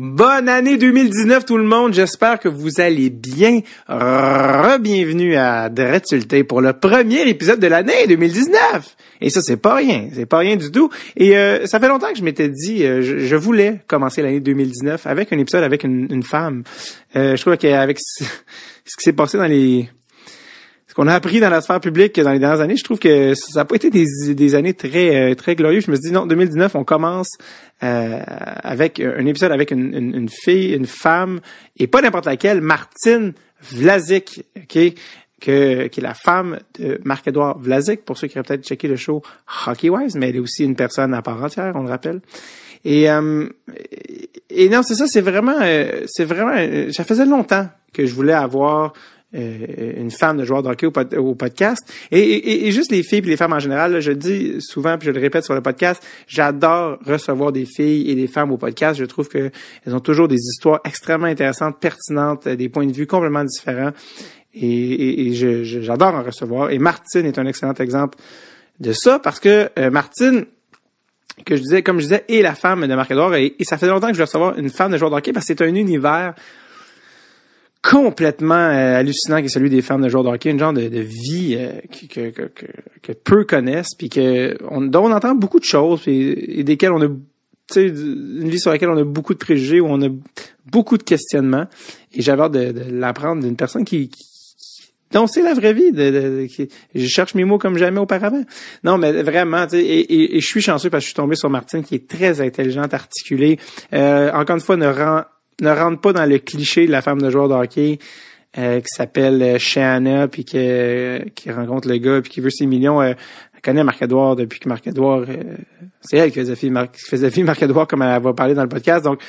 Bonne année 2019 tout le monde, j'espère que vous allez bien. Re-bienvenue à Dreadsulté pour le premier épisode de l'année 2019. Et ça c'est pas rien, c'est pas rien du tout. Et euh, ça fait longtemps que je m'étais dit, euh, je, voulais commencer l'année 2019 avec un épisode avec une, femme. Euh, je crois qu'avec ce qui s'est passé dans les qu'on a appris dans la sphère publique dans les dernières années, je trouve que ça n'a pas été des, années très euh, très glorieuses. Je me suis dit non, 2019, on commence euh, avec un épisode avec une, fille, une femme, et pas n'importe laquelle, Martine Vlasic, que, qui est la femme de Marc-Edouard Vlasic, pour ceux qui auraient peut-être checké le show Hockey Wise, mais elle est aussi une personne à part entière, on le rappelle. Et, euh, et non, c'est ça, c'est vraiment, c'est vraiment, ça faisait longtemps que je voulais avoir euh, une femme de joueur de hockey au, podcast. Et, juste les filles et les femmes en général, je le dis souvent, puis je le répète sur le podcast, j'adore recevoir des filles et des femmes au podcast. Je trouve qu'elles ont toujours des histoires extrêmement intéressantes, pertinentes, des points de vue complètement différents. Et, j'adore en recevoir. Et Martine est un excellent exemple de ça parce que euh, Martine, que je disais, comme je disais, est la femme de Marc-Edouard. Et, ça fait longtemps que je veux recevoir une femme de joueur de hockey parce que c'est un univers complètement euh, hallucinant qui est celui des femmes de joueurs de hockey, une genre de, vie euh, que, que, que, que, peu connaissent, puis que on, dont on entend beaucoup de choses, et desquelles on a une vie sur laquelle on a beaucoup de préjugés, où on a beaucoup de questionnements. Et j'avais hâte de, l'apprendre d'une personne qui, qui c'est la vraie vie. De, je cherche mes mots comme jamais auparavant. Non, mais vraiment, et, et, et, je suis chanceux parce que je suis tombé sur Martine qui est très intelligente, articulée. Euh, encore une fois, ne rend ne rentre pas dans le cliché de la femme de joueur de hockey euh, qui s'appelle euh, Shanna puis qui, qui rencontre le gars puis qui veut ses millions. Euh, elle connaît Marc-Edouard depuis que Marc-Edouard... c'est elle qui faisait Marc, Marc-Edouard comme elle va parler dans le podcast. Donc,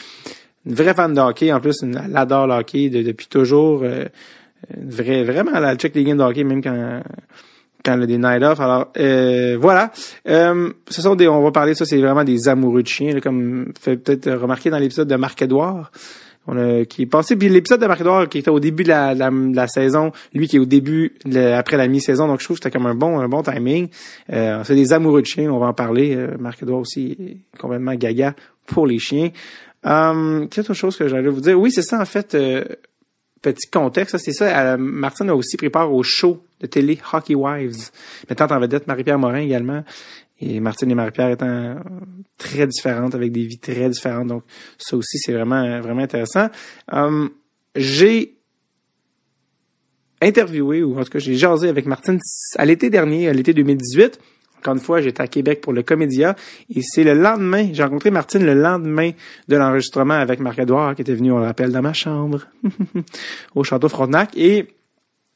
une vraie fan de hockey. En plus, elle adore le hockey depuis toujours. une vraie, vraiment, elle check les games de hockey même quand quand elle a des night off. Alors voilà. ce sont des, on va parler ça, c'est vraiment des amoureux de chiens, comme fait peut-être remarquer dans l'épisode de Marc Edouard qui est passé. Puis l'épisode de Marc-Edouard qui était au début de la, la, saison, lui qui est au début, après la mi-saison, donc je trouve que c'était comme un bon, un bon timing. Euh, c'est des amoureux de chiens, on va en parler. Euh, Marc-Edouard aussi est complètement gaga pour les chiens. Euh, autre chose que j'allais vous dire? Oui, c'est ça en fait. Euh, petit contexte, c'est ça. Martine a aussi préparé au show de télé Hockey Wives, mettant en vedette Marie-Pierre Morin également. Et Martine et Marie-Pierre étant très différentes, avec des vies très différentes. Donc, ça aussi, c'est vraiment, vraiment intéressant. Um, j'ai interviewé, ou en tout cas, j'ai jasé avec Martine à l'été dernier, à l'été 2018. Encore une fois, j'étais à Québec pour le Comédia. Et c'est le lendemain, j'ai rencontré Martine le lendemain de l'enregistrement avec Marc-Edouard, qui était venu, on le rappelle, dans ma chambre, au Château Frontenac. Et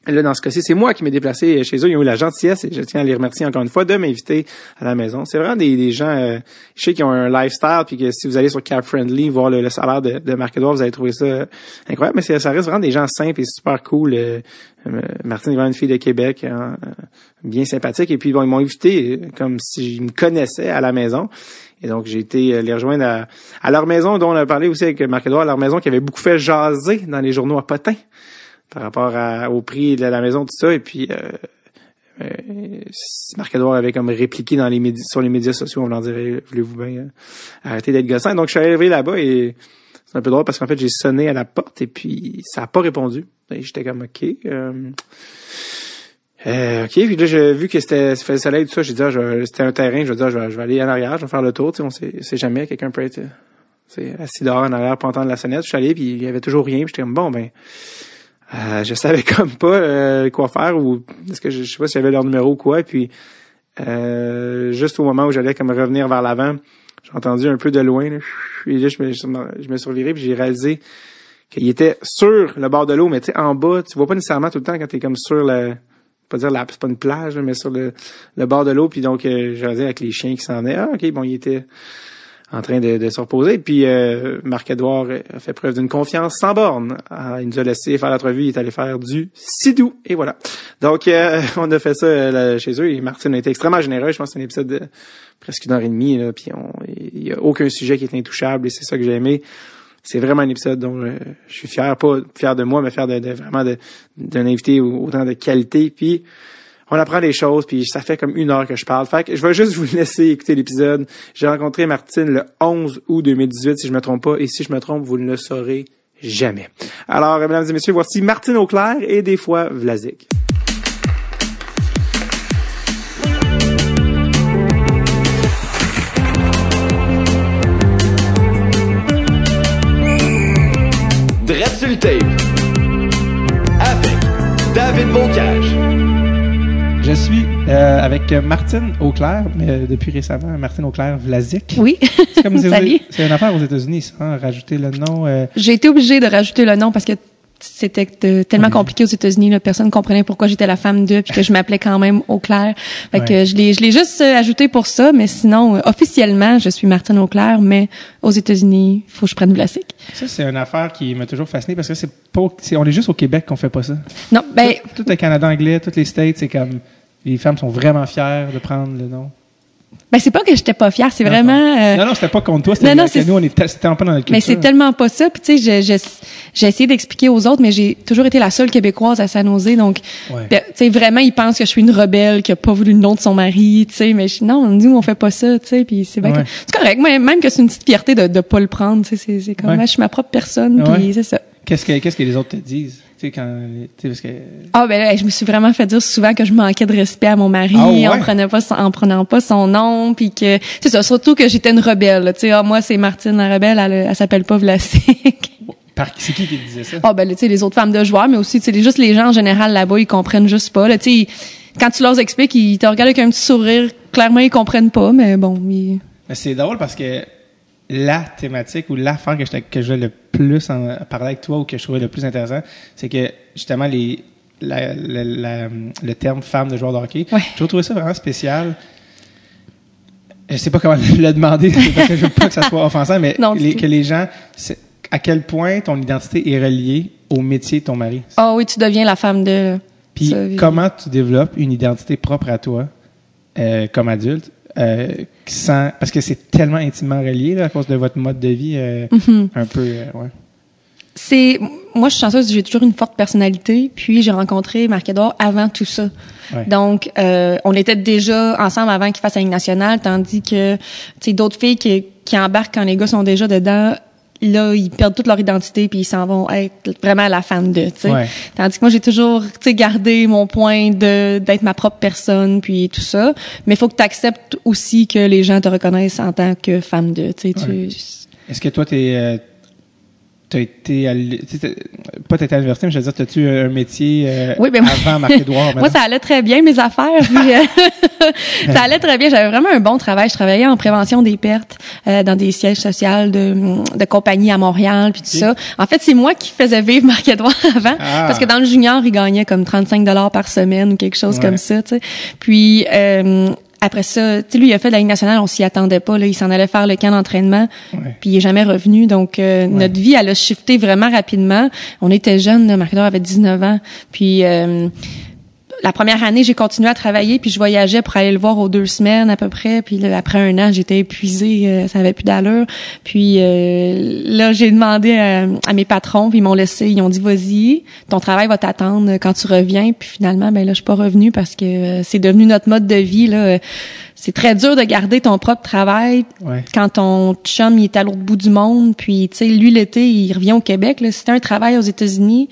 Là, dans ce cas-ci, c'est moi qui m'ai déplacé chez eux. Ils ont eu la gentillesse, et je tiens à les remercier encore une fois, de m'inviter à la maison. C'est vraiment des, gens, euh, je sais, qui ont un lifestyle, puis que si vous allez sur Cap Friendly, voir le, salaire de, de Marc vous allez trouver ça incroyable. Mais ça reste vraiment des gens simples et super cool. Euh, euh Martine est vraiment une fille de Québec, hein, euh, bien sympathique. Et puis, bon, ils m'ont invité comme s'ils me connaissaient à la maison. Et donc, j'ai été les rejoindre à, leur maison, dont on a parlé aussi avec Marc Edouard, leur maison qui avait beaucoup fait jaser dans les journaux à Potin par rapport au prix de la maison, tout ça. Et puis, euh, euh, Marc-Edouard avait comme répliqué dans les médias, sur les médias sociaux, on leur dirait, voulez-vous bien euh, arrêter d'être gossant? Donc, je suis arrivé là-bas et c'est un peu drôle parce qu'en fait, j'ai sonné à la porte et puis ça n'a pas répondu. Et j'étais comme, OK. Euh, euh, OK, puis là, j'ai vu que c'était fait le soleil, tout ça. J'ai dit, ah, c'était un terrain. Je vais dire, je vais, aller en arrière, je vais faire le tour. Tu sais, on sait, jamais, quelqu'un peut être assis dehors en arrière pour entendre la sonnette. Je suis allé, puis il y avait toujours rien. Puis j'étais comme, bon, ben euh, je savais comme pas euh, quoi faire ou est-ce que je, sais pas si j'avais leur numéro ou quoi. Et puis euh, juste au moment où j'allais comme revenir vers l'avant, j'ai entendu un peu de loin. Là, et là, je me, je me suis puis j'ai réalisé qu'il était sur le bord de l'eau, mais tu sais, en bas, tu vois pas nécessairement tout le temps quand tu es comme sur le pas dire la c'est pas une plage, mais sur le, le bord de l'eau. Puis donc, euh, je avec les chiens qui s'en venaient. Ah, ok, bon, il était en train de, de se reposer. Puis euh, Marc-Edouard a fait preuve d'une confiance sans borne. Ah, il nous a laissé faire l'entrevue, il est allé faire du sidou. Et voilà. Donc, euh, on a fait ça euh, chez eux et Martine a été extrêmement généreux. Je pense que c'est un épisode de presque une heure et demie. Là, puis il n'y a aucun sujet qui est intouchable et c'est ça que j'ai aimé. C'est vraiment un épisode dont je suis fier, pas fier de moi, mais fier de, vraiment d'un invité autant de qualité. Puis on apprend des choses, puis ça fait comme une heure que je parle. Fait que je vais juste vous laisser écouter l'épisode. J'ai rencontré Martine le 11 août 2018, si je me trompe pas, et si je me trompe, vous ne le saurez jamais. Alors, mesdames et messieurs, voici Martine Auclair et des fois Vlasic. Euh, avec Martine Auclair, mais euh, depuis récemment, Martine Auclair Vlasic. Oui. C'est comme C'est une affaire aux États-Unis, ça, hein, rajouter le nom. euh, J'ai été obligée de rajouter le nom parce que c'était tellement compliqué aux États-Unis. Personne comprenait pourquoi j'étais la femme d'eux, puis que je m'appelais quand même Auclair. Fait que je l'ai, je l'ai juste ajouté pour ça, mais sinon, euh, officiellement, je suis Martine Auclair, mais aux États-Unis, il faut que je prenne Vlasic. Ça, c'est une affaire qui m'a toujours fasciné parce que c'est pas, c'est, on est juste au Québec qu'on fait pas ça. Non, ben, tout, tout le Canada anglais, toutes les States, c'est comme, les femmes sont vraiment fières de prendre le nom. ben c'est pas que j'étais pas fière, c'est vraiment. euh, non, non, c'était pas contre toi, c'était non, non, que nous, on est, c'était pas dans notre culture. Mais c'est tellement pas ça. Puis tu sais, je- je- j'ai essayé d'expliquer aux autres, mais j'ai toujours été la seule québécoise à San Jose. Donc, Ouais. ben, tu sais, vraiment, ils pensent que je suis une rebelle qui a pas voulu le nom de son mari. Tu sais, mais je, non, nous on fait pas ça. Tu sais, puis c'est bien Ouais. c'est correct. Même, même que c'est une petite fierté de de pas le prendre. Tu sais, c'est c'est comme, Ouais. ah, je suis ma propre personne. Puis c'est ça. Qu'est-ce que, qu'est-ce que les autres te disent? Tu sais, quand, tu sais, parce que, Ah ben là, je me suis vraiment fait dire souvent que je manquais de respect à mon mari Ah ouais? en prenant pas son, en prenant pas son nom puis que c'est ça surtout que j'étais une rebelle tu sais ah, moi c'est Martine la rebelle elle, elle s'appelle pas Vlasic par, c'est qui qui disait ça? Ah ben là, tu sais les autres femmes de joueurs mais aussi tu sais les- juste les gens en général là-bas ils comprennent juste pas là tu sais quand tu leur expliques ils te regardent avec un petit sourire clairement ils comprennent pas mais bon ils- Mais c'est drôle parce que la thématique ou l'affaire que je, que je veux le plus en, parler avec toi ou que je trouvais le plus intéressant, c'est que justement les la- la- la- le terme femme de joueur de hockey, Ouais. je trouvé ça vraiment spécial. Je sais pas comment le demander parce que je veux pas que ça soit offensant, mais Non, les- que les gens, à quel point ton identité est reliée au métier de ton mari? ah oui tu deviens la femme de Puis comment tu développes une identité propre à toi euh, comme adulte, euh, sans parce que c'est tellement intimement relié là, à cause de votre mode de vie euh, Mm-hmm. un peu euh, ouais. c'est moi je suis chanceuse j'ai toujours une forte personnalité puis j'ai rencontré Marc-Edouard avant tout ça Ouais. donc euh, on était déjà ensemble avant qu'il fasse la Ligue nationale tandis que tu sais d'autres filles qui, qui embarquent quand les gars sont déjà dedans là ils perdent toute leur identité puis ils s'en vont être vraiment la fan de tu sais. Ouais. tandis que moi j'ai toujours tu sais gardé mon point de d'être ma propre personne puis tout ça. Mais il faut que tu acceptes aussi que les gens te reconnaissent en tant que femme de tu sais tu Est-ce que toi t'es euh, t'as été t'as- pas à l'université, mais je veux dire, t'as-tu un métier euh, Oui, ben moi- avant Marc-Édouard? Moi, ça allait très bien, mes affaires. puis, euh, ça allait très bien. J'avais vraiment un bon travail. Je travaillais en prévention des pertes euh, dans des sièges sociaux de, de compagnies à Montréal, puis tout ça. En fait, c'est moi qui faisais vivre Marc-Edouard avant. Ah. Parce que dans le junior, il gagnait comme 35 dollars par semaine ou quelque chose Ouais. comme ça. tu sais. Puis... Euh, après ça, tu sais, lui, il a fait de la Ligue nationale, on s'y attendait pas. Là, il s'en allait faire le camp d'entraînement, Ouais. puis il est jamais revenu. Donc, euh, notre vie, elle a shifté vraiment rapidement. On était jeunes, là, Marc-Edouard avait 19 ans. Puis, euh, la première année, j'ai continué à travailler, puis je voyageais pour aller le voir aux deux semaines à peu près. Puis là, après un an, j'étais épuisée, euh, ça avait plus d'allure. Puis euh, là, j'ai demandé à, à mes patrons, puis ils m'ont laissé, ils ont dit vas-y, ton travail va t'attendre quand tu reviens. Puis finalement, ben là, je suis pas revenue parce que euh, c'est devenu notre mode de vie là. C'est très dur de garder ton propre travail Ouais. quand ton chum il est à l'autre bout du monde. Puis tu sais, lui l'été, il revient au Québec. Là, si un travail aux États-Unis.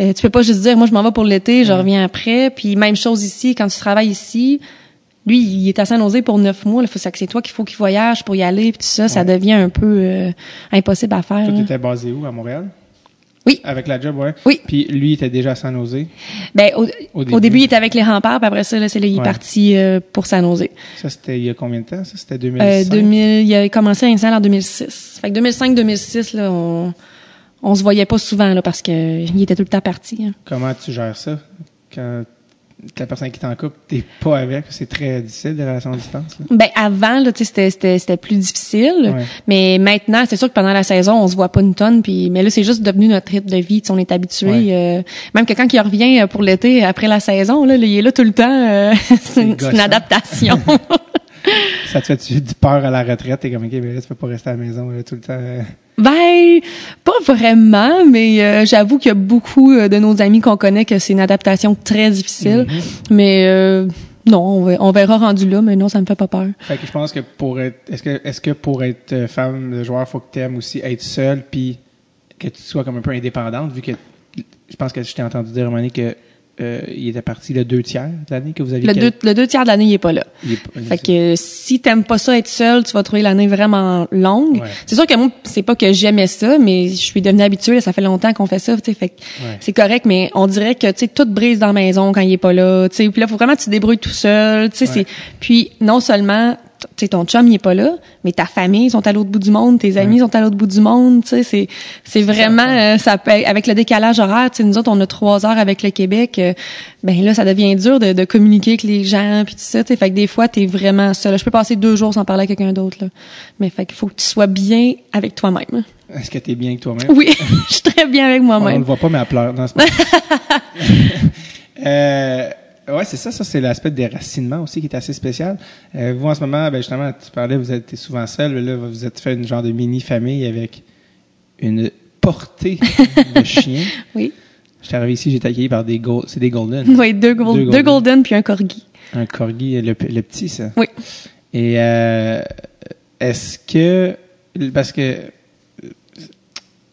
Euh, tu peux pas juste dire moi je m'en vais pour l'été, je reviens après. Puis même chose ici quand tu travailles ici. Lui, il est à San Jose pour neuf mois. Il faut que c'est toi qu'il faut qu'il voyage pour y aller. Puis tout ça, ça devient un peu euh, impossible à faire. Toi, là. t'étais basé où à Montréal? Oui. Avec la job, ouais. Oui. Puis lui, il était déjà à San Jose? Ben, au, Au au, début. il était avec les remparts. Puis après ça, là, c'est là, il est Ouais. parti euh, pour San Jose. Ça, c'était il y a combien de temps? Ça, c'était Euh, 2005? 2000, il a commencé à Install en 2006. Fait que 2005-2006, là, on, on se voyait pas souvent, là, parce que il était tout le temps parti. hein. Comment tu gères ça? Quand la personne qui t'en couple, t'es pas avec, c'est très difficile, des relations à distance. là. Ben, avant, là, c'était, c'était, c'était plus difficile. Ouais. Mais maintenant, c'est sûr que pendant la saison, on se voit pas une tonne. Puis, mais là, c'est juste devenu notre rythme de vie. On est habitué. Ouais. euh, même que quand il revient euh, pour l'été après la saison, là, il est là tout le temps. euh, c'est, une, c'est une adaptation. Ça te fait du peur à la retraite? T'es comme, OK, mais là, tu peux pas rester à la maison là, tout le temps. Ben, pas vraiment, mais euh, j'avoue qu'il y a beaucoup euh, de nos amis qu'on connaît que c'est une adaptation très difficile. Mais euh, non, on, verra rendu là, mais non, ça me fait pas peur. Fait que je pense que pour être, est-ce que, est-ce que pour être euh, femme de joueur, faut que tu aimes aussi être seule puis que tu sois comme un peu indépendante, vu que je pense que je t'ai entendu dire, donné, que euh, il était parti le deux tiers de l'année que vous aviez. Le deux, le deux tiers de l'année, il est pas là. Il est pas- Fait que euh, si t'aimes pas ça être seul, tu vas trouver l'année vraiment longue. Ouais. C'est sûr que moi, c'est pas que j'aimais ça, mais je suis devenue habituée. Ça fait longtemps qu'on fait ça, tu sais. Fait Ouais. c'est correct, mais on dirait que tu sais tout brise dans la maison quand il est pas là. Tu sais, puis là, faut vraiment que tu te débrouilles tout seul. Tu sais, Ouais. c'est puis non seulement sais ton chum il est pas là, mais ta famille sont à l'autre bout du monde, tes amis sont à l'autre bout du monde. Tu sais, c'est c'est vraiment euh, ça peut avec le décalage horaire. Tu sais, nous autres on a trois heures avec le Québec. euh, ben là, ça devient dur de, de communiquer avec les gens puis tout ça. Tu sais, fait que des fois t'es vraiment seul. Je peux passer deux jours sans parler à quelqu'un d'autre là. Mais fait qu'il faut que tu sois bien avec toi-même. Est-ce que tu es bien avec toi-même? Oui, je suis très bien avec On ne le moi-même. voit pas, mais elle pleure. Non, c'est pas euh, ouais, c'est ça. Ça, c'est l'aspect des déracinement aussi qui est assez spécial. Euh, vous, en ce moment, ben, justement, tu parlais, vous êtes souvent seul. Là, vous êtes fait une genre de mini-famille avec une portée de chiens. Oui. Je suis arrivé ici, j'ai été accueilli par des c'est des golden. Oui, deux, gold- Deux deux golden. golden puis un corgi. Un corgi, le, le petit, ça. Oui. Et euh, est-ce que parce que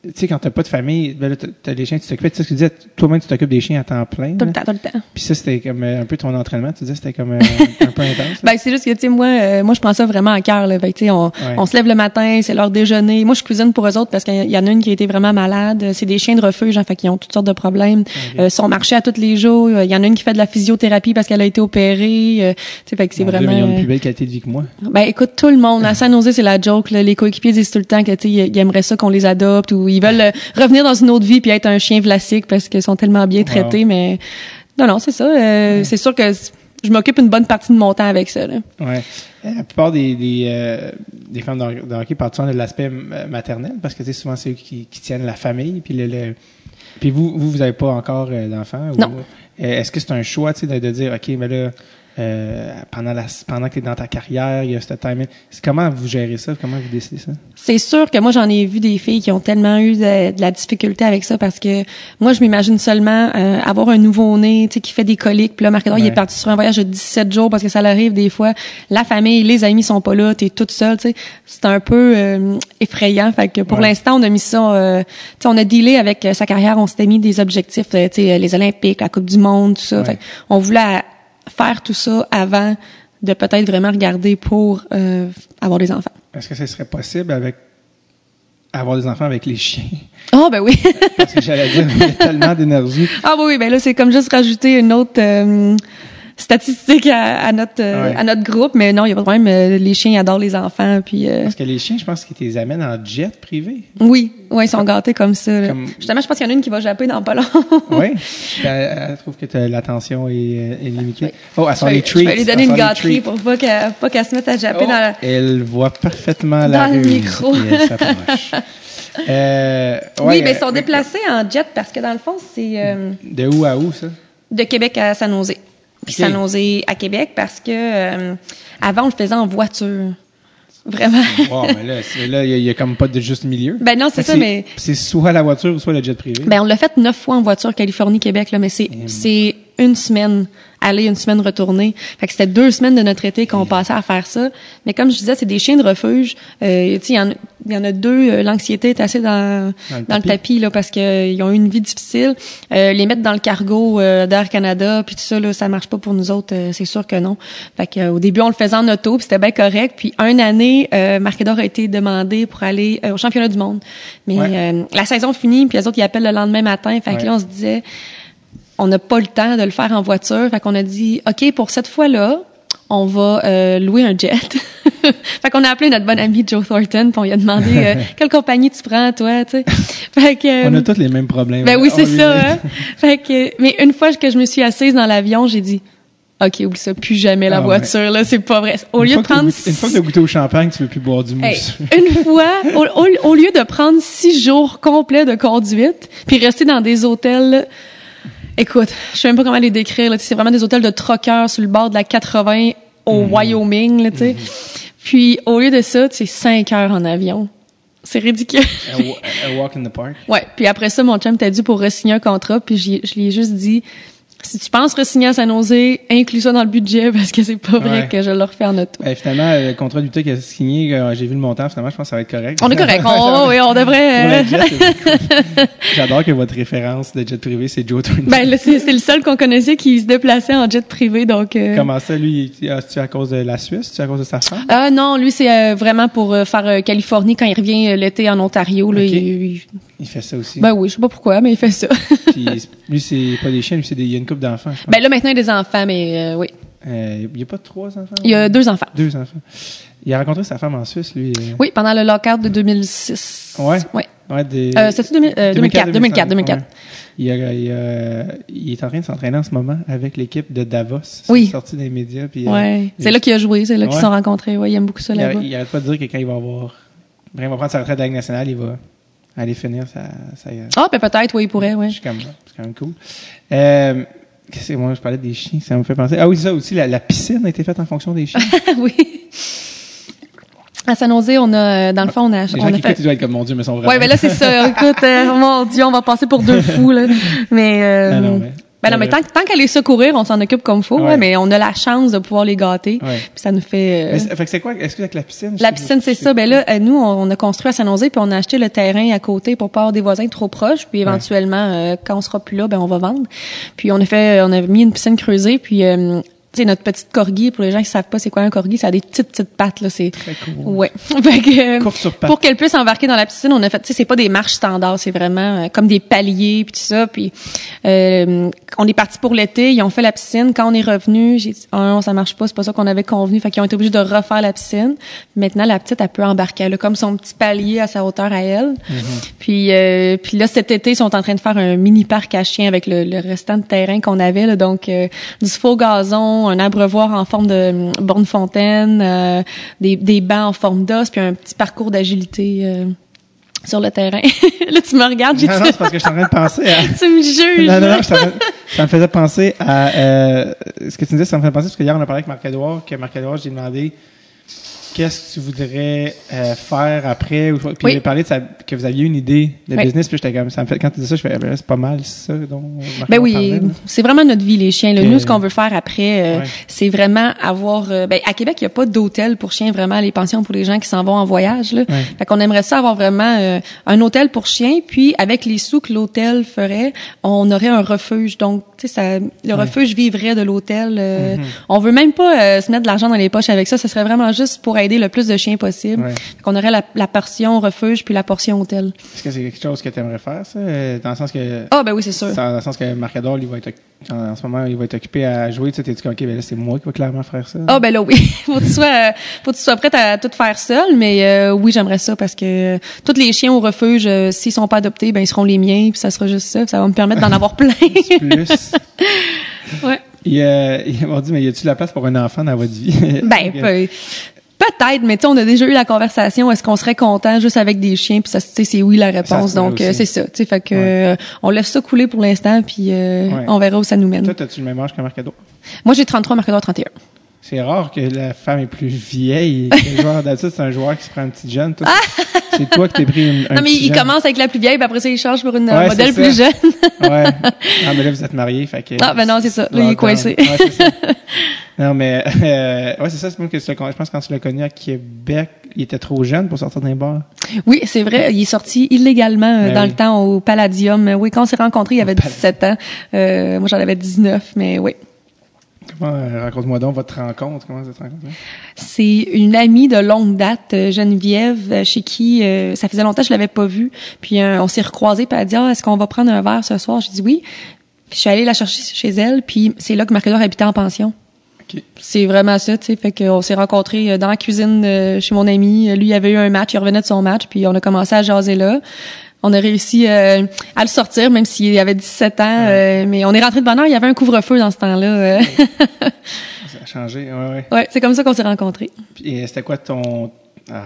tu sais quand t'as pas de famille, ben là, t'as- des chiens, tu t'occupes. Tu sais ce que tu disais, toi-même tu t'occupes des chiens à temps plein. Tout le temps, tout le temps. Puis ça c'était comme euh, un peu ton entraînement. Tu disais c'était comme euh, un peu intense. Ben c'est juste que tu sais moi euh, moi je prends ça vraiment à cœur là. Fait tu sais on, Ouais. on se lève le matin, c'est leur déjeuner. Moi je cuisine pour eux autres parce qu'il y en a une qui a été vraiment malade, c'est des chiens de refuge en fait qui ont toutes sortes de problèmes. Euh, sont marchés à tous les jours, il y en a une qui fait de la physiothérapie parce qu'elle a été opérée, euh, tu sais fait que c'est vraiment ils ont une plus belle qualité de vie que moi. Ben écoute, tout le monde, à San Jose, c'est la joke. là. Les coéquipiers disent tout le temps que tu sais, ils ils aimeraient ça qu'on les adopte ou ils veulent euh, revenir dans une autre vie puis être un chien vlasique parce qu'ils sont tellement bien traités. Mais non, non, c'est ça. euh, C'est sûr que je m'occupe une bonne partie de mon temps avec ça. Là. Ouais. Euh, La plupart des des, euh, des femmes de, de hockey parlent souvent de l'aspect maternel parce que souvent c'est eux qui, qui tiennent la famille puis le, le- puis vous vous vous avez pas encore d'enfants ou- Non. Est-ce que c'est un choix de dire ok mais là euh, pendant la pendant que tu es dans ta carrière il y a ce timing comment vous gérez ça? Comment vous décidez ça? C'est sûr que moi, j'en ai vu des filles qui ont tellement eu de, de la difficulté avec ça parce que moi, je m'imagine seulement euh, avoir un nouveau-né, tu sais, qui fait des coliques. Puis là, Marc-Edouard, il est parti sur un voyage de 17 jours parce que ça l'arrive des fois. La famille, les amis sont pas là, t'es toute seule, tu sais. C'est un peu euh, effrayant. Fait que pour Ouais. l'instant, on a mis ça, euh, tu sais, on a dealé avec euh, sa carrière. On s'était mis des objectifs, tu sais, les Olympiques, la Coupe du Monde, tout ça. Ouais. Fait on voulait faire tout ça avant de peut-être vraiment regarder pour euh, avoir des enfants. est-ce que ce serait possible avec avoir des enfants avec les chiens? Oh ben oui. parce que j'allais dire il y a tellement d'énergie ah oui, oui, ben là c'est comme juste rajouter une autre euh, statistique à, à notre euh, Ouais. à notre groupe, mais non, il y a pas de problème. euh, les chiens adorent les enfants, puis euh, parce que les chiens je pense qu'ils les amènent en jet privé oui, ouais, ils sont gâtés comme ça. Comme- Justement, je pense qu'il y en a une qui va japper dans pas long. Oui. Elle, elle trouve que l'attention est, est limitée. Oh, elle sort je, vais, les treats. je vais lui donner une gâterie pour pas qu'elle pas qu'elle se mette à japper Oh, dans la... Elle voit parfaitement la Dans le micro. oui, ben ils sont euh, déplacés en jet parce que dans le fond, c'est euh, De où à où, ça? de Québec à San Jose. Puis Ok. San Jose à Québec parce que euh, avant on le faisait en voiture. Vraiment. Wow, mais là, il y, a- comme pas de juste milieu. Ben non, c'est ça, mais C'est soit la voiture soit le jet privé. Ben, on l'a fait neuf fois en voiture Californie-Québec, là, mais c'est, c'est une semaine aller, une semaine retourner. Fait que c'était deux semaines de notre été qu'on passait à faire ça. Mais comme je disais, c'est des chiens de refuge. Euh, tu sais, il y en y, en a deux, euh, l'anxiété est assez dans, Dans le dans le tapis. là, parce qu'ils ont eu une vie difficile. Euh, les mettre dans le cargo euh, d'Air Canada, puis tout ça, là, ça marche pas pour nous autres, euh, c'est sûr que non. Fait que, euh, au début, on le faisait en auto, puis c'était bien correct. Puis une année, euh, Marc-Edouard a été demandé pour aller euh, au championnat du monde. Mais Ouais. euh, la saison finie, puis les autres, ils appellent le lendemain matin. Fait que là, on se disait, on n'a pas le temps de le faire en voiture. Fait qu'on a dit, OK, pour cette fois-là, on va euh, louer un jet. fait qu'on a appelé notre bon ami Joe Thornton, puis on lui a demandé euh, quelle compagnie tu prends, toi, tu sais. Fait que, On euh, a tous les mêmes problèmes. ben oui, c'est ça. Hein? fait que, mais une fois que je me suis assise dans l'avion, j'ai dit, OK, oublie ça, plus jamais la Ah ouais. voiture, là, c'est pas vrai. Au Une lieu fois de prendre goûté- Une fois que tu goûté au champagne, tu veux plus boire du Hey, mousse. une fois, au, au- au lieu de prendre six jours complets de conduite, puis rester dans des hôtels, écoute, je sais même pas comment les décrire. là. C'est vraiment des hôtels de troqueurs sur le bord de la 80 au Wyoming, là, sais. Puis au lieu de ça, c'est cinq heures en avion. C'est ridicule. A, wa- a walk in the park. ouais. Puis après ça, mon chum t'a dit pour re-signer un contrat, puis je lui ai juste dit si tu penses re-signer à San Jose, inclus ça dans le budget parce que c'est pas vrai Ouais. que je le refais en auto. Ben, finalement, le contrat d'Utah qui a signé, euh, j'ai vu le montant, finalement, je pense que ça va être correct. On est correct. On, oui, on devrait. euh, c'est- J'adore que votre référence de jet privé, c'est Joe Tony. Ben c'est c'est le seul qu'on connaissait qui se déplaçait en jet privé, donc. euh, Comment ça, lui, ah, c'est-tu à cause de la Suisse? C'est-tu à cause de sa femme? Ah non, lui c'est euh, vraiment pour euh, faire euh, Californie quand il revient euh, l'été en Ontario. Là, il- il- Il fait ça aussi. ben oui, je sais pas pourquoi, mais il fait ça. Puis, lui, c'est pas des chiens, lui, c'est des, couple d'enfants, ben là maintenant il y a des enfants, mais euh, oui, Euh, il y a pas trois enfants? il y a deux enfants. Deux enfants. Il a rencontré sa femme en Suisse, lui. euh, Oui, pendant le lockout de 2006. Ouais? Ouais. Ouais, des... Euh, C'était-tu 2000, euh, 2004, 2004, 2004. ouais. Il, a- il a- il est en train de s'entraîner en ce moment avec l'équipe de Davos. Oui. sorti des médias. Puis, Ouais. C'est là qu'il a joué, c'est là qu'ils se sont rencontrés. Ouais, il aime beaucoup ça là-bas. il arrête pas de dire que quand il va avoir. Il va prendre sa retraite de la Ligue nationale, il va aller finir sa. sa Ah, ben peut-être, oui, il pourrait, comme c'est quand même cool. Euh, qu'est-ce que moi je parlais des chiens, ça me fait penser. Ah oui, ça aussi, la, la piscine a été faite en fonction des chiens. oui. À San Jose, on a, euh, dans le fond, on a, Les on gens a qui fait. doivent être comme mon Dieu, mais sont vraiment. Ouais, ben là, c'est ça. Écoute, euh, mon Dieu, on va passer pour deux fous, là. Mais, euh, Ah non, mais- ben non, mais tant, tant qu'elle les secourir, on s'en occupe comme faut, Ouais. ouais, mais on a la chance de pouvoir les gâter. Ouais. Puis ça nous fait, euh, Mais fait que c'est quoi? Est-ce que avec la piscine? la piscine, c'est ça. Ben là, euh, nous, on, a construit à San Jose, puis on a acheté le terrain à côté pour pas avoir des voisins trop proches. Puis éventuellement, euh, quand on sera plus là, ben on va vendre. Puis on a fait, on a mis une piscine creusée, puis euh, sais notre petite corgi. Pour les gens qui savent pas c'est quoi un corgi, ça a des petites petites pattes là. C'est Très cool. ouais. Fait que, euh, Courte sur pattes. pour qu'elle puisse embarquer dans la piscine, on a fait, tu sais, c'est pas des marches standards, c'est vraiment euh, comme des paliers puis tout ça. Puis euh, on est parti pour l'été, ils ont fait la piscine. Quand on est revenu, j'ai dit, oh non, ça marche pas, c'est pas ça qu'on avait convenu. Fait qu'ils ont été obligés de refaire la piscine. Maintenant, la petite, elle peut embarquer, elle a comme son petit palier à sa hauteur à elle. Puis euh, puis là, cet été, ils sont en train de faire un mini parc à chiens avec le, le restant de terrain qu'on avait. Là, donc euh, du faux gazon, un abreuvoir en forme de hum, borne fontaine, euh, des, des bancs en forme d'os, puis un petit parcours d'agilité euh, sur le terrain. là, tu me regardes, j'ai Non, non, c'est parce que je suis en train de penser à. tu me juges. Non, non, non, je ça me faisait penser à euh, ce que tu me disais, ça me fait penser parce que hier on a parlé avec Marc-Edouard, que Marc-Edouard, j'ai demandé qu'est-ce que tu voudrais euh, faire après, ou, puis Oui. parlé de ça, que vous aviez une idée de Oui. business, puis j'étais comme, ça me fait, quand tu dis ça, je fais, ben là, c'est pas mal ça dont Ben oui, c'est vraiment notre vie les chiens. là. Nous, ce qu'on veut faire après, euh, Ouais. c'est vraiment avoir. euh, ben à Québec, il y a pas d'hôtel pour chiens vraiment les pensions pour les gens qui s'en vont en voyage. Là. Ouais. Fait qu'on aimerait ça avoir vraiment euh, un hôtel pour chiens, puis avec les sous que l'hôtel ferait, on aurait un refuge. Donc, tu sais, ça, le refuge vivrait de l'hôtel. euh, Mm-hmm. On veut même pas se mettre de l'argent dans les poches avec ça. Ce serait vraiment juste pour aider le plus de chiens possible. Ouais. Qu'on aurait la, la portion refuge puis la portion hôtel. Est-ce que c'est quelque chose que tu aimerais faire, ça, dans le sens que, Ah ben oui, c'est sûr. dans le sens que Marc-Edouard, lui, va être, en, ce moment, il va être occupé à jouer, tu sais, t'es dit, ok, ben là, c'est moi qui va clairement faire ça. Ah ben là oui, faut que tu sois euh, faut que tu sois prête à tout faire seul, mais euh, oui j'aimerais ça parce que euh, tous les chiens au refuge, euh, s'ils sont pas adoptés, ben ils seront les miens, puis ça sera juste ça, puis ça va me permettre d'en avoir plein. Plus. ouais. Il, euh, il m'a dit, mais y a-tu la place pour un enfant dans votre vie? Ben peu- peut-être, mais tu sais on a déjà eu la conversation, est-ce qu'on serait content juste avec des chiens, puis ça c'est oui la réponse, donc euh, c'est ça, tu sais fait que euh, on laisse ça couler pour l'instant, puis euh, Ouais. on verra où ça nous mène. Toi, t'as-tu le même âge que Marc-Edouard? Moi j'ai 33, Marc 31. C'est rare que la femme est plus vieille. Le joueur d'habitude, c'est un joueur qui se prend un petit jeune. Toi, c'est toi qui t'es pris une, un Ah! Non mais petit il jeune. commence avec la plus vieille, puis après ça il change pour une Ouais, modèle plus jeune. Ouais. Ah, mais là, vous êtes mariés, fait que... Ah, ben non, c'est ça. Là, il est coincé. Ouais, c'est ça. Non, mais... Euh, ouais, c'est ça. C'est même que je pense que quand tu l'as connu à Québec, il était trop jeune pour sortir d'un bar. Oui, c'est vrai. Il est sorti illégalement euh, Ben dans oui. le temps au Palladium. Oui, quand on s'est rencontrés, il avait 17 ans. Euh, moi, j'en avais 19, mais oui. Comment... euh, Raconte-moi donc votre rencontre. Comment vous êtes rencontrés? C'est une amie de longue date, euh, Geneviève, chez qui euh, ça faisait longtemps que je l'avais pas vue. Puis euh, on s'est recroisés, puis elle a dit ah, est-ce qu'on va prendre un verre ce soir? J'ai dit oui. Puis je suis allée la chercher chez elle, puis c'est là que Marc-Edouard habitait en pension. C'est vraiment ça, tu sais. Fait qu'on s'est rencontrés euh, dans la cuisine euh, chez mon ami. Lui, il avait eu un match, il revenait de son match, puis on a commencé à jaser là. On a réussi euh, à le sortir, même s'il avait 17 ans. euh, mais on est rentré de bonne heure, il y avait un couvre-feu dans ce temps-là. Ça a changé. Ouais, ouais. ouais, c'est comme ça qu'on s'est rencontrés. Euh, c'était quoi ton... euh,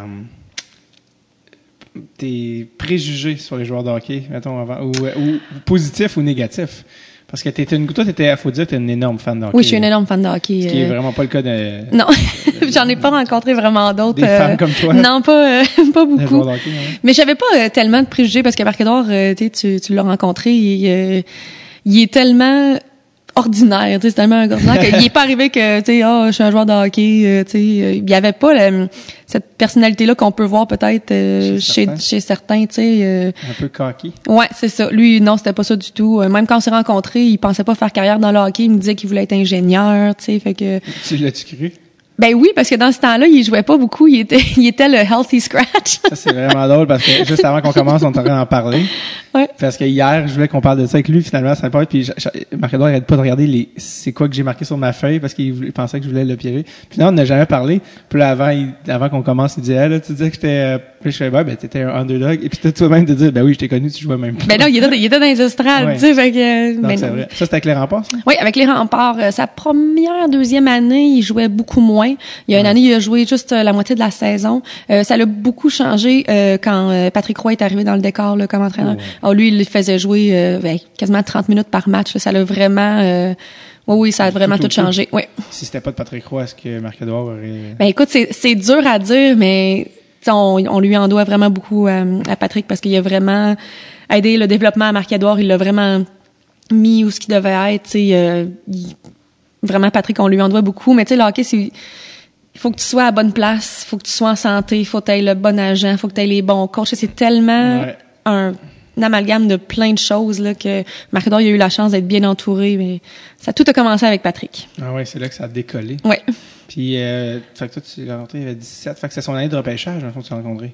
tes préjugés sur les joueurs de hockey, mettons, avant, ou, ou positifs ou négatifs? Parce que t'étais une, toi, t'étais, faut dire, t'es une énorme fan de hockey. Oui, je suis une énorme fan de hockey. Ce qui est euh, vraiment pas le cas de, Non, j'en ai pas rencontré vraiment d'autres. Des femmes comme toi. Non, pas, euh, pas beaucoup. hockey, hein. Mais j'avais pas euh, tellement de préjugés parce que Marc-Edouard, euh, tu sais, tu, tu l'as rencontré, il, euh, il est tellement ordinaire, tu sais, c'est tellement ordinaire qu'il est pas arrivé que, tu sais, oh, je suis un joueur de hockey, euh, tu sais, euh, il y avait pas la- cette personnalité-là qu'on peut voir peut-être euh, Chez chez, certains. chez certains, tu sais. euh, Un peu cocky. Ouais, c'est ça. Lui, non, c'était pas ça du tout. Même quand on s'est rencontrés, il pensait pas faire carrière dans le hockey. Il me disait qu'il voulait être ingénieur, tu sais. Fait que, Tu l'as-tu cru? Ben oui, parce que dans ce temps-là, il jouait pas beaucoup. Il était, il était le healthy scratch. Ça, c'est vraiment drôle parce que juste avant qu'on commence, on est en train d'en parler. Ouais. Parce que hier, je voulais qu'on parle de ça avec lui, finalement, ça pas puis Marc-Edouard arrête pas de regarder les, c'est quoi que j'ai marqué sur ma feuille parce qu'il pensait que je voulais le piéger. Puis non, on n'a jamais parlé. Puis là, avant, il- avant qu'on commence, il disait, ah, là, tu disais que j'étais, euh, puis je fais, bah, ben, t'étais un underdog. Et puis t'as toi-même de dire, ben oui, je t'ai connu, tu jouais même pas. ben non, il était, il était dans les estrades, Ouais. tu sais. Fait que, ben c'est vrai. Ça, c'était en passe, ça? Oui, avec les remparts, euh, sa première, deuxième année, il jouait beaucoup moins. Il y a une année, il a joué juste euh, la moitié de la saison. Euh, ça l'a beaucoup changé euh, quand euh, Patrick Roy est arrivé dans le décor là, comme entraîneur. Ah, lui, il faisait jouer euh, ben, quasiment 30 minutes par match. là. Ça l'a vraiment... euh, oui, oui, ça a vraiment Tout tout, au tout. changé. Oui. Si c'était pas de Patrick Roy, est-ce que Marc-Edouard aurait... Ben écoute, c'est dur à dire, mais on, on lui en doit vraiment beaucoup euh, à Patrick parce qu'il a vraiment aidé le développement à Marc-Edouard. Il l'a vraiment mis où ce qu'il devait être. euh, il- vraiment, Patrick, on lui en doit beaucoup. Mais tu sais, le hockey, c'est... Il faut que tu sois à la bonne place, il faut que tu sois en santé, il faut que tu aies le bon agent, il faut que tu aies les bons coachs. C'est tellement Ouais. un, un amalgame de plein de choses là, que Marc-Edouard il a eu la chance d'être bien entouré. Mais ça tout a commencé avec Patrick. Ah ouais, c'est là que ça a décollé. Ouais. Puis, euh, fait que toi, tu l'as rencontré, il avait 17. Fait que c'est son année de repêchage, dans le fond, que tu l'as rencontré.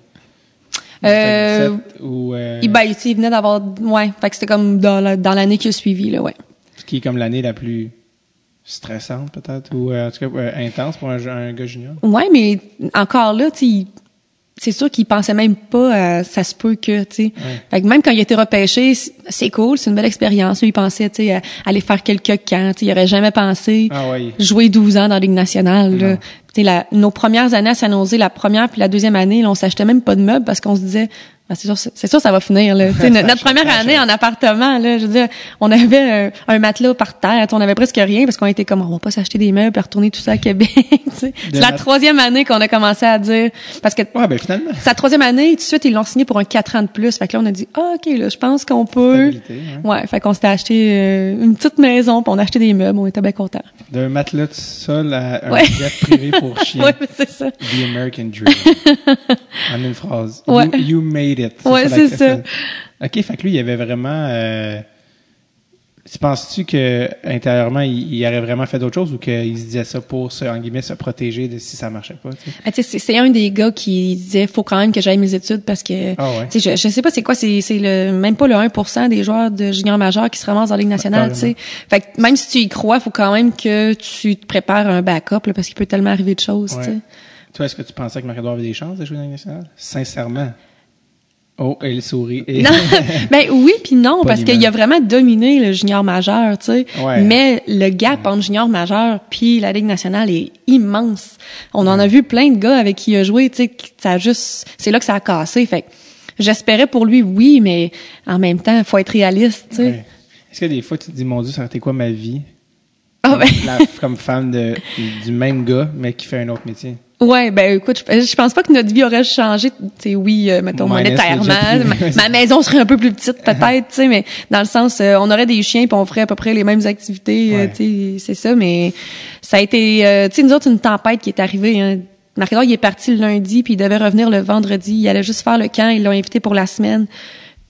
Euh, 17 ou, euh, Il, ben, il venait d'avoir, ouais, fait que c'était comme dans la- dans l'année qui a suivi, là, ouais. ce qui est comme l'année la plus stressante, peut-être, ou euh, en tout cas euh, intense pour un, un gars junior? Ouais, mais encore là, tu c'est sûr qu'il pensait même pas à ça se peut que, tu sais. Ouais. Fait que même quand il a été repêché, c'est cool, c'est une belle expérience. Lui, il pensait, tu sais, à aller faire quelques camps, tu sais, il aurait jamais pensé Ah ouais. jouer 12 ans dans la Ligue nationale, là. Tu sais, la- nos premières années à San Jose, la première puis la deuxième année, là, on s'achetait même pas de meubles parce qu'on se disait, Ah, c'est sûr, c'est sûr, ça va finir, là. Ça notre, première année en appartement, là, je veux dire, on avait un, un matelas par terre, on avait presque rien parce qu'on était comme, on va pas s'acheter des meubles et retourner tout ça à Québec. C'est la troisième année qu'on a commencé à dire, parce que Ouais, ben finalement. c'est la troisième année, tout de suite, ils l'ont signé pour un quatre ans de plus. Fait que là, on a dit, ah, OK, là, je pense qu'on peut. Hein. Ouais, fait qu'on s'était acheté euh, une petite maison, puis on a acheté des meubles, on était bien contents. D'un matelas de sol à un Ouais. jet privé pour chien. Ouais, c'est ça. The American Dream. en une phrase. Ouais. You, you it. Ouais, c'est ça. OK, fait que lui, il avait vraiment... Euh, tu penses-tu que intérieurement, il, il aurait vraiment fait d'autres choses ou qu'il se disait ça pour, se, en guillemets, se protéger de si ça marchait pas? Ah, c'est un des gars qui disait, faut quand même que j'aille mes études parce que, Ah ouais. tu sais, je, je sais pas c'est quoi, c'est le même pas le 1% des joueurs de junior majeur qui se ramassent dans la Ligue nationale, tu sais. Fait que même si tu y crois, faut quand même que tu te prépares un backup là, parce qu'il peut tellement arriver de choses, tu sais. Ouais. Toi, est-ce que tu pensais que Marie-Edouard avait des chances de jouer dans la Ligue nationale? Sincèrement. Oh, elle sourit. Et- Non, ben oui puis non parce qu'il a vraiment dominé le junior majeur, tu sais. Ouais. Mais le gap entre junior majeur puis la Ligue nationale est immense. On en a vu plein de gars avec qui il a joué, tu sais, ça a juste c'est là que ça a cassé. Fait j'espérais pour lui oui, mais en même temps, faut être réaliste, tu sais. Est-ce que des fois, tu te dis, mon Dieu, ça aurait été quoi ma vie? Ah ben La- comme femme de, du même gars, mais qui fait un autre métier. Ouais, ben écoute, je, je pense pas que notre vie aurait changé, tu sais oui, euh, mettons monétairement, ma, ma maison serait un peu plus petite peut-être, tu sais, mais dans le sens euh, on aurait des chiens puis on ferait à peu près les mêmes activités, euh, Ouais. tu sais, c'est ça, mais ça a été, euh, tu sais, nous autres une tempête qui est arrivée. Hein. Marc-Edouard, il est parti le lundi puis il devait revenir le vendredi. Il allait juste faire le camp, ils l'ont invité pour la semaine,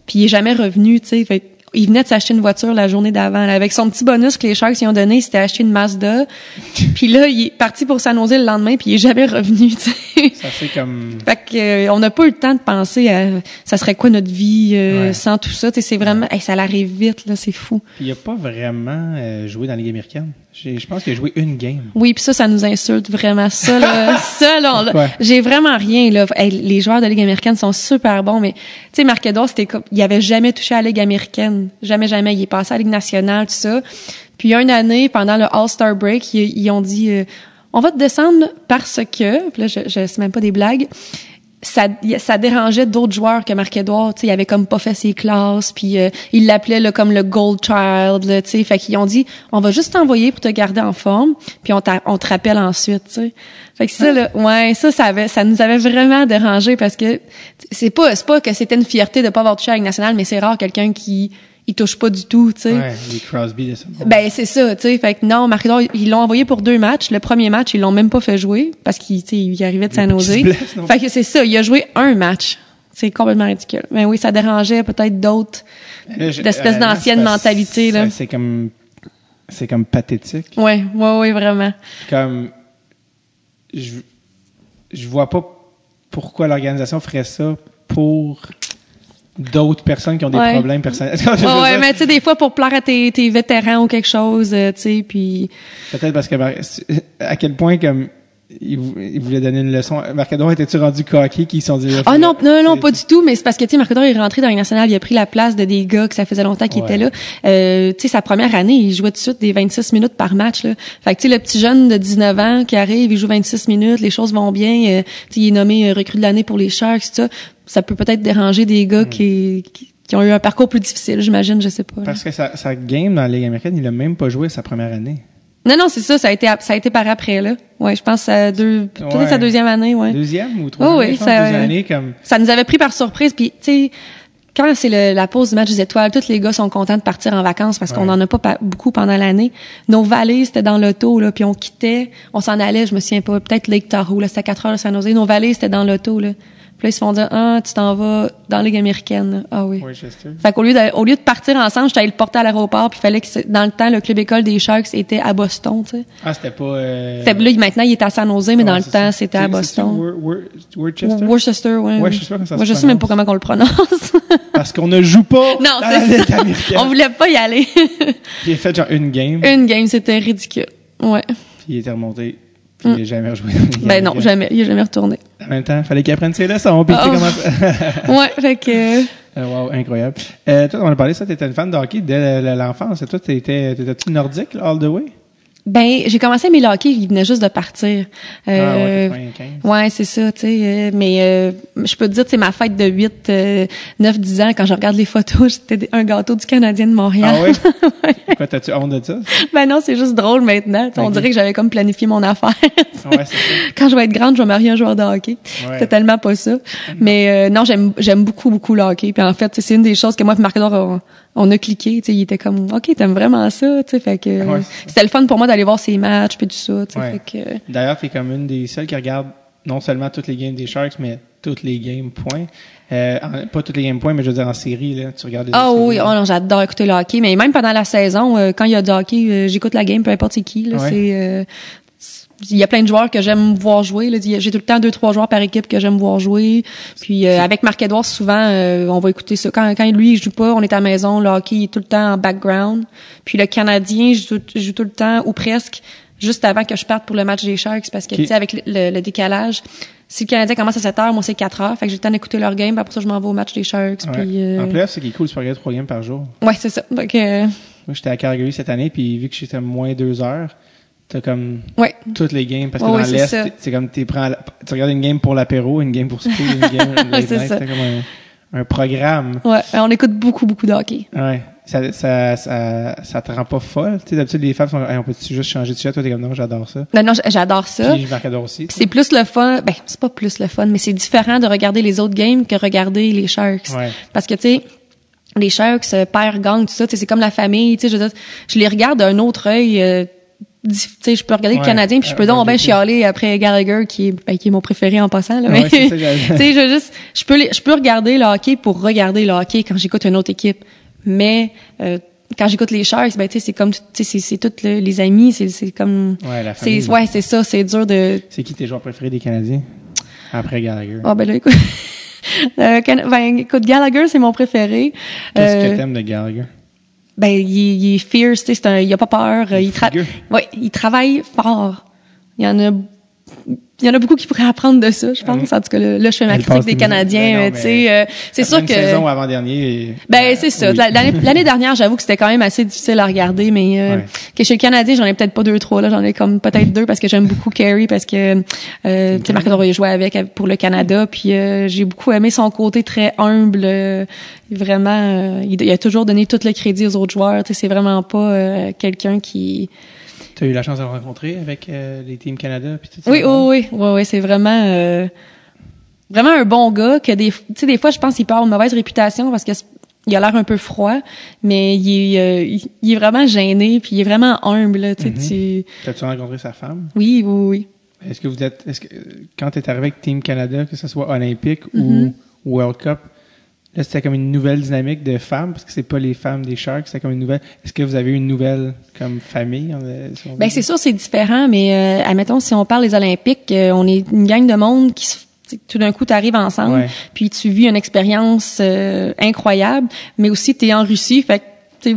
puis il est jamais revenu, tu sais, fait il venait de s'acheter une voiture la journée d'avant. Avec son petit bonus que les Sharks lui ont donné, il s'était acheté une Mazda. puis là, il est parti pour s'annoncer le lendemain, puis il est jamais revenu. Ça, c'est comme. Fait que euh, on n'a pas eu le temps de penser à ça serait quoi notre vie euh, Ouais. sans tout ça. C'est vraiment, hey, ça l'arrive vite là, c'est fou. Il a pas vraiment euh, joué dans la Ligue américaine. Je pense qu'il a joué une game. Oui, puis ça, ça nous insulte vraiment. Ça, là, ça, là, j'ai vraiment rien. Là. Hey, les joueurs de Ligue américaine sont super bons, mais tu sais, Marc Edouard, c'était comme, il avait jamais touché à la Ligue américaine, jamais, jamais. Il est passé à la Ligue nationale, tout ça. Puis il y a une année, pendant le All-Star Break, ils, ils ont dit, euh, on va te descendre parce que, puis là, je, je c'est même pas des blagues. Ça, ça dérangeait d'autres joueurs que Marc-Edouard, il avait comme pas fait ses classes, puis euh, il l'appelait comme le gold child, là, fait qu'ils ont dit on va juste t'envoyer pour te garder en forme, puis on, on te rappelle ensuite. Fait que ça là, ouais, ça ça avait ça nous avait vraiment dérangé parce que c'est pas c'est pas que c'était une fierté de pas avoir touché à la nationale, mais c'est rare quelqu'un qui il touche pas du tout, tu sais. Ouais, les Crosby de. Ben c'est ça, tu sais. Fait que non, Marc-Edouard, ils l'ont envoyé pour deux matchs. Le premier match, ils l'ont même pas fait jouer parce qu'il tu sais, il arrivait de San Jose. Fait que c'est ça, il a joué un match. C'est complètement ridicule. Mais oui, ça dérangeait peut-être d'autres je- d'espèces c'est parce- mentalités, là. c'est- C'est comme, c'est comme pathétique. Ouais, ouais, ouais, vraiment. Comme, je, je vois pas pourquoi l'organisation ferait ça pour d'autres personnes qui ont des Ouais. problèmes personnels. Ouais, ouais, mais tu sais, des fois, pour plaire à tes, tes vétérans ou quelque chose, euh, tu sais, puis... Peut-être parce que à quel point comme il, vou- il voulait donner une leçon. Marc-Edouard, était-tu rendu coquille qui se sont dit Ah non, non, non, pas du tout, mais c'est parce que, tu sais, Marc-Edouard est rentré dans la nationale, il a pris la place de des gars que ça faisait longtemps qu'ils Ouais. étaient là. Euh, tu sais, sa première année, il jouait tout de suite des 26 minutes par match, là. Fait que, tu sais, le petit jeune de 19 ans qui arrive, il joue 26 minutes, les choses vont bien, euh, tu sais, il est nommé euh, recrue de l'année pour les Sharks, ça. Ça peut peut-être déranger des Hmm. gars qui, qui, qui ont eu un parcours plus difficile, j'imagine, je sais pas. là. Parce que sa, sa game dans la Ligue américaine, il a même pas joué sa première année. Non, non, c'est ça, ça a été, ça a été par après, là. Ouais, je pense à deux, peut-être Ouais. sa deuxième année, ouais. Deuxième ou troisième Oh oui, ça- année, comme ça nous avait pris par surprise. Puis, tu sais, quand c'est la pause du match des étoiles, tous les gars sont contents de partir en vacances parce qu'on Ouais. en a pas pa- beaucoup pendant l'année. Nos valises, c'était dans l'auto, là, puis on quittait, on s'en allait, je me souviens pas, peut-être Lake Tahoe, là, c'était 4 heures de San Jose. Nos valises, c'était dans l'auto, là. Puis là, ils se font dire, ah, tu t'en vas dans la Ligue américaine. Ah oui. Worcester. Fait qu'au lieu de, au lieu de partir ensemble, j'étais allé le porter à l'aéroport, puis fallait que, dans le temps, le club école des Sharks était à Boston, tu sais. Ah, c'était pas. Euh... Là, maintenant, il est à San Jose, mais dans ouais, le temps, c'était à Boston. Wor- Wor- Worcester? Worcester, pas comment ça se Moi, je sais même pas comment on le prononce. Parce qu'on ne joue pas non, dans la c'est Ligue américaine. On voulait pas y aller. Puis il a fait genre une game, Une game, c'était ridicule. Ouais. puis il était remonté, puis il a jamais rejoué. dans la Ligue Ben non, jamais. Il est jamais retourné. En même temps, fallait qu'il apprenne ses leçons, puis tu Oh. comment ça- Ouais, fait que... Euh, wow, incroyable. Euh, toi, on a parlé de ça, t'étais une fan de hockey dès l'enfance. Et toi, t'étais, t'étais-tu nordique, là, all the way? Ben, j'ai commencé à mes hockey, il venait juste de partir. ah ouais, Euh, 95. Ouais, c'est ça, tu sais. euh, mais euh, je peux te dire, c'est ma fête de 8, euh, 9, 10 ans, quand je regarde les photos, j'étais un gâteau du Canadien de Montréal. Ah ouais? Quoi, t'as-tu honte de ça? ben non, c'est juste drôle maintenant. sais, On dirait que j'avais comme planifié mon affaire. Ouais, c'est ça. quand je vais être grande, je vais marier un joueur de hockey. Ouais. C'est tellement pas ça. Mais euh, non, j'aime j'aime beaucoup beaucoup le hockey. Puis en fait, c'est une des choses que moi et Marc on, on a cliqué. Tu sais, il était comme OK, t'aimes vraiment ça. Tu sais, fait que Ouais. c'était le fun pour moi d'aller voir ses matchs puis tout ça. Tu sais, Ouais. fait que D'ailleurs, t'es comme une des seules qui regarde non seulement toutes les games des Sharks, mais toutes les games points. Euh, en- pas toutes les games points, mais je veux dire en série, là. Tu regardes les ah oui, oh non, j'adore écouter le hockey. Mais même pendant la saison, euh, quand il y a du hockey, euh, j'écoute la game, peu importe c'est qui. Là, Ouais. c'est euh, il y a plein de joueurs que j'aime voir jouer. J'ai tout le temps deux, trois joueurs par équipe que j'aime voir jouer. Puis euh, avec Marc-Edouard, souvent, euh, on va écouter ça. Quand, quand lui, il joue pas, on est à la maison, le hockey il est tout le temps en background. Puis le Canadien, je joue, je joue tout le temps, ou presque, juste avant que je parte pour le match des Sharks. Parce que, Ok. tu sais, avec le, le- le décalage, si le Canadien commence à 7 heures, moi, c'est 4 heures. Fait que j'ai le temps d'écouter leur game. Puis après ça, je m'en vais au match des Sharks. Ouais. Puis, euh, En playoff, c'est qui est cool, tu peux regarder trois games par jour. ouais, c'est ça. Que, euh, Moi, j'étais à Calgary cette année, puis vu que j'étais moins deux heures, t'as comme ouais. toutes les games, parce que Ouais, dans c'est l'Est, c'est comme t'es prends, tu regardes une game pour l'apéro, une game pour souper, une game late C'est night, ça. c'est comme un, un programme. Ouais, on écoute beaucoup, beaucoup de hockey. Ouais. Ça, ça, ça, ça te rend pas folle. Tu sais, d'habitude, les femmes sont, Hey, on peut-tu juste changer de sujet? Toi, t'es comme, non, j'adore ça. Non, non, j'adore ça. Puis, je aussi. Puis c'est plus le fun. Ben, c'est pas plus le fun, mais c'est différent de regarder les autres games que regarder les Sharks. Ouais. Parce que, tu sais, les Sharks, euh, père, gang, tout ça, tu sais, c'est comme la famille, tu sais, je, je les regarde d'un autre œil. euh, tu je peux regarder Ouais, le Canadien, puis je peux euh, donc ouais, chialer après Gallagher, qui est, ben, qui est mon préféré en passant, là. Ouais, mais, j'allais- tu sais, je juste, je peux, je peux regarder le hockey pour regarder le hockey quand j'écoute une autre équipe. Mais, euh, quand j'écoute les Sharks, ben, tu sais, c'est comme, tu sais, c'est, c'est tous le- les amis, c'est, c'est comme, Ouais, la famille. ouais, c'est ça, c'est dur de, C'est qui tes joueurs préférés des Canadiens? Après Gallagher? Ah ben là, écoute, euh, Can- ben, écoute, Gallagher, c'est mon préféré. Qu'est-ce Euh, que t'aimes de Gallagher? Ben, il, il est fierce, c'est un, il a pas peur. euh, Il, tra- ouais, il travaille fort. Il y en a, il y en a beaucoup qui pourraient apprendre de ça, je pense. En tout cas, là, là, je fais ma Elle critique des Canadiens, Ben tu sais, euh, c'est sûr une que... saison avant-dernier. et- Ben c'est ça. Oui. L'année dernière, j'avoue que c'était quand même assez difficile à regarder, mais euh, Ouais. que chez le Canadien, j'en ai peut-être pas deux trois là, j'en ai comme peut-être deux parce que j'aime beaucoup Carey parce que euh, tu sais Marc André jouait avec avec- pour le Canada, puis euh, j'ai beaucoup aimé son côté très humble, euh, vraiment euh, il, il a toujours donné tout le crédit aux autres joueurs, tu sais c'est vraiment pas euh, quelqu'un qui Tu as eu la chance de le rencontrer avec euh, les Teams Canada puis tout ça. Oui, oui, oui, oui, oui, c'est vraiment euh, vraiment un bon gars que des tu sais des fois je pense qu'il peut avoir une mauvaise réputation parce que il a l'air un peu froid, mais il est, euh, il, il est vraiment gêné puis il est vraiment humble, là, tu sais, tu- T'as-tu rencontré sa femme? Oui, oui, oui. Est-ce que vous êtes, est-ce que, quand tu es arrivé avec Team Canada, que ce soit olympique Mm-hmm. ou World Cup, là, c'était comme une nouvelle dynamique de femmes, parce que c'est pas les femmes des Sharks, c'est comme une nouvelle. Est-ce que vous avez une nouvelle, comme famille? si Ben c'est sûr c'est différent, mais euh, admettons si on parle des Olympiques, euh, on est une gang de monde qui se tout d'un coup, tu arrives ensemble, Ouais. puis tu vis une expérience euh, incroyable, mais aussi tu es en Russie, fait que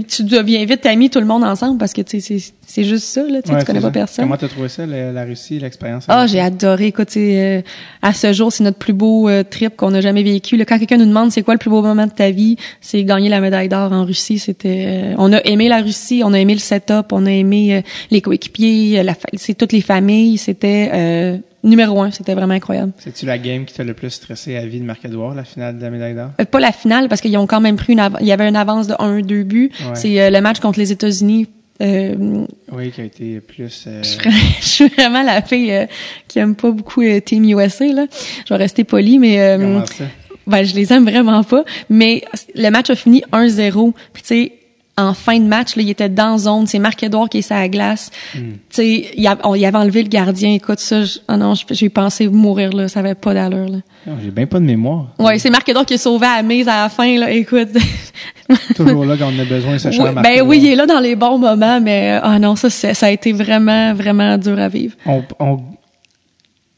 tu deviens vite ami tout le monde ensemble parce que c'est c'est juste ça là, tu sais, Ouais, tu connais pas ça. personne. Comment t'as trouvé ça, la, la Russie, l'expérience? Ah, j'ai adoré. Écoute, euh, à ce jour, c'est notre plus beau euh, trip qu'on a jamais vécu. Là, quand quelqu'un nous demande c'est quoi le plus beau moment de ta vie, c'est gagner la médaille d'or en Russie. C'était, euh, on a aimé la Russie, on a aimé le setup, on a aimé euh, les coéquipiers, euh, la, c'est toutes les familles. C'était euh, numéro un. C'était vraiment incroyable. C'est-tu la game qui t'a le plus stressé à vie de Marc-Edouard, la finale de la médaille d'or? Euh, pas la finale parce qu'ils ont quand même pris une, av- il y avait une avance de 1-2 buts. Ouais. C'est euh, le match contre les États-Unis. Euh, Oui, qui a été plus... euh, je suis vraiment la fille euh, qui aime pas beaucoup Team USA là. Je vais rester polie, mais euh, comment ça? Ben, je les aime vraiment pas. Mais le match a fini 1-0. Puis, tu sais, en fin de match, là, il était dans zone. C'est Marc-Edouard qui est la glace. Hmm. Tu sais, il, a- on- il avait enlevé le gardien. Écoute, ça, je- ah non, j'ai pensé mourir, là. Ça avait pas d'allure, là. Non, J'ai bien pas de mémoire. Ouais, c'est Marc-Edouard qui a sauvé à la mise à la fin, là. Écoute. Toujours là quand on a besoin, cher Oui, ben oui, il est là dans les bons moments, mais, ah non, ça, ça a été vraiment, vraiment dur à vivre. On, on,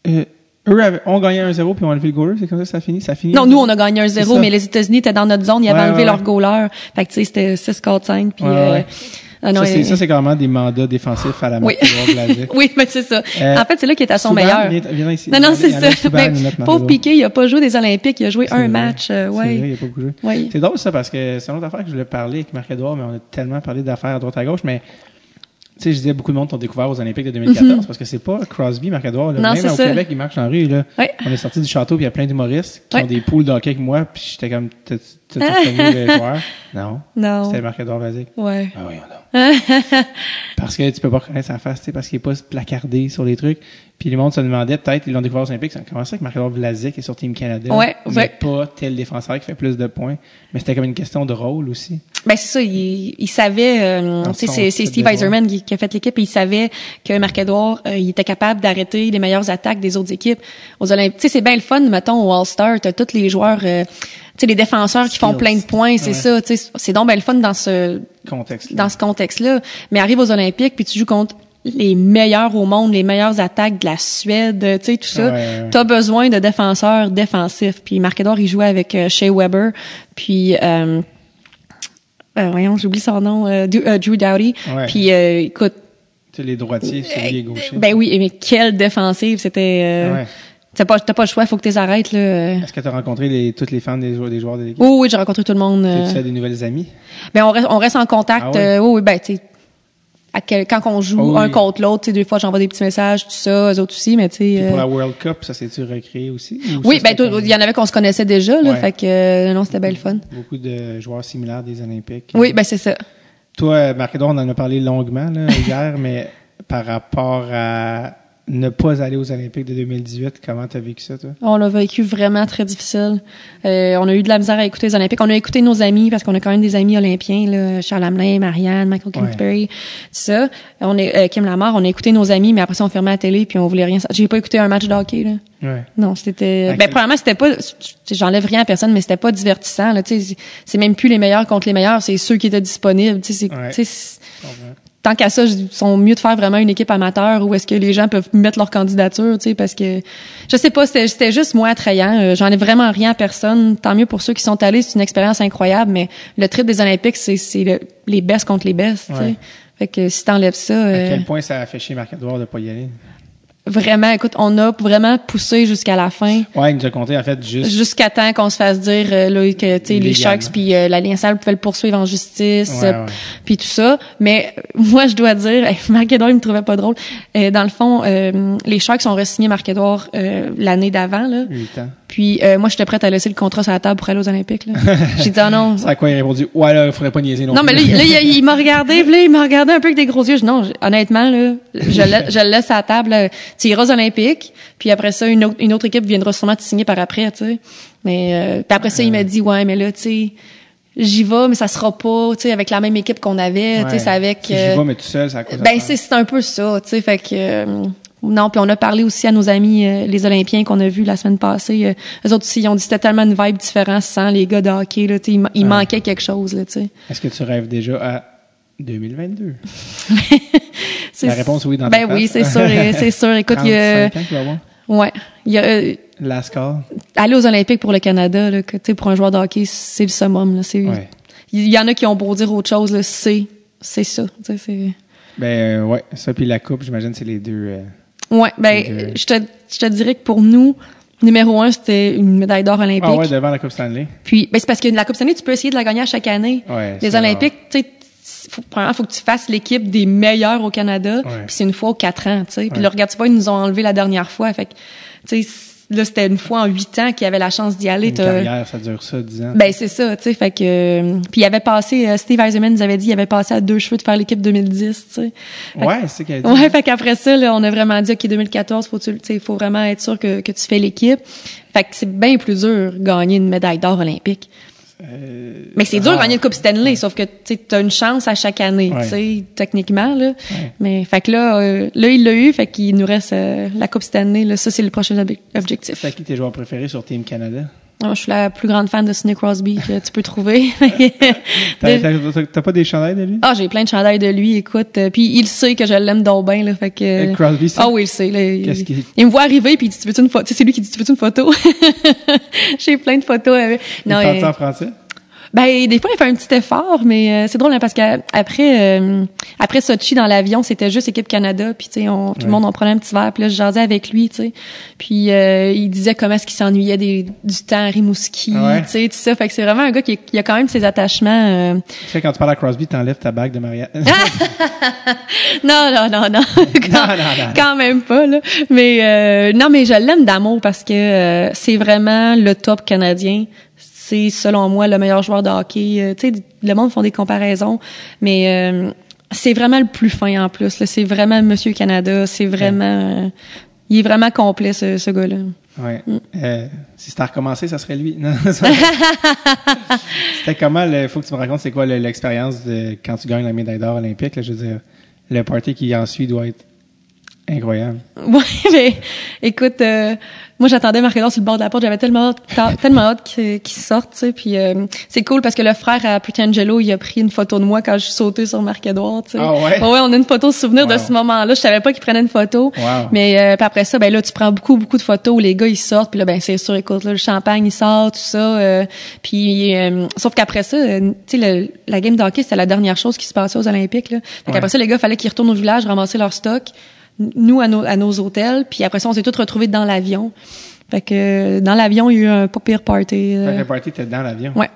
euh, eux avaient- ont gagné 1-0 puis ont enlevé le goaler, c'est comme ça que ça finit? Ça finit? Non, nous, on a gagné un C'est 0 ça. mais les États-Unis étaient dans notre zone. Ils avaient Ouais, enlevé ouais, leur ouais. goaler. Fait que, tu sais, c'était 6-4-5. Puis, Ouais, euh, ouais. ah non, ça, c'est, euh, ça, c'est carrément des mandats défensifs à la Oui. Oui, mais c'est ça. Euh, en fait, c'est là qu'il est à son Souban, meilleur. viens- viens ici. non, non, c'est ça. Souban, a pauvre. Piqué, il a pas joué des Olympiques, il a joué C'est un vrai. match. euh, C'est ouais. vrai, il a pas beaucoup joué. Oui. C'est drôle ça parce que c'est une autre affaire que je voulais parler avec Marc-Edouard, mais on a tellement parlé d'affaires à droite à gauche, mais sais, je disais, beaucoup de monde t'ont découvert aux Olympiques de 2014 parce que c'est pas Crosby, Marc-Edouard. là. Non, Même au ça. Québec, ils marchent la rue. Là. On est sorti du château puis il y a plein d'humoristes qui ont des poules d'hockey avec moi puis j'étais comme, t'as connu le joueur? Non. Non. C'était Marc-Edouard Vlasic. Ouais. Ah oui, on a. parce que tu peux pas reconnaître sa face, tu sais, parce qu'il est pas placardé sur les trucs. Puis les monde se demandait, peut-être, ils l'ont découvert aux Olympiques, comment ça que Marc-Edouard Vlasic est sur Team Canada? Ouais, mais ouais. pas tel défenseur qui fait plus de points. Mais c'était comme une question de rôle aussi. Ben c'est ça, il, il savait, euh, c'est, Steve Eiserman qui, qui a fait l'équipe et il savait que Marc-Edouard, euh, il était capable d'arrêter les meilleures attaques des autres équipes aux Olympiques. Tu sais, c'est bien le fun, mettons, au All-Star, t'as tous les joueurs, euh, tu sais, les défenseurs qui font plein de points, c'est Ouais. ça, tu sais, c'est donc bien le fun dans ce, Contexte. dans ce contexte-là. Mais arrive aux Olympiques, puis tu joues contre les meilleurs au monde, les meilleures attaques de la Suède, tu sais, tout ça. Ouais. T'as besoin de défenseurs défensifs. Puis Marc-Edouard, il jouait avec euh, Shea Weber, puis... Euh, voyons, j'oublie son nom, euh, Du- euh, Drew. Ouais. Puis euh, écoute, les droitiers, celui qui est gaucher. ben oui, mais quelle défensive, c'était... Euh, Ouais. T'as pas, pas le choix, faut que tu les arrêtes, là. euh. Est-ce que tu as rencontré les, toutes les fans des joueurs, des joueurs de l'équipe? Oh oui, j'ai rencontré tout le monde. euh. Tu as des nouvelles amies? Ben on reste, on reste en contact. Ah euh, oui, oui, ben tu à quel- quand on joue oui. un contre l'autre, tu sais, des fois j'envoie des petits messages, tout ça, eux autres aussi, mais tu sais. Euh, pour la World Cup, ça s'est-tu recréé aussi? Ou oui, ben comme il y en avait qu'on se connaissait déjà, là, Ouais. fait que euh, non, c'était bien le fun. Beaucoup de joueurs similaires des Olympiques. Oui, ben c'est ça. Toi, Marc-Edouard, on en a parlé longuement là, hier, mais par rapport à ne pas aller aux Olympiques de 2018, comment tu as vécu ça, toi? On l'a vécu vraiment très difficile. Euh, on a eu de la misère à écouter les Olympiques. On a écouté nos amis parce qu'on a quand même des amis olympiens, là, Charles Hamelin, Marianne, Michael Ouais. Kingsbury, tout ça. On est euh, Kim Lamar, on a écouté nos amis, mais après ça on fermait la télé puis on voulait rien. J'ai pas écouté un match de hockey là. Ouais. Non, c'était. Ben premièrement c'était pas. J'enlève rien à personne, mais c'était pas divertissant. Là, c'est même plus les meilleurs contre les meilleurs, c'est ceux qui étaient disponibles. Tu sais, tant qu'à ça, ils sont mieux de faire vraiment une équipe amateur où est-ce que les gens peuvent mettre leur candidature, tu sais, parce que je sais pas, c'était juste moi attrayant. Euh, J'en ai vraiment rien à personne. Tant mieux pour ceux qui sont allés, c'est une expérience incroyable. Mais le trip des Olympiques, c'est c'est le- les best contre les best, tu sais. Fait que si t'enlèves ça, À euh, quel point ça a fait chier Marc-Edouard de pas y aller? Vraiment, écoute, on a vraiment poussé jusqu'à la fin. Ouais, il nous a compté, en fait, juste. Jusqu'à temps qu'on se fasse dire euh, là, que tu sais, les. Sharks puis euh, la Ligue nationale pouvaient le poursuivre en justice Ouais, ouais. puis tout ça. Mais euh, moi, je dois dire, Marc-Edouard, il me trouvait pas drôle. Euh, dans le fond, euh, les Sharks ont re-signé Marc-Edouard euh, l'année d'avant. Là. Huit ans. Puis euh, moi, j'étais prête à laisser le contrat sur la table pour aller aux Olympiques. J'ai dit, ah non, C'est à quoi il a répondu? Ouais, là, il faudrait pas niaiser non, non, mais là, il- là, il, il m'a regardé, puis là, il m'a regardé un peu avec des gros yeux. Je dis, non, honnêtement, là, je, le, je le laisse à la table. là. Tu iras aux Olympiques, puis après ça, une autre, une autre équipe viendra sûrement te signer par après, tu sais. Mais euh, puis après ça, il m'a dit, ouais, mais là, tu sais, j'y vais, mais ça sera pas, tu sais, avec la même équipe qu'on avait, tu sais, avec... Euh, j'y vais, mais tout seul, ça a quoi ça ben, c'est c'est un peu ça, tu sais, fait que... euh, non, puis on a parlé aussi à nos amis, euh, les Olympiens qu'on a vus la semaine passée. Euh, eux autres aussi, ils ont dit que c'était tellement une vibe différente sans les gars de hockey. Là, il, ma- il Ouais. manquait quelque chose. Là. Est-ce que tu rêves déjà à 2022? C'est- La réponse, oui, dans Ben oui, c'est sûr, euh, c'est sûr. Écoute, il y a, 35 ans qu'il va avoir. ouais, il y a, euh, Last call. aller aux Olympiques pour le Canada, là, que, pour un joueur de hockey, c'est le summum. Là, c'est, Ouais. il y en a qui ont beau dire autre chose, là, c'est, c'est ça. c'est, Ben, euh, ouais. Ça, puis la coupe, j'imagine, c'est les deux. euh, ouais, ben, je te, je te dirais que pour nous, numéro un, c'était une médaille d'or olympique. Ah ouais, devant la Coupe Stanley. Puis, ben, c'est parce que la Coupe Stanley, tu peux essayer de la gagner à chaque année. Ouais, Les Olympiques, tu sais, faut, premièrement, faut que tu fasses l'équipe des meilleurs au Canada. Ouais. Puis c'est une fois aux quatre ans, tu sais. Puis là, regarde, tu vois, ils nous ont enlevé la dernière fois. Fait que, tu sais, là, c'était une fois en huit ans qu'il avait la chance d'y aller. Une carrière, ça dure ça, 10 ans. Ben, c'est ça, tu sais. Fait que, euh, puis il avait passé, euh, Steve Eisenman nous avait dit, il avait passé à deux cheveux de faire l'équipe 2010, tu sais. Ouais, c'est ce qu'elle a dit. Ouais, fait qu'après ça, là, on a vraiment dit, OK, 2014, faut tu, tu sais, faut vraiment être sûr que, que tu fais l'équipe. Fait que c'est bien plus dur de gagner une médaille d'or olympique. Euh, Mais c'est dur de gagner une Coupe Stanley, sauf que tu as une chance à chaque année, Ouais. tu sais, techniquement là. Ouais. Mais fait que là, euh, là il l'a eu, fait qu'il nous reste euh, la Coupe Stanley. Là, ça c'est le prochain ob- objectif. C'est qui tes joueurs préférés sur Team Canada? Moi, je suis la plus grande fan de Sidney Crosby que tu peux trouver. T'as pas des chandails de lui? Ah, j'ai plein de chandails de lui, écoute. euh, puis il sait que je l'aime donc bien, là, fait que. Euh, Crosby, c'est- Ah oui, il sait. Là, il, Qu'est-ce qu'il- il me voit arriver, puis il dit, tu veux une photo? C'est lui qui dit, tu veux une photo? j'ai plein de photos avec. Il Non, parle euh, en français? Ben des fois il fait un petit effort, mais euh, c'est drôle hein, parce qu'après euh, après Sochi dans l'avion c'était juste équipe Canada, puis tu sais on tout le Ouais. monde on prenait un petit verre, puis là je jasais avec lui, tu sais, puis euh, il disait comment est-ce qu'il s'ennuyait des du temps à Rimouski, Ouais? tu sais tout ça, fait que c'est vraiment un gars qui, qui a quand même ses attachements. euh, Tu sais, quand tu parles à Crosby, t'enlèves ta bague de mariage. Non non non non, quand, non, non. quand même pas là, mais euh, non mais je l'aime d'amour parce que euh, c'est vraiment le top canadien. C'est selon moi le meilleur joueur de hockey. Euh, tu sais, le monde font des comparaisons, mais euh, c'est vraiment le plus fin en plus. C'est vraiment Monsieur Canada. C'est vraiment, euh, il est vraiment complet ce, ce gars-là. Ouais. Mm. Euh, si c'était à recommencer, ça serait lui. C'était comment, il faut que tu me racontes, c'est quoi le- l'expérience de quand tu gagnes la médaille d'or olympique, là, je veux dire, le party qui en suit doit être incroyable. Ouais, mais écoute, euh, moi j'attendais Marc-Edouard sur le bord de la porte, j'avais tellement hâte, tellement hâte qu'il sorte, tu sais, puis euh, c'est cool parce que le frère à Pietrangelo, il a pris une photo de moi quand je suis sautée sur Marc-Edouard, tu sais. Ah ouais? Ouais, on a une photo souvenir de ce moment-là, je savais pas qu'il prenait une photo. Wow. Mais euh, puis après ça, ben là tu prends beaucoup beaucoup de photos où les gars ils sortent, puis là ben c'est sûr, écoute, là, le champagne il sort, tout ça, euh, puis euh, sauf qu'après ça, euh, tu sais la game de hockey c'était la dernière chose qui se passait aux Olympiques là. Fait Ouais. qu'après ça les gars fallait qu'ils retournent au village ramasser leur stock nous à nos, à nos hôtels, puis après ça, on s'est tous retrouvés dans l'avion. Fait que dans l'avion, il y a eu un pas pire party. euh, le party était dans l'avion. ouais.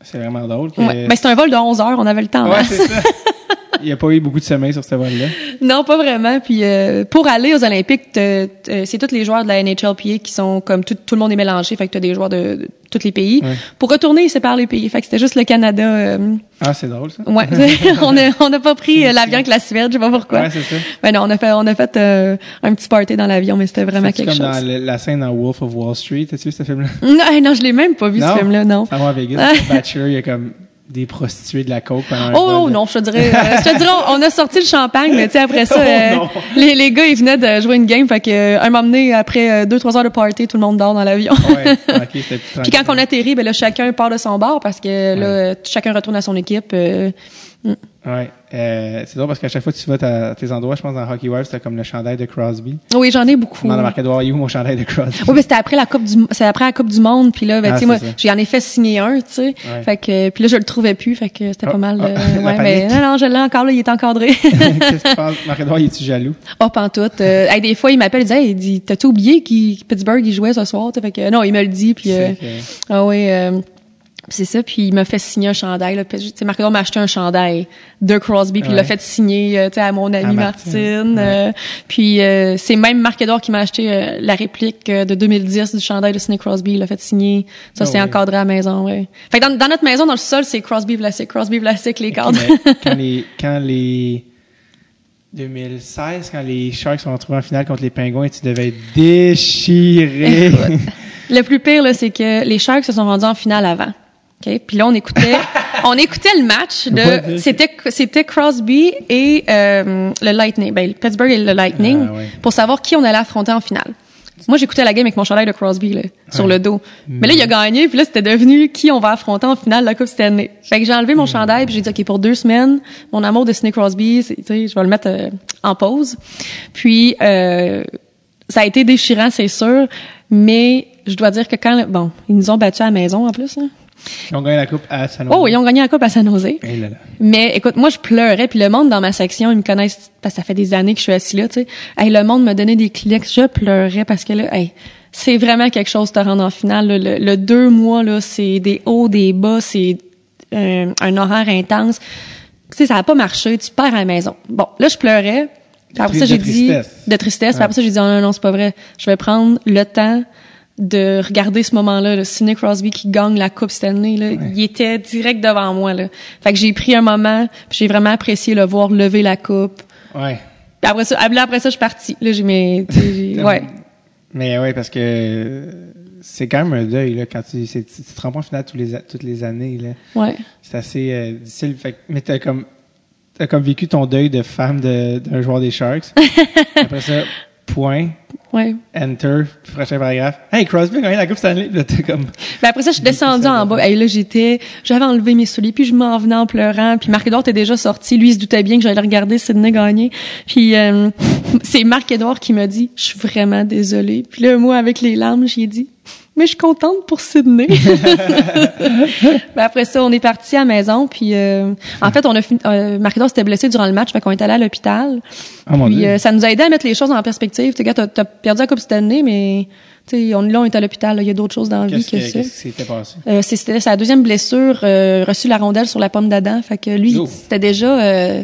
C'est vraiment drôle. Que... ouais. Ben, c'était un vol de 11 heures, on avait le temps. Ouais, c'est ça. Il n'y a pas eu beaucoup de sommeil sur ce vol-là. non, pas vraiment. Puis euh, pour aller aux Olympiques, c'est tous les joueurs de la NHLPA qui sont comme tout, tout le monde est mélangé. Fait que t'as des joueurs de, de tous les pays. Ouais. Pour retourner, ils séparent les pays. Fait que c'était juste le Canada. euh, Ah, c'est drôle, ça. ouais, on a on n'a pas pris euh, l'avion avec la Suède, je sais pas pourquoi. Ouais, c'est ça. Ben non, on a fait on a fait euh, un petit party dans l'avion, mais c'était vraiment quelque comme chose. dans le- la scène dans Wolf of Wall Street. T'as-tu vu ce film-là? Non, non, je l'ai même pas vu ce film-là, non. Ça va à Vegas. Bachelor, il y a comme des prostituées de la coke pendant Oh non, je te dirais, euh, je te dirais, on, on a sorti le champagne, mais tu sais après ça, Oh, euh, les, les gars ils venaient de jouer une game, fait que euh, un moment donné, après deux trois heures de party, tout le monde dort dans l'avion. Ouais, Puis quand on atterrit, ben là chacun part de son bar parce que là, chacun retourne à son équipe. euh, mm. Ouais. Euh, c'est drôle parce qu'à chaque fois que tu vas à tes endroits, je pense dans Hockey Wives, c'était comme le chandail de Crosby. Oui, j'en ai beaucoup. Demande à Marc-Edouard, il est où mon chandail de Crosby? Oui, mais c'était après la coupe du c'est après la coupe du monde puis là ben, Ah, tu sais moi j'en ai fait signer un, tu sais. Ouais. Fait que puis là je le trouvais plus, fait que c'était Oh, pas mal oh, ouais mais non non, je l'ai encore là, il est encadré. Qu'est-ce que tu penses? Marc-Edouard, il est-tu jaloux? Oh, pantoute. Euh, hey, des fois, il m'appelle, il dit, hey, il dit, t'as-tu oublié qu'il, Pittsburgh, il jouait ce soir? Tu sais, Fait que, non, il me le dit, puis, euh, ah oui, euh, c'est ça, puis il m'a fait signer un chandail, là. Puis, tu sais, Marc-Edouard m'a acheté un chandail de Crosby, puis il l'a fait signer, euh, tu sais, à mon ami À Martine. Martine, euh, puis, euh, c'est même Marc-Edouard qui m'a acheté euh, la réplique de 2010 du chandail de Sidney Crosby. Il l'a fait signer. Ça, Ah c'est encadré à la maison, ouais. Fait que dans, dans notre maison, dans le sol, c'est Crosby Vlasic, Crosby Vlasic, les cadres. Quand les, quand les 2016, quand les Sharks sont retrouvés en finale contre les Pingouins, tu devais être déchiré. Le plus pire, là, c'est que les Sharks se sont rendus en finale avant. Puis là, on écoutait, on écoutait le match de, c'était, c'était Crosby et euh, le Lightning, ben, Pittsburgh et le Lightning, Ah, pour savoir qui on allait affronter en finale. Moi, j'écoutais la game avec mon chandail de Crosby là, sur le dos. Mais là, il a gagné, puis là, c'était devenu qui on va affronter en finale de la Coupe Stanley. Fait que j'ai enlevé mon chandail, puis j'ai dit, OK, pour deux semaines, mon amour de Sidney Crosby, tu sais, je vais le mettre euh, en pause. Puis, euh, ça a été déchirant, c'est sûr, mais je dois dire que quand... Bon, ils nous ont battus à la maison, en plus. Hein. Ils ont gagné la coupe à San Jose. Oh, ils ont gagné la Coupe à San Jose. Là là. Mais écoute, moi je pleurais puis le monde dans ma section, ils me connaissent parce que ça fait des années que je suis assis là, tu sais. Hey, le monde me donnait des clics, je pleurais parce que là, hey, c'est vraiment quelque chose de te rendre en finale. là. Le, le deux mois là, c'est des hauts, des bas, c'est euh, un horaire intense. Tu sais, ça a pas marché, tu perds à la maison. Bon, là je pleurais. Après De ça j'ai tristesse. dit de tristesse. Ouais. après ça j'ai dit oh, non non c'est pas vrai. Je vais prendre le temps de regarder ce moment-là, le Sidney Crosby qui gagne la Coupe Stanley, là, il était direct devant moi. Là. Fait que j'ai pris un moment, j'ai vraiment apprécié le voir lever la coupe. Ouais. Puis après ça, ah, après ça, je suis partie. Là, j'ai mes, ouais. Mais ouais, parce que c'est quand même un deuil, là, quand tu, tu, tu te rends pas en finale tous les, toutes les années, là. Ouais. C'est assez euh, difficile. Fait, que- mais t'as comme, t'as comme vécu ton deuil de femme de- d'un joueur des Sharks. Après ça, point, Ouais. enter, prochain paragraphe. Hey, Crosby a gagné la Coupe Stanley. Là, t'as comme, Ben après ça, je suis descendue en bas. Et là, j'étais, j'avais enlevé mes souliers, puis je m'en venais en pleurant. Puis Marc-Edouard était déjà sorti. Lui, il se doutait bien que j'allais regarder Sidney gagner. Puis euh, c'est Marc-Edouard qui m'a dit, je suis vraiment désolée. Puis là, moi, avec les larmes, j'ai dit, mais je suis contente pour Sidney. ben après ça, on est parti à la maison. Puis euh, en fait, on a fini, euh, s'était blessé durant le match, fait qu'on est allé à l'hôpital. oh Puis euh, ça nous a aidé à mettre les choses en perspective. Tu sais, t'as t'as perdu la Coupe cette année, mais tu sais, on, là, on est à l'hôpital. Il y a d'autres choses dans la vie que, que- ça. qu'est-ce qui s'était passé? Euh, c'était sa deuxième blessure, euh, reçu la rondelle sur la pomme d'Adam. Fait que lui, c'était déjà, euh,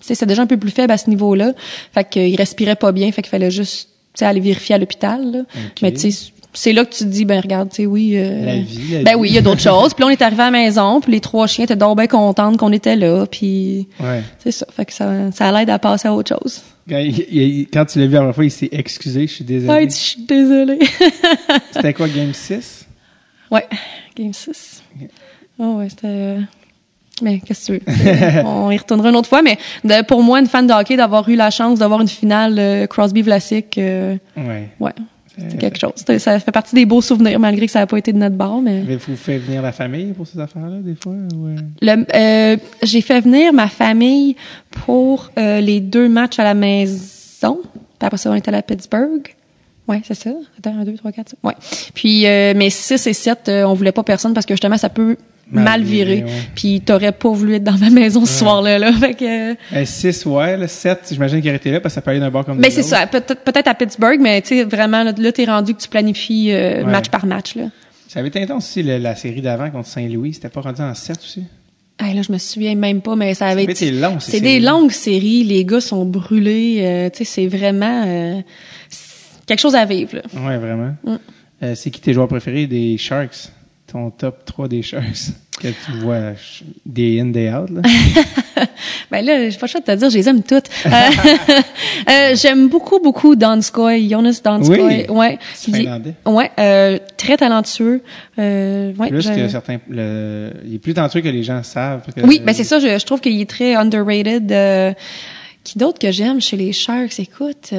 c'était déjà un peu plus faible à ce niveau-là. Fait que, euh, il respirait pas bien. Fait qu'il fallait juste, tu sais, aller vérifier à l'hôpital. là. Ok. Mais tu sais, c'est là que tu te dis, ben regarde, tu sais, oui. euh, La vie, la ben vie. oui, il y a d'autres choses. Puis là, on est arrivé à la maison. Puis les trois chiens étaient donc bien contentes qu'on était là. Puis Ouais. c'est ça. Fait que ça, ça l'aide à passer à autre chose. Quand, il- il- quand tu l'as vu la première fois, il s'est excusé. Je suis désolé. Dit, je suis désolée. C'était quoi, Game 6? Ouais, Game 6. Oh ouais, c'était... euh, Mais qu'est-ce que tu veux? On y retournera une autre fois, mais de- pour moi, une fan de hockey, d'avoir eu la chance d'avoir une finale euh, Crosby-Vlasic, euh, Ouais. ouais, c'est quelque chose. Ça fait partie des beaux souvenirs, malgré que ça n'a pas été de notre bord, mais... Avez-vous fait venir la famille pour ces affaires-là, des fois? ou, euh? Le- euh, j'ai fait venir ma famille pour euh, les deux matchs à la maison. Puis après ça, on est allé à Pittsburgh. Ouais, c'est ça. Attends, un, deux, trois, quatre. Ouais. Puis, euh, mais 6 et 7, euh, on voulait pas personne parce que justement, ça peut Mal ouais. Puis t'aurais pas voulu être dans ma maison ce soir-là. Là. Fait que, euh, 6, ouais. Le 7, j'imagine qu'il aurait été là parce que ça peut aller d'un bord comme ben c'est ça. Peut-être à Pittsburgh, mais tu sais, vraiment, là, t'es rendu que tu planifies euh, Ouais. match par match. Là. Ça avait été intense aussi, le- la série d'avant contre Saint-Louis. C'était pas rendu en 7 aussi? Hey, là, je me souviens même pas, mais ça avait été long, ces C'est des longues séries. Les gars sont brûlés. euh, tu sais, c'est vraiment euh, quelque chose à vivre. Là. Ouais, vraiment. Mm. Euh, c'est qui tes joueurs préférés? Des Sharks? Ton top 3 des Sharks que tu vois day in, day out, là? Ben là, j'ai pas le choix de te dire, je les aime toutes. Euh, euh, J'aime beaucoup, beaucoup Donskoy, Jonas Donskoy. Oui. Ouais. Finlandais. Ouais, euh, très talentueux. Euh, ouais, Plus que certains... Le, il est plus talentueux que les gens savent. que- Oui, ben c'est ça. Je, je trouve qu'il est très underrated. euh, Qui d'autre que j'aime chez les Sharks? Écoute,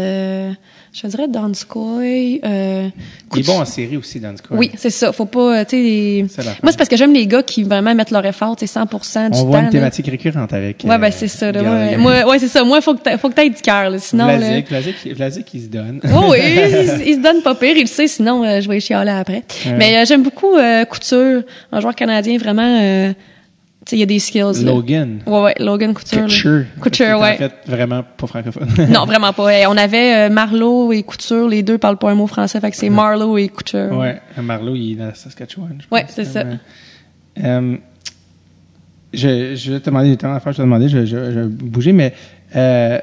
je dirais Donskoy. Euh, Il est bon en série aussi, cas. Oui, c'est ça. Faut pas, euh, tu sais, moi c'est parce que j'aime les gars qui vraiment mettent leur effort, tu sais, 100% du On temps. voit une là. thématique récurrente avec. Ouais, euh, ben c'est ça. Là, ouais, moi, ouais, c'est ça. Moi, faut que t'a- faut que t'aies du cœur, là, sinon. là- Vlasic, Vlasic, Vlasic, il se donne. Oh oui, il, il se donne pas pire, il le sait, sinon euh, je vais chialer après. Mais euh, j'aime beaucoup euh, Couture, un joueur canadien vraiment. Il y a des skills. là. Logan. Ouais, ouais, Logan Couture. là. Couture. Couture, En ouais. fait, vraiment pas francophone. Non, vraiment pas. On avait euh, Marlowe et Couture, les deux parlent pas un mot français, fait que c'est Marlowe et Couture. Ouais, Marlowe, il est dans la Saskatchewan. je Ouais, c'est ça. Euh, je, je vais te demander, il y a tellement d'affaires je vais te demander, je, je, bouger, mais euh,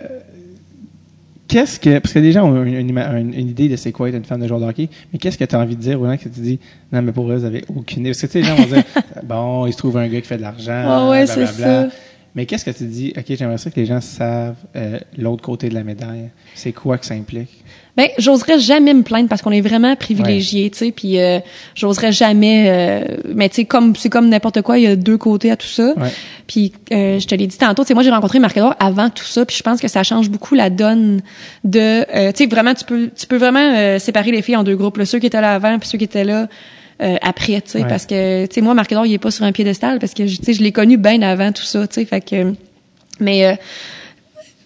qu'est-ce que. Parce que les gens ont une, une, ima- une- une idée de c'est quoi être une femme de joueur de hockey, mais qu'est-ce que tu as envie de dire aux gens que tu dis, non, mais pour eux, vous avez aucune idée? Parce que tu sais, les gens vont dire, bon, il se trouve un gars qui fait de l'argent. Ouais, ouais, c'est blablabla. ça. Mais qu'est-ce que tu dis, OK, j'aimerais ça que les gens savent euh, l'autre côté de la médaille. C'est quoi que ça implique? Ben, j'oserais jamais me plaindre parce qu'on est vraiment privilégié, tu sais, puis euh, j'oserais jamais euh, mais tu sais comme c'est comme n'importe quoi, il y a deux côtés à tout ça. Ouais. Puis euh, je te l'ai dit tantôt, tu sais moi j'ai rencontré Marc-Edouard avant tout ça, puis je pense que ça change beaucoup la donne de euh, tu sais vraiment tu peux tu peux vraiment euh, séparer les filles en deux groupes, là, ceux qui étaient là avant puis ceux qui étaient là euh, après, tu sais Ouais. parce que tu sais moi Marc-Edouard, il est pas sur un piédestal parce que je- tu sais je l'ai connu bien avant tout ça, tu sais fait que mais euh,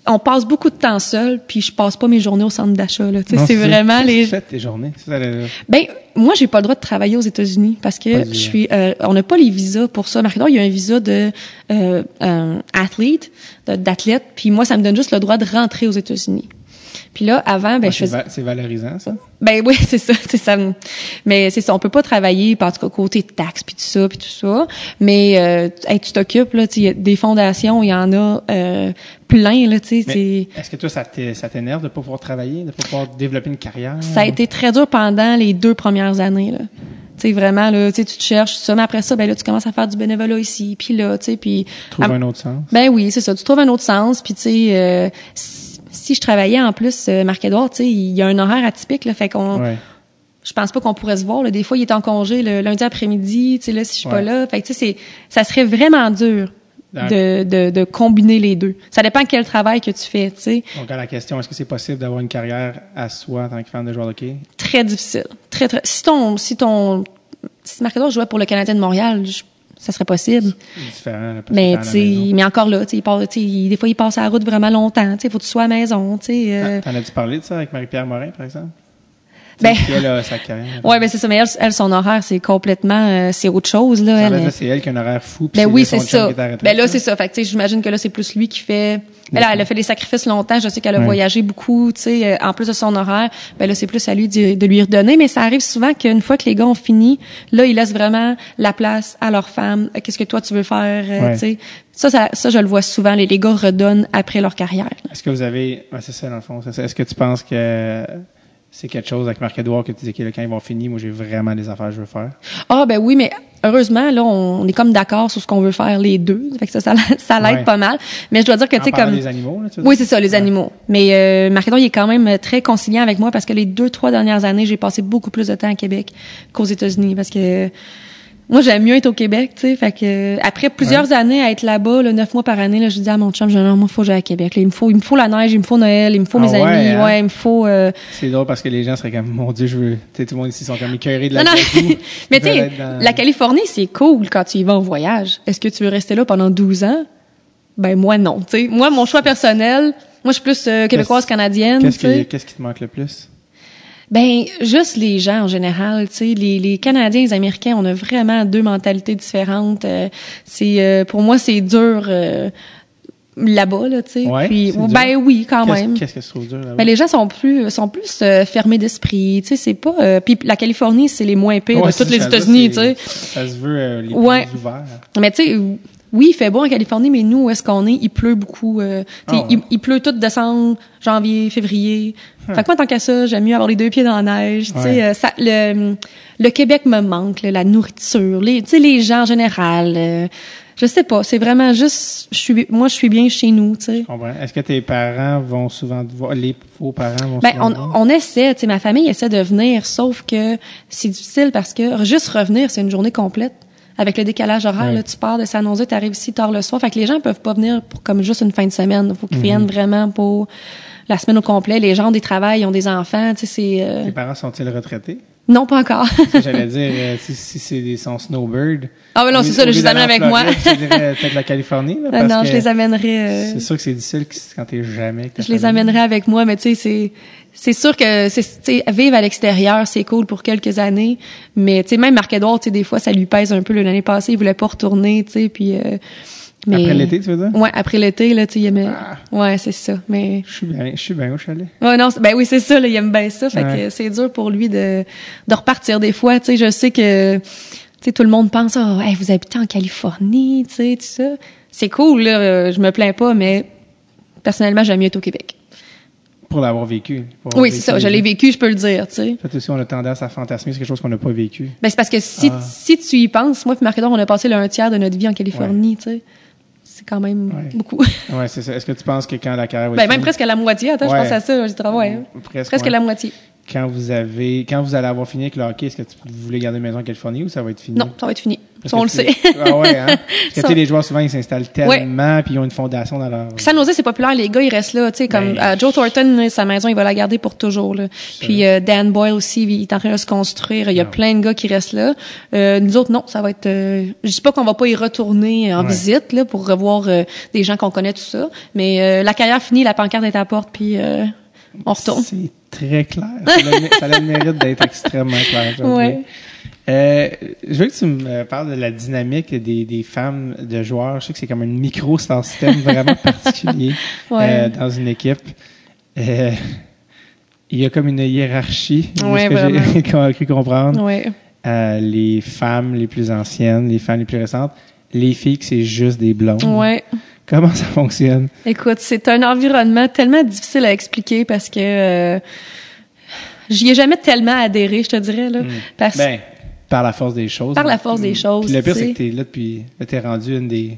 on passe beaucoup de temps seul, puis je passe pas mes journées au centre d'achat là, Non, c'est vraiment les tes journées? C'est ça, le- ben moi j'ai pas le droit de travailler aux États-Unis parce que je suis euh, on n'a pas les visas pour ça. Marc il y a un visa de euh, euh, athlète, d'athlète, puis moi ça me donne juste le droit de rentrer aux États-Unis. Puis là avant ben je faisais va- c'est valorisant, ça? ben oui, c'est ça, c'est ça. Mais c'est ça, on peut pas travailler par en tout cas côté taxes puis tout ça puis tout ça. Mais euh, hey, tu t'occupes là, tu des fondations, il y en a euh, plein là, tu sais, Est-ce que toi, ça t'é- ça t'énerve de pas pouvoir travailler, de pas pouvoir développer une carrière? ça a été très dur pendant les deux premières années là. Tu sais vraiment là, tu te cherches ça, mais après ça ben là tu commences à faire du bénévolat ici, puis là, tu sais puis Trouve un autre sens. ben oui, c'est ça. Tu trouves un autre sens. Puis tu sais, euh, si, je travaillais en plus, euh, Marc-Edouard, tu sais, il y a un horaire atypique. Là, fait qu'on, Ouais. je pense pas qu'on pourrait se voir. Là. Des fois, il est en congé le lundi après-midi. Tu sais, là, si je suis pas là, fait que tu sais, ça serait vraiment dur de, de combiner les deux. Ça dépend quel travail que tu fais. Tu sais, Donc, à la question, est-ce que c'est possible d'avoir une carrière à soi en tant que fan de joueur de hockey? très difficile. Très très. Si ton, si ton, si Marc-Edouard jouait pour le Canadien de Montréal, je- ça serait possible. Différent. Mais tu mais encore là, tu des fois il passe à la route vraiment longtemps. Tu faut que tu sois à la maison. Tu euh, T'en as-tu parlé de ça avec Marie-Pierre Morin, par exemple? Ben- Elle a sa carrière. Ouais, ben c'est ça. Mais elle, elle, son horaire, c'est complètement, euh, c'est autre chose là. Ça Elle, là, c'est elle qui a un horaire fou. ben oui, c'est ça. Ben là, là. c'est ça. Fait que tu sais, j'imagine que là, c'est plus lui qui fait. Là, elle a fait des sacrifices longtemps. Je sais qu'elle a Ouais. voyagé beaucoup, tu sais, euh, en plus de son horaire. Ben là, c'est plus à lui de, de lui redonner. Mais ça arrive souvent qu'une fois que les gars ont fini, là, ils laissent vraiment la place à leur femme. Euh, Qu'est-ce que toi tu veux faire, euh, Ouais. tu sais? Ça, ça, ça, je le vois souvent. Les, les gars redonnent après leur carrière. Est-ce que vous avez. Ouais, c'est ça, dans le fond. Est-ce que tu penses que c'est quelque chose avec Marc-Edouard que tu dis, OK, là, quand ils vont finir, moi, j'ai vraiment des affaires que je veux faire? Ah ben oui, mais heureusement là, on, on est comme d'accord sur ce qu'on veut faire les deux. Fait que ça, ça, ça l'aide Ouais. pas mal. Mais je dois dire que tu sais comme des animaux, là, tu Oui, c'est ça, les Ouais. animaux. Mais euh, Marc-Edouard, il est quand même très conciliant avec moi parce que les deux, trois dernières années, j'ai passé beaucoup plus de temps à Québec qu'aux États-Unis parce que moi, j'aime mieux être au Québec, tu sais. Fait que après plusieurs années à être là-bas, là, neuf mois par année, là, je dis à mon chum, je dis, non, moi, faut que j'aille à Québec. là. il me faut, il me faut la neige, il me faut Noël, il me faut Ah mes ouais, amis, hein? ouais, il me faut. euh, C'est drôle parce que les gens seraient comme, mon Dieu, je veux. Tu sais, tout le monde ici sont comme écœurés de la Non, non. Mais tu sais, dans- la Californie, c'est cool quand tu y vas en voyage. Est-ce que tu veux rester là pendant 12 ans? Ben, moi, non. Tu sais, moi, mon choix personnel, moi, je suis plus euh, québécoise, canadienne. Qui, qu'est-ce qui te manque le plus? Ben, juste les gens en général, tu sais, les, les Canadiens et les Américains, on a vraiment deux mentalités différentes. Euh, c'est euh, pour moi, c'est dur euh, là-bas, là, tu sais. Ouais, Puis, c'est ben oui, quand Qu'est-ce, même. qu'est-ce que trouves dur là-bas? Ben, les gens sont plus sont plus euh, fermés d'esprit, tu sais, c'est pas euh, puis la Californie, c'est les moins pires Ouais, de c'est toutes les là, États-Unis, tu c'est- sais. Ça se veut euh, les Ouais. plus ouverts. Mais tu sais, oui, il fait beau en Californie, mais nous, où est-ce qu'on est, il pleut beaucoup. euh, Ah ouais. il, il pleut tout décembre, janvier, février. Fait que moi, tant qu'à ça, j'aime mieux avoir les deux pieds dans la neige. Tu sais, Ouais. euh, ça, le, le Québec me manque, là, la nourriture, les, tu sais, les gens en général. euh, je sais pas, c'est vraiment juste, je suis, moi, je suis bien chez nous, tu sais. Je comprends. Est-ce que tes parents vont souvent te voir, les faux parents vont Ben, souvent on, te voir? on essaie, tu sais, ma famille essaie de venir, sauf que c'est difficile parce que juste revenir, c'est une journée complète. Avec le décalage horaire, Ouais. là, tu pars de San Jose, tu arrives ici tard le soir. Fait que les gens peuvent pas venir pour comme juste une fin de semaine. Il faut Mhm. qu'ils viennent vraiment pour la semaine au complet. Les gens ont des travails, ils ont des enfants. Tu sais, c'est euh, Tes parents sont-ils retraités? non pas encore. J'allais dire, euh, si, si c'est des son snowbird. ah ouais, non, c'est ça. Je les amène avec moi. Dirais peut-être la Californie. Là, Ah parce non, que je les amènerai. euh, C'est sûr que c'est difficile quand t'es jamais je les amènerai avec moi, mais tu sais, c'est c'est sûr que c'est tu sais, vivre à l'extérieur, c'est cool pour quelques années, mais tu sais même Marc-Edouard, tu sais des fois ça lui pèse un peu. L'année passée, il voulait pas retourner, tu sais, puis euh, mais Après l'été, tu veux dire? Ouais, après l'été là, tu sais, il aimait Ah. Ouais, c'est ça, mais Je suis bien, je suis bien au chalet. Ouais, non, ben oui, c'est ça, là, il aime bien ça. Fait Ouais. que c'est dur pour lui de, de repartir des fois. Tu sais, je sais que, tu sais, tout le monde pense, oh, hey, vous habitez en Californie, tu sais, tout ça. C'est cool, là, je me plains pas, mais personnellement, j'aime mieux être au Québec. Pour l'avoir vécu. pour Oui, c'est ça, je l'ai vécu, je peux le dire, tu sais. En fait, aussi, on a tendance à fantasmer sur quelque chose qu'on n'a pas vécu. Ben, c'est parce que si, Ah. si tu y penses, moi et Marc-Edouard, on a passé le un tiers de notre vie en Californie, tu sais. C'est quand même Ouais. beaucoup. Ouais, c'est ça. Est-ce que tu penses que quand la carrière ben, même presque la moitié. Attends, Ouais. je pense à ça, j'ai dit, ouais. Presque, Presque la moitié. Quand vous avez, quand vous allez avoir fini avec le hockey, est-ce que tu, vous voulez garder une maison en Californie ou ça va être fini? Non, ça va être fini. Ça, on le sait. Ah ouais, hein? Parce que tu sais, les joueurs, souvent, ils s'installent tellement, puis ils ont une fondation dans leur... San Jose, c'est populaire, les gars, ils restent là, tu sais, comme Ben, euh, Joe Thornton, sa maison, il va la garder pour toujours. Là. Puis euh, Dan Boyle aussi, il est en train de se construire. Il y a Ah. plein de gars qui restent là. Euh, nous autres, non, ça va être. euh, je dis pas qu'on va pas y retourner en Ouais. visite là pour revoir euh, des gens qu'on connaît tout ça, mais euh, la carrière finie, la pancarte est à la porte, puis euh, on retourne. C'est très clair. Ça a, le, ça a le mérite d'être extrêmement clair. Ouais. Euh, je veux que tu me parles de la dynamique des, des femmes de joueurs. Je sais que c'est comme un micro-système vraiment particulier Ouais. euh, dans une équipe. Euh, il y a comme une hiérarchie, Ouais, ce que j'ai qu'on a cru comprendre. Ouais. Euh, les femmes les plus anciennes, les femmes les plus récentes, les filles que c'est juste des blondes. Ouais. Comment ça fonctionne? Écoute, c'est un environnement tellement difficile à expliquer parce que euh, j'y ai jamais tellement adhéré, je te dirais là, parce Ben, par la force des choses. Par la force des choses, Puis le pire, c'est que t'es là depuis, là, t'es rendu une des.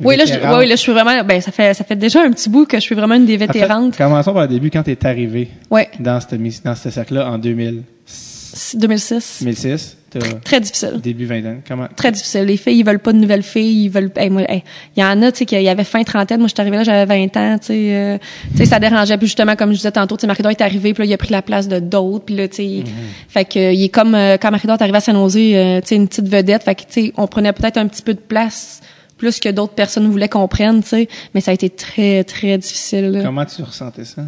Oui, là, je, oui, là, je suis vraiment, ben, ça fait, ça fait déjà un petit bout que je suis vraiment une des En fait, vétérantes. commençons par le début, quand t'es arrivé ouais, dans ce cercle-là en 2000, c'est 2006. 2006, t'as Très difficile. début vingtaine. Comment? Très difficile. Les filles, ils veulent pas de nouvelles filles, ils veulent, hey, moi, hey, il y en a, tu sais, qu'il y avait fin trentaine. Moi, je suis arrivée là, j'avais 20 ans, tu sais, euh, tu sais, ça dérangeait. Puis justement, comme je disais tantôt, tu sais, Marie-Dor est arrivé, puis là, il a pris la place de d'autres, puis là, tu sais, fait que, euh, il est comme, euh, quand Marie-Dor est arrivée à San Jose, euh, tu sais, une petite vedette, fait que, tu sais, on prenait peut-être un petit peu de place, plus que d'autres personnes voulaient qu'on prenne, tu sais, mais ça a été très, très difficile. là. Comment tu ressentais ça?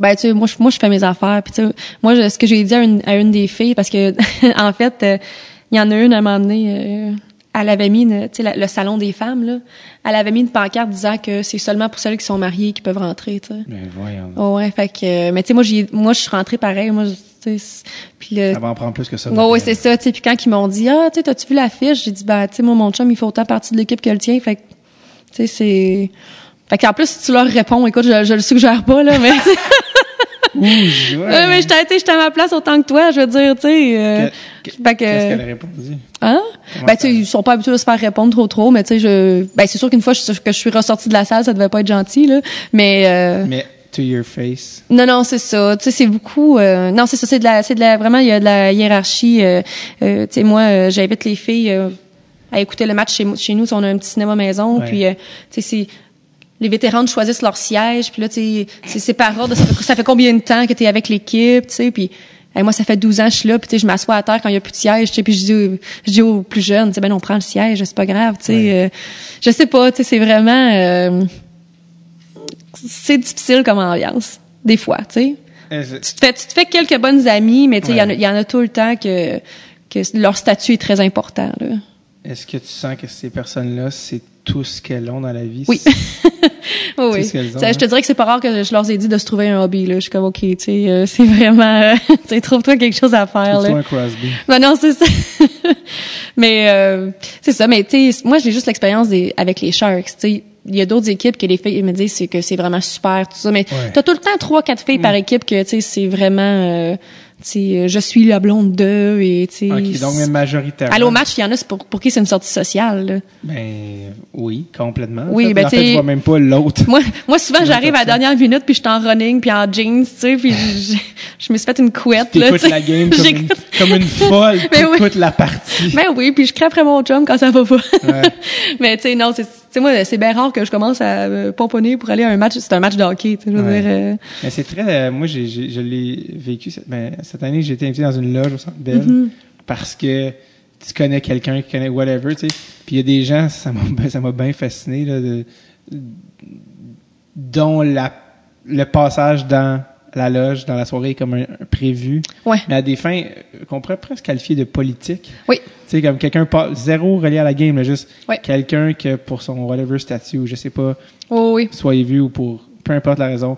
Ben tu sais moi je moi je fais mes affaires puis tu sais moi je- ce que j'ai dit à une, à une des filles parce que en fait euh, il y en a une à un moment donné euh, elle avait mis une- tu sais la- le salon des femmes là elle avait mis une pancarte disant que c'est seulement pour celles qui sont mariées qui peuvent rentrer tu sais Ben, voyons. Oh, ouais fait que euh, mais tu sais moi j'ai moi je suis rentrée pareil moi tu puis le Ça va en prendre plus que ça. Ouais, ouais, c'est ça, tu sais. Puis quand ils m'ont dit, ah, tu sais, t'as-tu vu l'affiche? J'ai dit, bah, tu sais, moi, mon chum, il fait autant partie de l'équipe que le tien. Fait que, tu sais, c'est. Fait qu'en plus, si tu leur réponds, écoute, je, je le suggère pas, là, mais. Ouh, je- ouais. Ouais, mais j'étais à ma place autant que toi, je veux dire, tu sais. euh, Qu'est-ce qu'elle a répondu? Hein? Comment Ben, tu sais, ils sont pas habitués de se faire répondre trop trop, mais tu sais, je, ben, c'est sûr qu'une fois que je suis ressortie de la salle, ça devait pas être gentil, là. Mais, euh, Mais to your face. non, non, c'est ça. Tu sais, c'est beaucoup. euh, non, c'est ça. C'est de la, c'est de la. Vraiment, il y a de la hiérarchie. euh, euh, tu sais, moi, euh, j'invite les filles euh, à écouter le match chez, chez nous. On a un petit cinéma maison. Ouais. Puis, euh, tu sais, c'est les vétérans choisissent leur siège. Puis là, tu sais, c'est par ordre. Ça fait, ça fait combien de temps que tu es avec l'équipe, tu sais. Puis hey, moi, ça fait 12 ans que je suis là. Puis tu sais, je m'assois à terre quand il y a plus de siège. Tu sais, puis je dis, aux- je dis aux plus jeunes, tu sais, ben on prend le siège, c'est pas grave. Tu sais, Ouais. euh, je sais pas. Tu sais, c'est vraiment. euh, c'est difficile comme ambiance, des fois, tu sais. Tu te fais, tu te fais quelques bonnes amies, mais tu sais, il y Ouais. y, en a tout le temps que, que leur statut est très important, là. Est-ce que tu sens que ces personnes-là, c'est tout ce qu'elles ont dans la vie? Oui. Oui, oui. ce qu'elles ont, Ça, hein? Je te dirais que c'est pas rare que je leur ai dit de se trouver un hobby, là. Je suis comme, OK, tu sais, euh, c'est vraiment, euh, tu sais, trouve-toi quelque chose à faire, Trouve-toi un Crosby. Ben non, c'est ça. mais euh, c'est ça. Mais tu sais, moi j'ai juste l'expérience des avec les Sharks. Tu sais, il y a d'autres équipes que les filles me disent c'est que c'est vraiment super tout ça. Mais Ouais. t'as tout le temps trois, quatre filles par équipe que tu sais c'est vraiment. Euh, tu sais, euh, je suis la blonde de et tu sais. Ok, donc majoritairement. Au match, il y en a pour, pour qui c'est une sortie sociale. là. Ben oui, complètement. Oui, En fait, ben, en fait, t'sais- je vois même pas l'autre. Moi, moi souvent j'arrive à la dernière minute puis je suis en running puis en jeans, tu sais, puis je, je me suis fait une couette là. Tu sais. la game comme une, comme une folle. Ben oui. La partie. Ben oui, puis je crie après mon chum quand ça va pas. Ouais. Mais tu sais non, c'est tu sais moi c'est bien rare que je commence à me pomponner pour aller à un match, c'est un match de hockey, tu sais, je veux Ouais. dire euh, Mais c'est très. euh, moi, j'ai, j'ai- je l'ai vécu cette, ben, cette année. J'ai été invité dans une loge au Centre Bell Mm-hmm. parce que tu connais quelqu'un qui connaît whatever, tu sais. Puis il y a des gens, ça m'a, ben, ça m'a bien fasciné là, de, dont la, le passage dans la loge, dans la soirée comme un, un prévu, Ouais. mais à des fins qu'on pourrait presque qualifier de politique. Oui. Tu sais, comme quelqu'un pas zéro relié à la game, là, juste Ouais. quelqu'un que pour son whatever statut ou je sais pas, Oh, oui. soyez vu ou pour peu importe la raison,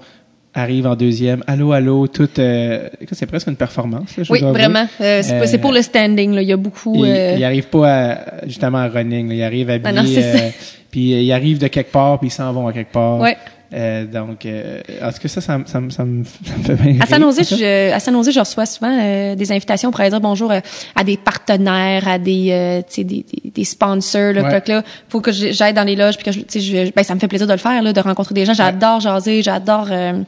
arrive en deuxième. Allô, allô, tout. Euh, c'est presque une performance. Là, je Oui, vraiment. Euh, c'est, Euh, pour le standing là, il y a beaucoup Il, euh, il arrive pas à, justement à running. là. Il arrive habillé. Ah euh, puis euh, il arrive de quelque part, puis ils s'en vont à quelque part. Ouais. Euh, donc, euh, en tout cas, ça, ça, me- ça, me- ça, me, me fait bien À San Jose, je, à San Jose, je reçois souvent euh, des invitations pour aller dire bonjour euh, à des partenaires, à des, euh, des, des, des sponsors. Là, Ouais. Que là, faut que j'aille dans les loges puis que je, je, ben, ça me fait plaisir de le faire, là, de rencontrer des gens. J'adore jaser, j'adore euh,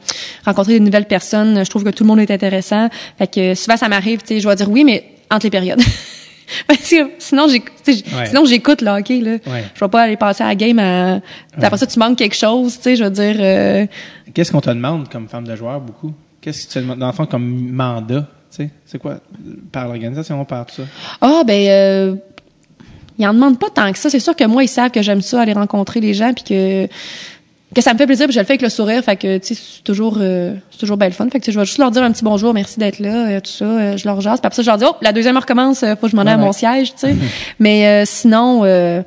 rencontrer de nouvelles personnes. Je trouve que tout le monde est intéressant. Fait que souvent, ça m'arrive, tu sais, je dois dire oui, mais entre les périodes. Parce que sinon, j'éc- tu sais, Ouais. sinon j'écoute le hockey. Là. Ouais. Je vais pas aller passer à la game. À... Après ça, tu manques quelque chose. Tu sais, je veux dire. euh, Qu'est-ce qu'on te demande comme femme de joueur, beaucoup? Qu'est-ce que tu te demandes, dans le fond, comme mandat? Tu sais, c'est quoi? Par l'organisation, par tout ça? Ah ben euh, ils en demandent pas tant que ça. C'est sûr que moi ils savent que j'aime ça aller rencontrer les gens puis que que ça me fait plaisir puis je le fais avec le sourire fait que tu sais c'est toujours euh, c'est toujours belle fun fait que tu sais, je vais juste leur dire un petit bonjour merci d'être là euh, tout ça euh, je leur jase puis après ça je leur dis oh la deuxième heure commence euh, faut que je m'en aille à mon ouais. siège tu sais mais euh, sinon euh,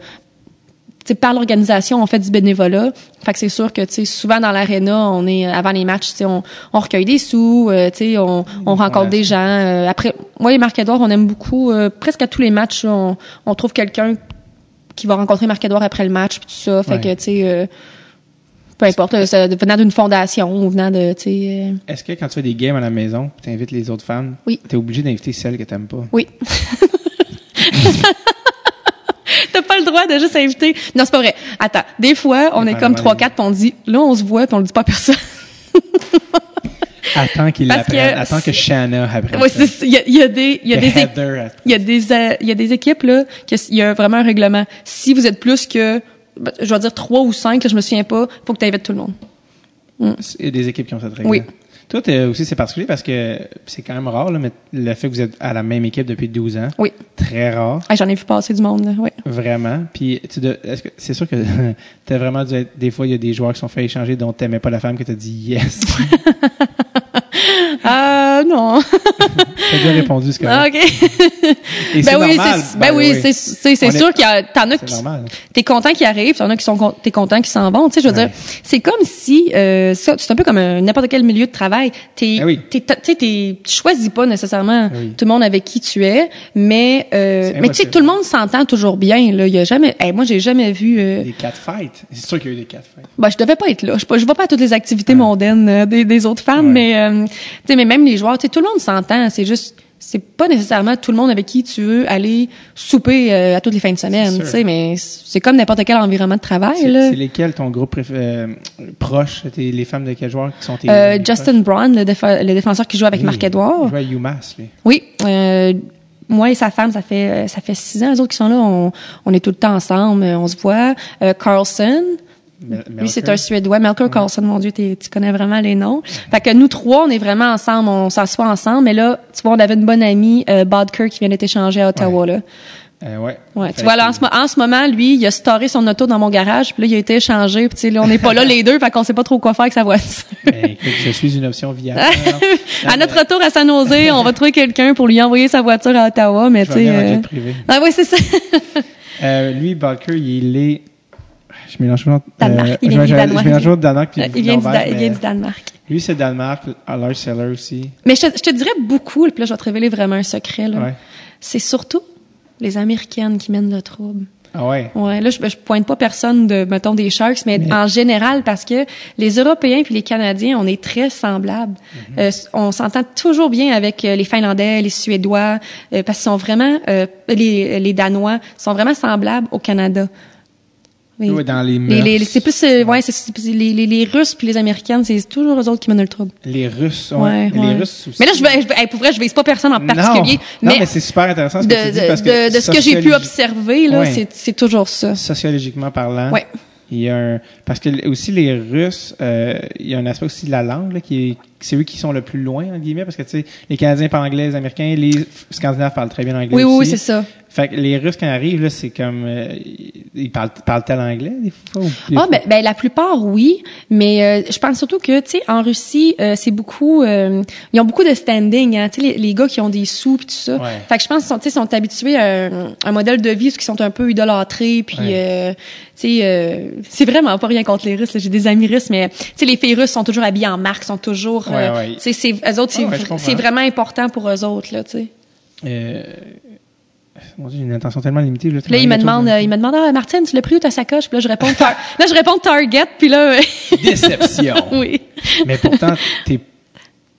tu sais, par l'organisation, on fait du bénévolat. Fait que c'est sûr que, tu sais, souvent dans l'aréna, on est, avant les matchs, tu sais, on, on recueille des sous, euh, tu sais, on, on rencontre Ouais. des gens. euh, après, moi et Marc-Edouard, on aime beaucoup, euh, presque à tous les matchs, on, on trouve quelqu'un qui va rencontrer Marc-Edouard après le match, puis tout ça. Fait que, tu sais, euh, peu importe, ça, venant d'une fondation ou venant de, tu sais, euh, Est-ce que quand tu fais des games à la maison, tu invites les autres femmes, Oui. tu es obligé d'inviter celles que tu n'aimes pas? oui. T'as pas le droit de juste inviter. Non, c'est pas vrai. Attends. Des fois, on est comme trois, quatre, puis on dit, là, on se voit, puis on le dit pas à personne. Attends qu'il Parce apprenne. que Attends que Shanna apprenne. Il y a, il y a des, il y a des, il y a des, euh, il y a des équipes là, que s- il y a vraiment un règlement. Si vous êtes plus que, je vais dire trois ou cinq, je me souviens pas, faut que tu invites tout le monde. Il y a des équipes qui ont cette règle. Oui. Toi, t'es aussi, c'est particulier parce que c'est quand même rare, là, mais le fait que vous êtes à la même équipe depuis 12 ans. Oui. Très rare. Ah, J'en ai vu passer du monde. Là. Oui. Vraiment. Puis, c'est sûr que t'as vraiment dû être, des fois, il y a des joueurs qui sont fait échanger dont t'aimais pas la femme que t'as dit yes. Ah non. t'as déjà répondu ce que Ah, ok. Et ben oui, c'est, ben the oui, c'est, c'est, sûr qu'il y a, t'en as qui, t'es content qu'ils arrivent, t'en as qui sont, t'es content qu'ils s'en vont. Tu sais, je veux Ouais. dire, c'est comme si, euh, c'est un peu comme un- n'importe quel milieu de travail. T'es, Ah oui. t'es, tu choisis pas nécessairement oui. tout le monde avec qui tu es, mais, euh, mais tu sais, tout le monde s'entend toujours bien. Là, il y a jamais, hey, moi, j'ai jamais vu. Euh, Des catfights. C'est sûr qu'il y a eu des catfights. ben, je devais pas être là. Je, je vais pas à toutes les activités mondaines euh, des, des autres femmes, Ouais. mais, euh, sais, mais même les joueurs, tu sais, tout le monde s'entend. C'est juste, c'est pas nécessairement tout le monde avec qui tu veux aller souper euh, à toutes les fins de semaine, tu sais, mais c'est comme n'importe quel environnement de travail, C'est là. c'est lesquels ton groupe euh, proche? T'es- les femmes de quel joueur qui sont tes Euh, Justin Brown, le, défenseur qui joue avec proches? Marc-Edouard. Il joue à UMass, lui. Oui. Euh, moi et sa femme, ça fait euh, ça fait six ans. Les autres qui sont là, on, on est tout le temps ensemble, euh, on se voit. Euh, Carlson, lui c'est un Suédois. Melker Carlson, mon Dieu, tu connais vraiment les noms. Fait que nous trois, on est vraiment ensemble, on s'assoit ensemble. Mais là, tu vois, on avait une bonne amie, euh, Bodker, qui vient d'être échangée à Ottawa. Là. Euh, ouais. Ouais, tu vois, là, en ce, mo- en ce moment, lui, il a storé son auto dans mon garage, puis là, il a été échangé, puis là, on n'est pas là les deux, fait qu'on sait pas trop quoi faire avec sa voiture. Ben, écoute, je suis une option viable. à notre retour à San Jose, on va trouver quelqu'un pour lui envoyer sa voiture à Ottawa, mais tu sais. euh. Ah oui, c'est ça. Euh, lui, Balker, il est. Je mélange toujours. Danemark, il vient du Danemark. Je mélange toujours Danemark puis Euh, il vient du, Danemark. Lui, c'est Danemark, Lars Seller aussi. Mais je te, je te dirais beaucoup, puis là, je vais te révéler vraiment un secret. là. Ouais. C'est surtout les Américaines qui mènent le trouble. Ah ouais? Ouais, là, je, je pointe pas personne de, mettons, des Sharks, mais, Mais- en général, parce que les Européens puis les Canadiens, on est très semblables. Mhm. Euh, on s'entend toujours bien avec euh, les Finlandais, les Suédois, euh, parce qu'ils sont vraiment, euh, les, les Danois sont vraiment semblables au Canada. Oui. Dans les Les, les- mœurs. c'est plus, euh, ouais, c'est, les, les, les Russes puis les Américaines, c'est toujours eux autres qui mènent le trouble. Les Russes, ouais. Ouais, les ouais. Russes aussi. Mais là, je vais, je vais- hey, pour vrai, je vise pas personne en particulier. non, mais mais c'est super intéressant ce de, que tu dis de- parce que de, de ce que j'ai pu observer, là, c'est, c'est toujours ça. sociologiquement parlant. Ouais. Il y a un, parce que aussi les Russes, euh, il y a un aspect aussi de la langue là, qui est, c'est eux qui sont le plus loin entre guillemets parce que tu sais les Canadiens parlent anglais, les Américains, les Scandinaves parlent très bien anglais Oui, oui, c'est ça. Fait que les Russes quand ils arrivent là, c'est comme euh, ils parlent parlent-ils anglais des fois ou Ah ben, ben la plupart oui, mais euh, je pense surtout que tu sais en Russie euh, c'est beaucoup euh, ils ont beaucoup de standing hein, tu sais les, les gars qui ont des sous puis tout ça. Ouais. Fait que je pense qu'ils sont tu sais sont habitués à un, un modèle de vie où ils sont un peu idolâtrés puis Ouais. euh, tu sais euh, c'est vraiment pas rien contre les Russes, là, j'ai des amis russes mais tu sais les filles russes sont toujours habillées en marque, sont toujours euh, Ouais, tu sais c'est eux autres c'est Ah c'est vraiment important pour eux autres là, tu sais. Euh, mon Dieu, j'ai une attention tellement limitée. Là, là, il me demande, euh, il me demande, ah, Martine, tu l'as pris où ta sacoche? Puis là, je réponds, Tar- là, je réponds Target, puis là, déception. oui. Mais pourtant, t'es,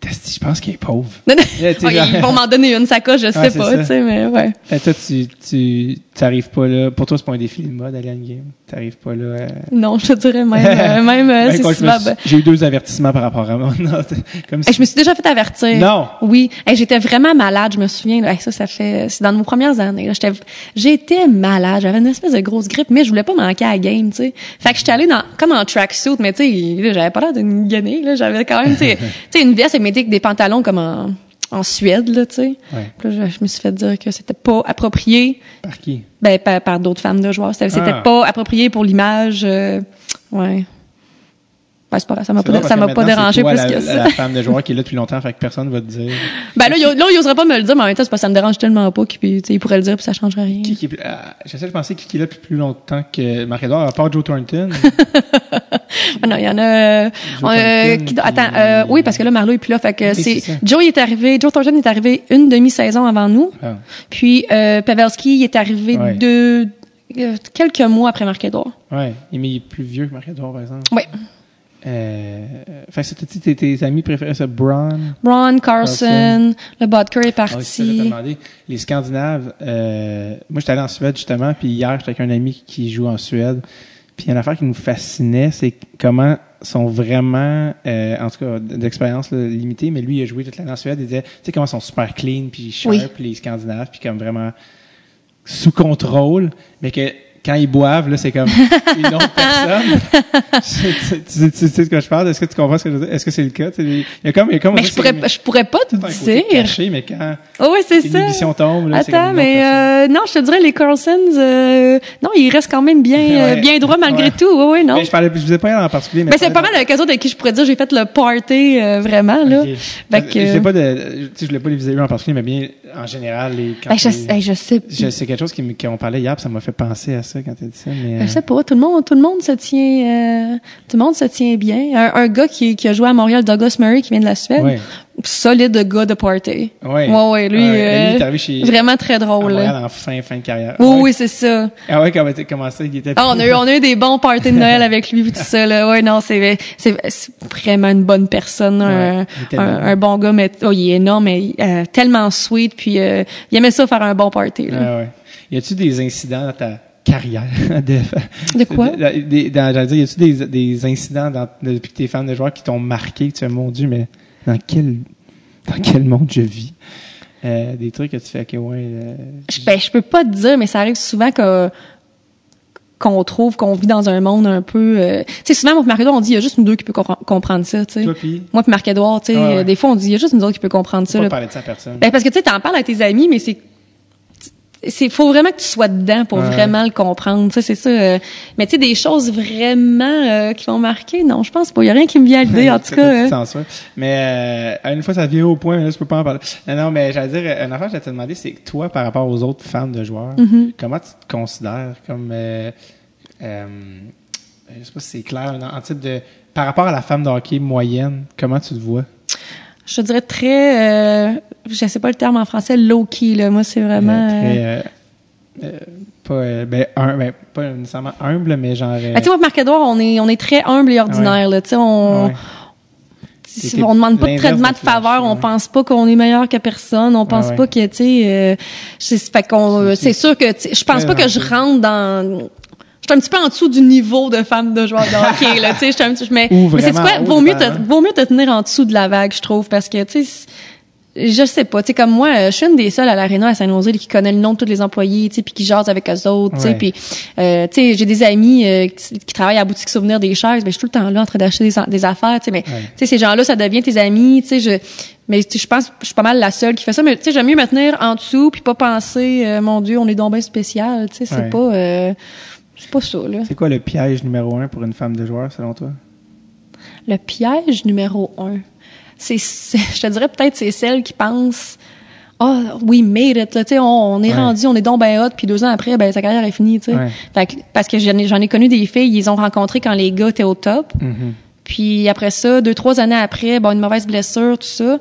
je pense qu'il est pauvre. Non, non. Ouais, ils vont m'en donner une sacoche, je sais Ouais, pas, tu sais, mais ouais. Que toi, tu, tu, t'arrives pas là. Pour toi, c'est pas un défi de mode aller à une game. T'arrives pas là. euh, Non, je te dirais même, euh, même, euh, Ben, c'est ben, J'ai eu deux avertissements par rapport à mon note. Comme hey, je me suis déjà fait avertir. Non. Oui. Hey, j'étais vraiment malade, je me souviens. là. Hey, ça, ça fait, c'est dans nos premières années. J'étais, j'étais malade. J'avais une espèce de grosse grippe, mais je voulais pas manquer à la game, tu sais. Fait que j'étais allée dans, comme en tracksuit, mais tu sais, là, j'avais pas l'air d'une guenille. J'avais quand même, tu sais, une veste avec des pantalons comme en, en Suède, là, tu sais. Ouais. Puis là, je, je me suis fait dire que c'était pas approprié, Par qui? ben, par, par d'autres femmes de joueurs. C'était, c'était Ah. pas approprié pour l'image, euh, ouais. Ben, c'est pas grave, ça m'a pas, ça m'a pas dérangé toi, plus la, que ça. La femme de joueur qui est là depuis longtemps, fait que personne va te dire. Ben là, il, là, il oserait pas me le dire, mais en même temps, c'est parce que ça me dérange tellement pas qu'il il pourrait le dire puis ça changerait rien. Qui, qui ah, j'essaie de penser qui, qui est là depuis plus longtemps que Marc-Edouard, à part Joe Thornton. Ah non, il y en a. euh, euh, qui- attends, euh, oui, parce que là, Marlo est plus là. Fait que Oui, c'est. Joe il est arrivé, Joe Thornton est arrivé une demi-saison avant nous. Ah. Puis euh, Pavelski il est arrivé Ouais. deux euh, quelques mois après Marc-Edouard. Ouais, mais il est plus vieux que Marc-Edouard, par exemple. Ouais. Euh, fait que c'était tes, tes amis préférés, c'est Braun. Ron Carson, le Bodker est Ah oui, ça, parti. Les Scandinaves, euh, moi j'étais allé en Suède justement, puis hier j'étais avec un ami qui joue en Suède. Puis il y a une affaire qui nous fascinait, c'est comment sont vraiment, euh, en tout cas d'expérience limitée, mais lui il a joué toute l'année en Suède, il disait, tu sais comment ils sont super clean, puis sharp, Oui. puis les Scandinaves, puis comme vraiment sous contrôle, mais que quand ils boivent, là, c'est comme une autre personne. tu, tu- tu sais de quoi je parle? Est-ce que tu comprends ce que je veux dire? Est-ce que c'est le cas? Il y a comme, il y a comme Mais je pourrais, je pourrais pas te dire. caché, mais quand Oh oui, c'est une ça. émission tombe, là, comme Attends, une mais euh, non, je te dirais les Carsons, euh, non, ils restent quand même bien, euh, Ouais. bien droits malgré Ouais. tout. Oui, oui, non. Mais je parlais, je disais pas en particulier, mais. Mais c'est pas mal avec eux autres avec qui je pourrais dire j'ai fait le party euh, vraiment là. Ok. Fait que- Je pas de, tu sais, je voulais pas les viser en particulier, mais bien, en général, les, quand Ben, je, les- je sais, c'est quelque chose qui qu'on parlait hier, puis ça m'a fait penser à ça quand tu dit ça, mais. je sais pas, tout le monde, tout le monde se tient, euh, tout le monde se tient bien. Un, un gars qui, qui a joué à Montréal, Douglas Murray, qui vient de la Suède, Ouais. solide gars de party. Ouais. Ouais, ouais, lui, euh, lui, chez- vraiment très à drôle. Montréal là. en fin, fin de carrière. Oui, c'est ça. Ah ouais, quand t'as commencé, il était. Ah, on a eu, on a eu des bons parties de Noël avec lui, tout ça, là. Ouais, non, c'est, c'est, vraiment une bonne personne, un, un, bon. un bon gars, mais, oh, il est énorme, mais, euh, tellement sweet, puis, euh, il aimait ça faire un bon party, là. Ah. Y a-tu des incidents dans ta carrière de, De quoi? de- des- dans- j'allais dire, y a-tu des, des incidents dans, depuis que t'es fan de joueurs qui t'ont marqué, tu as mon Dieu, mais dans quel, dans quel monde je vis? Euh, des trucs que tu fais, ok, ouais, euh, Je, ben, je peux pas te dire, mais ça arrive souvent que qu'on trouve qu'on vit dans un monde un peu euh, tu sais souvent moi et Marc-Edouard on dit il y a juste nous deux qui peut compre- comprendre ça tu sais moi et Marc-Edouard tu sais Ouais, ouais. euh, des fois on dit il y a juste nous autres qui peut comprendre ça pas là. parler de ça à personne. Ben, parce que tu sais t'en parles à tes amis mais c'est c'est faut vraiment que tu sois dedans pour Ouais. vraiment le comprendre sais c'est ça euh, mais tu sais des choses vraiment euh, qui vont marquer non je pense pas il y a rien qui me vient à l'idée en tout cas hein. Mais euh, une fois ça vient au point, là, je peux pas en parler. Non, non, mais j'allais dire, une affaire que je te demander, c'est que toi, par rapport aux autres fans de joueurs, Mm-hmm. comment tu te considères comme euh, euh, je sais pas si c'est clair, en type de par rapport à la femme de hockey moyenne, comment tu te vois? Je dirais très euh, je sais pas le terme en français low key là moi c'est vraiment Euh, euh, très, euh, euh, pas, euh, ben, un, ben, pas nécessairement humble, mais genre. euh, Ben, tu moi, Marc-Edouard, on est, on est très humble et ordinaire, là. Tu sais, on, ouais. on demande pas de traitement de faveur, on pense pas qu'on est meilleur que personne, on pense ouais. pas que, tu sais, euh, c'est, fait qu'on, euh, c'est sûr que, je pense pas que je rentre dans, je suis un petit peu en dessous du niveau de femme de joueur de hockey, là, tu sais, je suis un petit, mais, mais c'est quoi, vaut mieux te, vaut mieux te tenir en dessous de la vague, je trouve, parce que, tu sais, je sais pas, tu sais, comme moi, euh, je suis une des seules à l'aréna à Saint-Nosé qui connaît le nom de tous les employés, tu sais, puis qui jase avec eux autres, tu sais, puis, euh, tu sais, j'ai des amis euh, qui, qui travaillent à la boutique souvenir des chaises, ben, je suis tout le temps là en train d'acheter des, des affaires, tu sais, mais, Ouais. tu sais, ces gens-là, ça devient tes amis, tu sais, je, mais je pense, que je suis pas mal la seule qui fait ça, mais tu sais, j'aime mieux me tenir en dessous puis pas penser, euh, mon Dieu, on est donc bien spécial, tu sais, c'est Ouais. pas, euh, c'est pas ça, là. C'est quoi le piège numéro un pour une femme de joueur, selon toi? Le piège numéro un, c'est, je te dirais peut-être c'est celle qui pense, ah oui, made it, là, tu sais, on, on est Ouais. rendu, on est donc ben hot, puis deux ans après, ben sa carrière est finie, tu sais. Ouais. Fait que- parce que j'en ai, j'en ai connu des filles, ils ont rencontrés quand les gars étaient au top, Mhm. puis après ça, deux trois années après, bon une mauvaise blessure, tout ça.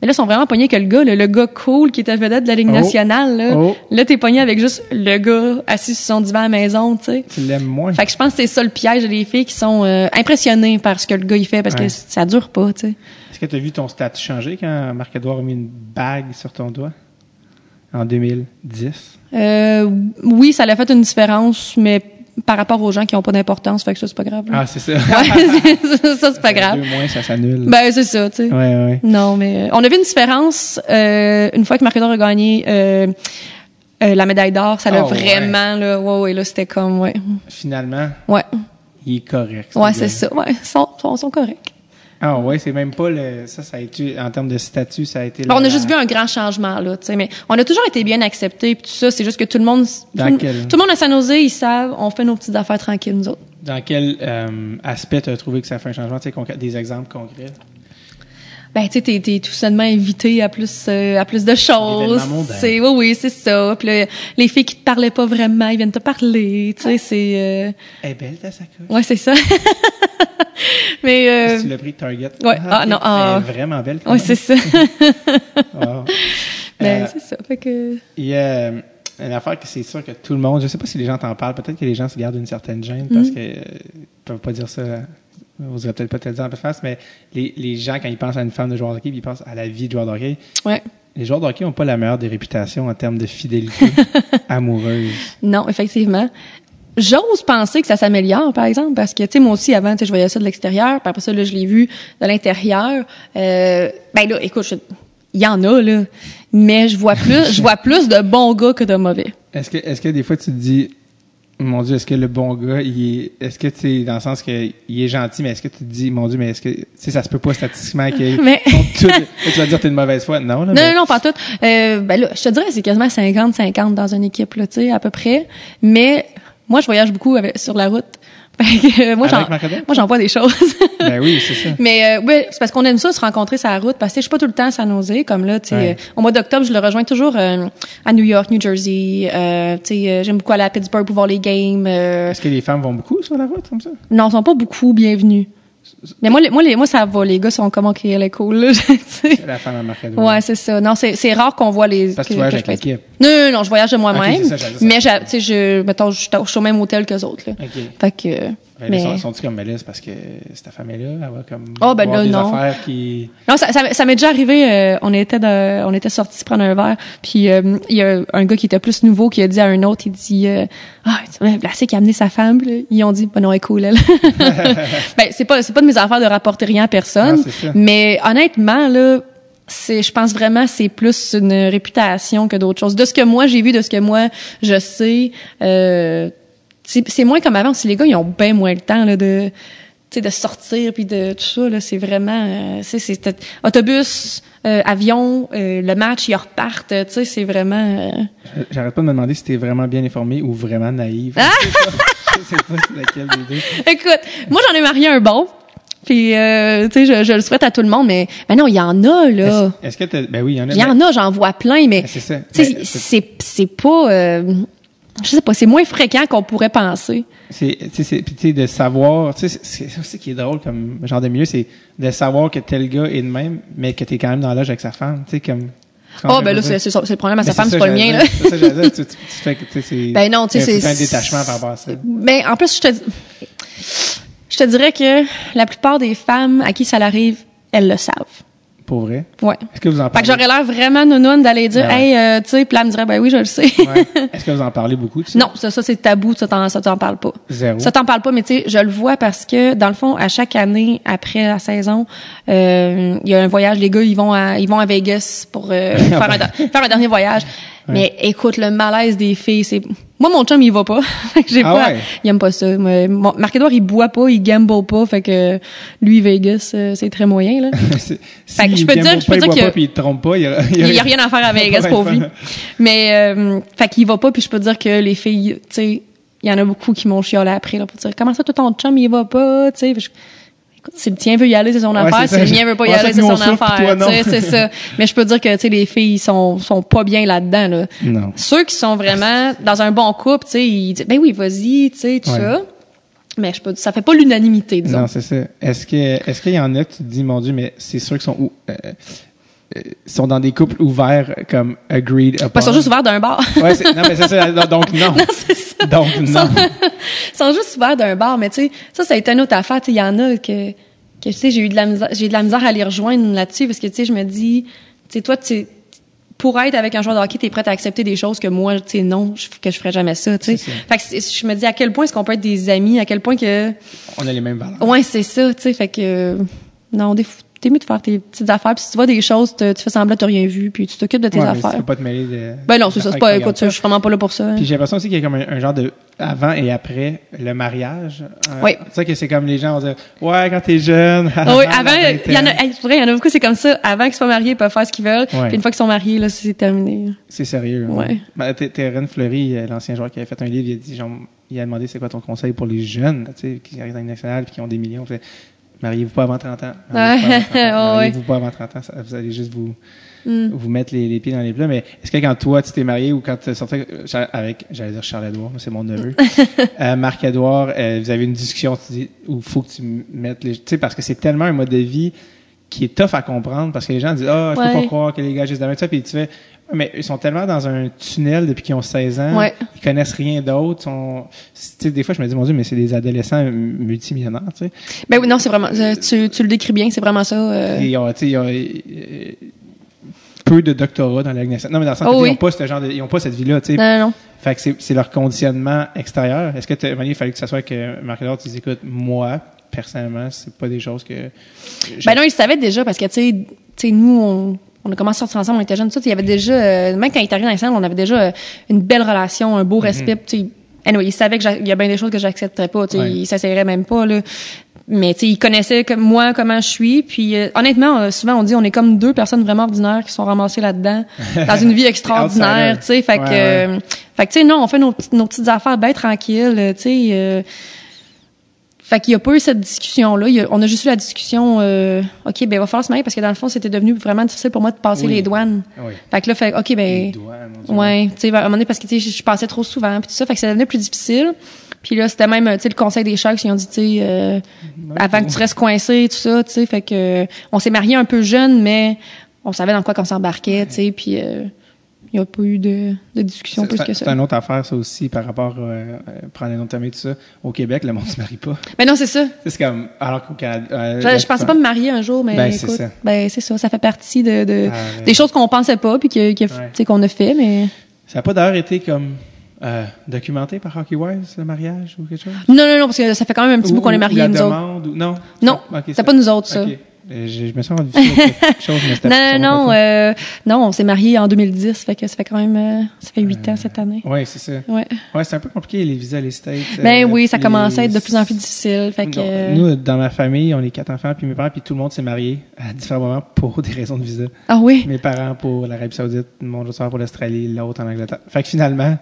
Mais là, ils sont vraiment pognés que le gars, là, le gars cool qui était vedette de la Ligue Oh. nationale, là. Oh. Là, t'es pogné avec juste le gars assis sur son divan à la maison, tu sais. Tu l'aimes moins? Fait que je pense que c'est ça le piège des filles qui sont euh, impressionnées par ce que le gars il fait parce Ouais. que ça dure pas, tu sais. Est-ce que tu as vu ton statut changer quand Marc-Edouard a mis une bague sur ton doigt? En 2010? Euh, oui, ça l'a fait une différence, mais par rapport aux gens qui ont pas d'importance, fait que ça c'est pas grave. là. Ah, c'est ça. Ouais, ça c'est pas grave. Deux moins, ça s'annule. Ben c'est ça, tu sais. ouais, ouais. Non, mais euh, on a vu une différence euh, une fois que Marc-Edouard a gagné euh, euh, la médaille d'or. Ça l'a Ah, ouais. vraiment là, ouais, ouais, là c'était comme ouais, Finalement, ouais, il est correct. ouais, c'est ça, ouais, ils sont, sont, sont corrects. Ah ouais, c'est même pas le... Ça, ça a été... En termes de statut, ça a été... Bon, on a juste vu un grand changement là, tu sais, mais on a toujours été bien acceptés puis tout ça. C'est juste que tout le monde, Dans tout, quel- tout le monde à San Jose, ils savent, on fait nos petites affaires tranquilles nous autres. Dans quel euh, aspect tu as trouvé que ça fait un changement? Tu sais, des exemples concrets? Ben, tu sais, t'es, t'es tout simplement invité à plus, euh, à plus de choses. C'est, oui, oui, c'est ça. Puis là, les filles qui te parlaient pas vraiment, ils viennent te parler. Tu sais, c'est, euh, Elle est belle, ta sacoche. ouais, c'est ça. Mais, euh, tu l'as pris Target? ouais. Ah, non, ah. Elle est vraiment belle. quand ouais, même. c'est ça. Wow. ben, Euh, c'est ça. Fait que, Il y a euh, une affaire que c'est sûr que tout le monde, je sais pas si les gens t'en parlent, peut-être que les gens se gardent une certaine gêne parce Mm. que euh, ils peuvent pas dire ça. Vous n'oserez peut-être pas te le dire en face, mais les, les gens, quand ils pensent à une femme de joueur de hockey, ils pensent à la vie de joueur de hockey. ouais. Les joueurs de hockey n'ont pas la meilleure des réputations en termes de fidélité amoureuse. Non, effectivement. J'ose penser que ça s'améliore, par exemple, parce que, tu sais, moi aussi, avant, tu sais, je voyais ça de l'extérieur, puis après ça, là, je l'ai vu de l'intérieur. Euh, ben là, écoute, il y en a, là, mais je vois plus, je vois plus de bons gars que de mauvais. Est-ce que, est-ce que des fois tu te dis, mon Dieu, est-ce que le bon gars, il est, est-ce que tu sais, dans le sens que il est gentil, mais est-ce que tu te dis, mon Dieu, mais est-ce que, tu sais, ça se peut pas statistiquement qu'il Mais- tu vas dire t'es une mauvaise foi. Non, là, Non, mais- non, non, pas tout. Euh, ben là, je te dirais, c'est quasiment 50-50 dans une équipe, là, tu sais, à peu près. Mais moi, je voyage beaucoup avec, sur la route. Euh, moi, Avec j'en, Marc-Edouard? moi, j'en vois des choses. Ben oui, c'est ça. Mais euh, ouais, c'est parce qu'on aime ça se rencontrer sur la route parce que je suis pas tout le temps à San Jose comme là, tu sais Ouais. euh, au mois d'octobre, je le rejoins toujours euh, à New York, New Jersey, euh, tu sais j'aime beaucoup aller à Pittsburgh pour voir les games. Est-ce que les femmes vont beaucoup sur la route comme ça? non, ils sont pas beaucoup bienvenus. Mais moi les, moi les moi ça va, les gars sont comme OK, elle est cool là. La femme à Marc-Edouard. Ouais, c'est ça. Non, c'est c'est rare qu'on voit les Parce que tu voyages avec l'équipe. Non, non, non, je voyage de moi-même. Ok, c'est ça, j'allais dire ça. mais tu sais je mettons je suis au- même hôtel que autres là. OK. Fait que euh, mais là, sont- comme, ben là, c'est parce que c'est ta famille-là, elle va comme Oh, ben là, des non. affaires qui... Non, ça, ça, ça m'est déjà arrivé. euh, on était de, on était sortis prendre un verre, puis euh, il y a un gars qui était plus nouveau qui a dit à un autre, il dit euh, ah, tu vois, Blasé qui a amené sa femme. Là, ils ont dit ben non, elle est cool elle. ben c'est pas, c'est pas de mes affaires de rapporter rien à personne, Non, mais honnêtement là. C'est, je pense vraiment, c'est plus une réputation que d'autres choses. De ce que moi j'ai vu, de ce que moi je sais, euh, c'est, moins comme avant. Si les gars, ils ont bien moins le temps là, de, tu sais, de sortir puis de tout ça. Là, c'est vraiment, euh, c'est, autobus, euh, avion, euh, le match, ils repartent. Tu sais, c'est vraiment. euh, J'arrête pas de me demander si t'es vraiment bien informé ou vraiment naïve. Ah! Je sais pas laquelle des deux. Écoute, moi j'en ai marié un bon. Puis, euh, tu sais, je, je le souhaite à tout le monde, mais, mais non, il y en a là. Est-ce est-ce que t'as... Ben oui, il y en a. Il y en a, j'en vois plein, mais Ben, c'est ça. tu sais, Ben, c'est pas, euh, je sais pas, c'est moins fréquent qu'on pourrait penser. C'est, tu sais, c'est- de savoir, tu sais, c'est- ça aussi qui est drôle comme genre de milieu, c'est de savoir que tel gars est de même, mais que t'es quand même dans l'âge avec sa femme, tu sais, comme, Oh, ben là, c'est le problème à sa femme, c'est pas le mien, là. C'est ça, j'allais dire. Tu, fais que, tu sais, c'est. Ben non, tu sais, c'est- un détachement par rapport à ça. Mais en plus, je te, je te dirais que la plupart des femmes à qui ça l'arrive, elles le savent. Pour vrai? Ouais. Est-ce que vous en Fait que parlez? j'aurais l'air vraiment nounoune d'aller dire, Ben ouais. hey, euh, tu sais, puis là, elle me dirait, ben oui, je le sais. Ouais. Est-ce que vous en parlez beaucoup de ça? non, ça, ça c'est tabou, ça t'en, ça t'en parle pas. Zéro. Ça t'en parle pas, mais tu sais, je le vois parce que dans le fond, à chaque année après la saison, euh, il y a un voyage. Les gars, ils vont à, ils vont à Vegas pour euh, faire, un, faire un dernier voyage. Mais écoute, le malaise des filles, c'est moi mon chum il va pas. J'ai Ah pas, ouais? il aime pas ça. Moi, mon- Marc-Édouard il boit pas, il gamble pas, fait que lui Vegas euh, c'est très moyen là. Fait que je peux dire- je peux dire que- pas puis il te trompe pas, il y a, Il y a rien à faire à Vegas pour lui. Mais euh, fait qu'il va pas puis je peux dire que les filles, tu sais, il y en a beaucoup qui m'ont chiolé après là pour dire comment ça toi ton chum il va pas, tu sais. Si le tien veut y aller, c'est son Ouais, affaire. c'est Si ça. le mien veut pas y ça, aller, c'est son affaire. c'est ça. Mais je peux dire que tu sais, les filles sont sont pas bien là-dedans. Là. Non. Ceux qui sont vraiment dans un bon couple, tu sais, ils disent ben oui, vas-y, tu sais, tout Ouais. ça. Mais je peux, ça fait pas l'unanimité, disons. Non, c'est ça. Est-ce que, est-ce qu'il y en a tu te dis, mon Dieu, mais c'est sûr qu'ils sont où, euh, sont dans des couples ouverts comme agreed upon. Ils sont juste ouverts d'un bar. Ouais, non, mais c'est ça. Donc non. ça. Donc non. Ils sont juste ouverts d'un bar, mais tu sais, ça, ça a été une autre affaire. Tu sais, il y en a que, que tu sais, j'ai eu de la misère, j'ai de la misère à les rejoindre là-dessus parce que, tu sais, je me dis, tu sais, toi, tu pour être avec un joueur de hockey, t'es prête à accepter des choses que moi, tu sais, non, je, que je ferais jamais ça, tu sais. Fait que je me dis à quel point est-ce qu'on peut être des amis, à quel point que, On a les mêmes valeurs. ouais, c'est ça, tu sais. Fait que, euh, non, des t'es mieux de faire tes petites affaires, puis si tu vois des choses, te- tu fais semblant que t'as rien vu, puis tu t'occupes de tes Ouais, mais tu affaires. peux pas te mêler de. Ben non, c'est ça, c'est pas, écoute, je suis vraiment pas là pour ça. hein. Puis j'ai l'impression aussi qu'il y a comme un, un genre de avant et après le mariage. Euh, Oui. Tu sais que c'est comme les gens vont dire Ouais, quand t'es jeune. Ah oui, avant, il y en a, pour vrai, il y en a beaucoup, c'est comme ça. Avant qu'ils soient mariés, ils peuvent faire ce qu'ils veulent. Puis une fois qu'ils sont mariés, là, c'est terminé. C'est sérieux. hein. Ouais. Ben, Fleury, euh, l'ancien joueur qui avait fait un livre, il a dit genre, il a demandé c'est quoi ton conseil pour les jeunes, tu sais, qui arrivent dans une nationale puis qui ont des millions. Fait, Mariez-vous pas avant 30 ans. Mariez-vous pas avant 30 ans. Ouais, ouais. Mariez-vous pas avant 30 ans. ça- vous allez juste vous, Mm. vous mettre les, les pieds dans les plats. Mais est-ce que quand toi, tu t'es marié ou quand tu sortais euh, avec, j'allais dire Charles-Édouard, moi, c'est mon neveu, euh, Marc-Édouard, euh, vous avez une discussion tu dis, où il faut que tu mettes les... Tu sais, parce que c'est tellement un mode de vie qui est tough à comprendre parce que les gens disent « Ah, je peux pas croire que les gars juste de ça. » Puis tu fais mais ils sont tellement dans un tunnel depuis qu'ils ont 16 ans. Ouais. Ils connaissent rien d'autre. Sont... Tu des fois, je me dis, mon Dieu, mais c'est des adolescents multimillionnaires, tu sais. Ben oui, non, c'est vraiment, euh, tu, tu le décris bien, c'est vraiment ça. euh. Ils ont, tu sais, ils ont, euh, peu de doctorats dans la. Non, mais dans le sens Oh que, tu sais, oui. ils ont pas ce genre de, ils ont pas cette vie-là, tu sais. Non, non. Fait que c'est, leur conditionnement extérieur. Est-ce que, Mani, il fallait que ça soit que Marc-Edouard, tu dis, écoute, moi, personnellement, c'est pas des choses que, Ben non, ils le savaient déjà parce que, tu sais, tu sais, nous, on, on a commencé à sortir ensemble, on était jeunes, tout. Il y avait déjà, euh, même quand il est arrivé dans les salles, on avait déjà euh, une belle relation, un beau Mhm. respect. Tu anyway, il savait qu'il y a bien des choses que j'accepterais pas. Ouais. il s'essayerait même pas, là. Mais, il connaissait comme moi, comment je suis. Puis, euh, honnêtement, souvent, on dit, on est comme deux personnes vraiment ordinaires qui sont ramassées là-dedans, dans une vie extraordinaire, tu sais. Fait que, Ouais, ouais. fait que, tu sais, non, on fait nos, petites- nos petites affaires bien tranquilles, tu sais. Fait qu'il n'y a pas eu cette discussion-là. On a juste eu la discussion, euh, OK, ben, il va falloir se marier parce que dans le fond, c'était devenu vraiment difficile pour moi de passer Oui. les douanes. oui. Fait que là, fait, OK, Les ben, mon Dieu. ouais, tu sais, à un moment donné, parce que, tu sais, je passais trop souvent, puis tout ça, fait que ça devenait plus difficile. Puis là, c'était même, tu sais, le conseil des Sharks, ils ont dit, tu sais, euh, avant que tu restes coincé, tout ça, tu sais, fait que, euh, on s'est mariés un peu jeune, mais on savait dans quoi qu'on s'embarquait, tu sais, puis euh, il n'y a pas eu de, de discussion plus C'est, que c'est ça. une autre affaire, ça aussi, par rapport, euh, euh, prendre un autre thème et tout ça. Au Québec, le monde se marie pas. Mais non, c'est ça. C'est comme, alors qu'au Canada, euh, Je, je pensais pas me marier un jour, mais Ben, c'est ça. ben c'est ça, ça fait partie de, de- Ah, ouais. des choses qu'on pensait pas puis que- qu'on a fait, mais Ça n'a pas d'ailleurs été comme euh, documenté par Hockey Wise, le mariage ou quelque chose? non non non parce que ça fait quand même un petit Ou- bout qu'on est mariés nous autres. ou... Non? Non, Ok, c'est pas nous autres ça. Euh, Je, me suis rendu quelque chose, mais Non non euh, non, on s'est mariés en 2010, fait que ça fait quand même euh, ça fait huit ans cette année. Ouais, c'est ça. Ouais. Ouais, c'est un peu compliqué les visas, les States. Ben euh, oui, ça commence à être de plus en plus difficile, fait que euh, Nous, dans ma famille, on est quatre enfants, puis mes parents, puis tout le monde s'est marié à différents moments pour des raisons de visa. ah oui? Mes parents pour l'Arabie Saoudite, mon soeur pour l'Australie, l'autre en Angleterre. Fait que finalement,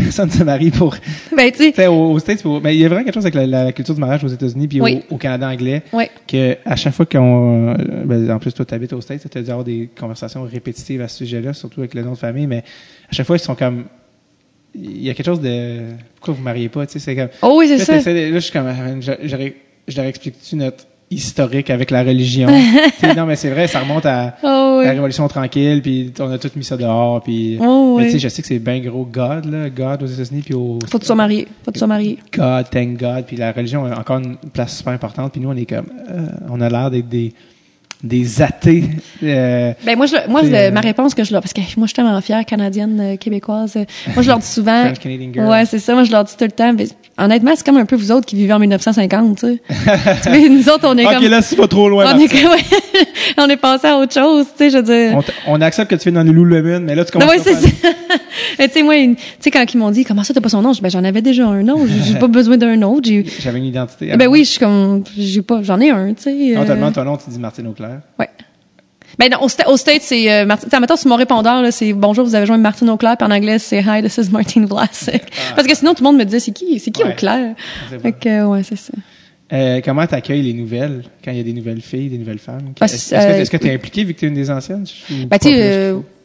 personne ne se marie pour. Ben tu sais, Tu aux, aux States, pour- mais il y a vraiment quelque chose avec la, la culture du mariage aux États-Unis puis Oui. au, au Canada anglais, ouais. que à chaque fois qu'on, euh, ben, en plus toi t'habites aux States, tu as dû avoir des conversations répétitives à ce sujet-là, surtout avec le nom de famille, mais à chaque fois ils sont comme, il y a quelque chose de, pourquoi vous mariez pas, tu sais, c'est comme, Oh oui, c'est ça. de- là, je suis comme, ah, je- je leur explique-tu notre historique avec la religion. Non, mais c'est vrai, ça remonte à Oh, la. Révolution tranquille, puis on a tout mis ça dehors, puis... Oh, mais tu sais, je sais que c'est bien gros God, là, God aux États-Unis, puis au... Faut que tu sois marié. Faut que tu sois marié. God, thank God, puis la religion a encore une place super importante, puis nous, on est comme... euh, on a l'air d'être des, des athées. euh, Ben moi, je, moi, euh, ma réponse que je leur, parce que moi, je suis tellement fière canadienne, euh, québécoise. euh, moi, je leur dis souvent. French Canadian girl. Ouais, c'est ça. Moi, je leur dis tout le temps. mais honnêtement, c'est comme un peu vous autres qui vivez en 1950, tu sais. Tu nous autres, on est ok, comme. là, c'est pas trop loin, on est, Martin. ouais. on est passé à autre chose, tu sais, je veux dire. on, accepte que tu fais dans le Lululemon, mais là, tu Non, commences ouais, à c'est ça. Tu sais, moi, tu sais, quand ils m'ont dit, comment ça, t'as pas son nom? Ben, j'en avais déjà un nom. J'ai pas besoin d'un autre. J'avais une identité. ben oui, je suis comme, j'ai pas, j'en ai un, tu sais. Non, ton nom, tu dis Martine Auclair. Ouais. Ben non, au, sta- au States, c'est euh, Martin. Mettons, sur mon répondeur, là, c'est bonjour, vous avez joint Martine Auclair, puis en anglais, c'est hi, this is Martine Vlasic. Parce que sinon, tout le monde me disait, c'est qui, c'est qui Ah. Ouais. Auclair? Euh, ouais, c'est ça. Euh, comment t'accueilles les nouvelles quand il y a des nouvelles filles, des nouvelles femmes? Est-ce que euh, est-ce que t'es impliqué vu que t'es une des anciennes? Ben, tu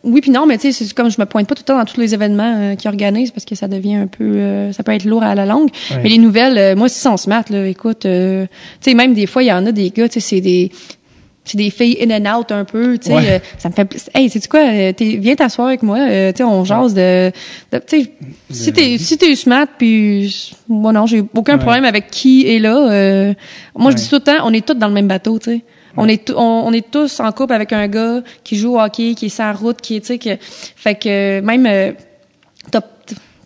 oui puis non, mais tu sais, comme je me pointe pas tout le temps dans tous les événements euh, qu'ils organisent parce que ça devient un peu, euh, ça peut être lourd à la longue. Mais les nouvelles, euh, moi, si on se mate, là, écoute, tu sais, même des fois, il y en a des gars, tu sais, c'est des, c'est des filles in and out un peu, tu sais, Ouais. euh, ça me fait, hey, sais tu quoi, euh, t'es- viens t'asseoir avec moi, euh, tu sais, on jase de, de- tu sais, si t'es, si t'es smart, puis moi non, j'ai aucun Ouais. problème avec qui est là. euh, moi, je dis tout le temps, on est tous dans le même bateau, tu sais. On est, on, on est tous en couple avec un gars qui joue au hockey, qui est sur la route, qui est, tu sais, que, fait que même, euh, t'as-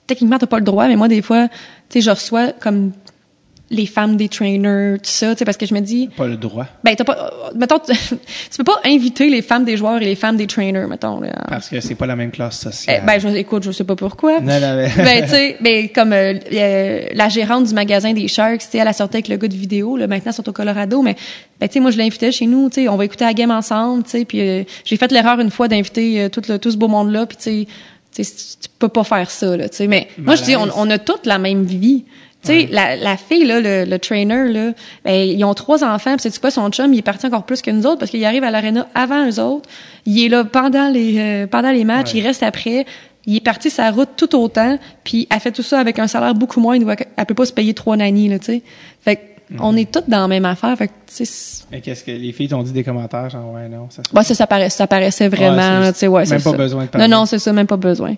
techniquement, t'as pas le droit, mais moi, des fois, tu sais, je reçois comme les femmes des trainers, tout ça, tu sais, parce que je me dis, Pas le droit. ben, t'as pas, euh, mettons, tu peux pas inviter les femmes des joueurs et les femmes des trainers, mettons, là. Parce que c'est pas la même classe Eh, sociale. ben, je, écoute, je sais pas pourquoi. Non, non, mais- ben, tu sais, ben, comme euh, euh, la gérante du magasin des Sharks, tu sais, elle a sorti avec le gars de vidéo, là, maintenant, ils sont au Colorado, mais, ben, tu sais, moi, je l'invitais chez nous, tu sais, on va écouter la game ensemble, tu sais, puis euh, j'ai fait l'erreur une fois d'inviter euh, tout, le, tout ce beau monde-là, puis tu sais, tu peux pas faire ça, là, tu sais, mais moi, je dis, on, on a toute la même vie. Tu sais, la, la fille, là, le, le trainer, là, ben, ils ont trois enfants, puis c'est quoi, son chum, il est parti encore plus que nous autres parce qu'il arrive à l'aréna avant eux autres. Il est là pendant les, euh, pendant les matchs, Ouais. il reste après. Il est parti sa route tout autant, puis elle fait tout ça avec un salaire beaucoup moins. Elle, elle peut pas se payer trois nannies, là, tu sais. Fait que, on est toutes dans la même affaire. Fait que, tu sais, Mais qu'est-ce que les filles t'ont dit des commentaires, genre, ouais, non, ça bah, ça, ça, paraît, ça paraissait Ouais, vraiment, tu sais, ouais, même pas ça. besoin de parler. Non, non, c'est ça, même pas besoin.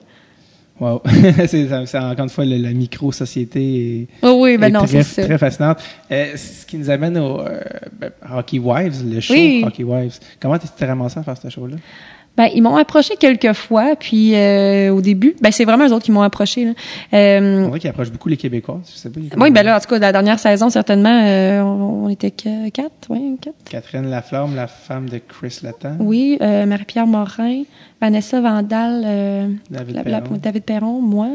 Wow. c'est, encore une fois le- la micro-société Oh oui, ben est non, très, c'est ça. très fascinante. Euh, ce qui nous amène au euh, ben, Hockey Wives, le show Oui. Hockey Wives. Comment tu t'es ramassé à faire ce show-là? Ben, ils m'ont approché quelques fois, puis euh, au début, ben c'est vraiment eux autres qui m'ont approché. Là. Euh, On dirait qu'il approche beaucoup les Québécois. Je sais pas. oui, ben là, en tout cas, la dernière saison, certainement, euh, on, on était que- quatre, oui, quatre. Catherine Laflamme, la femme de Chris Letang. Oui, euh, Marie-Pierre Morin, Vanessa Vandal, euh, David la- la- Perron. David Perron, moi.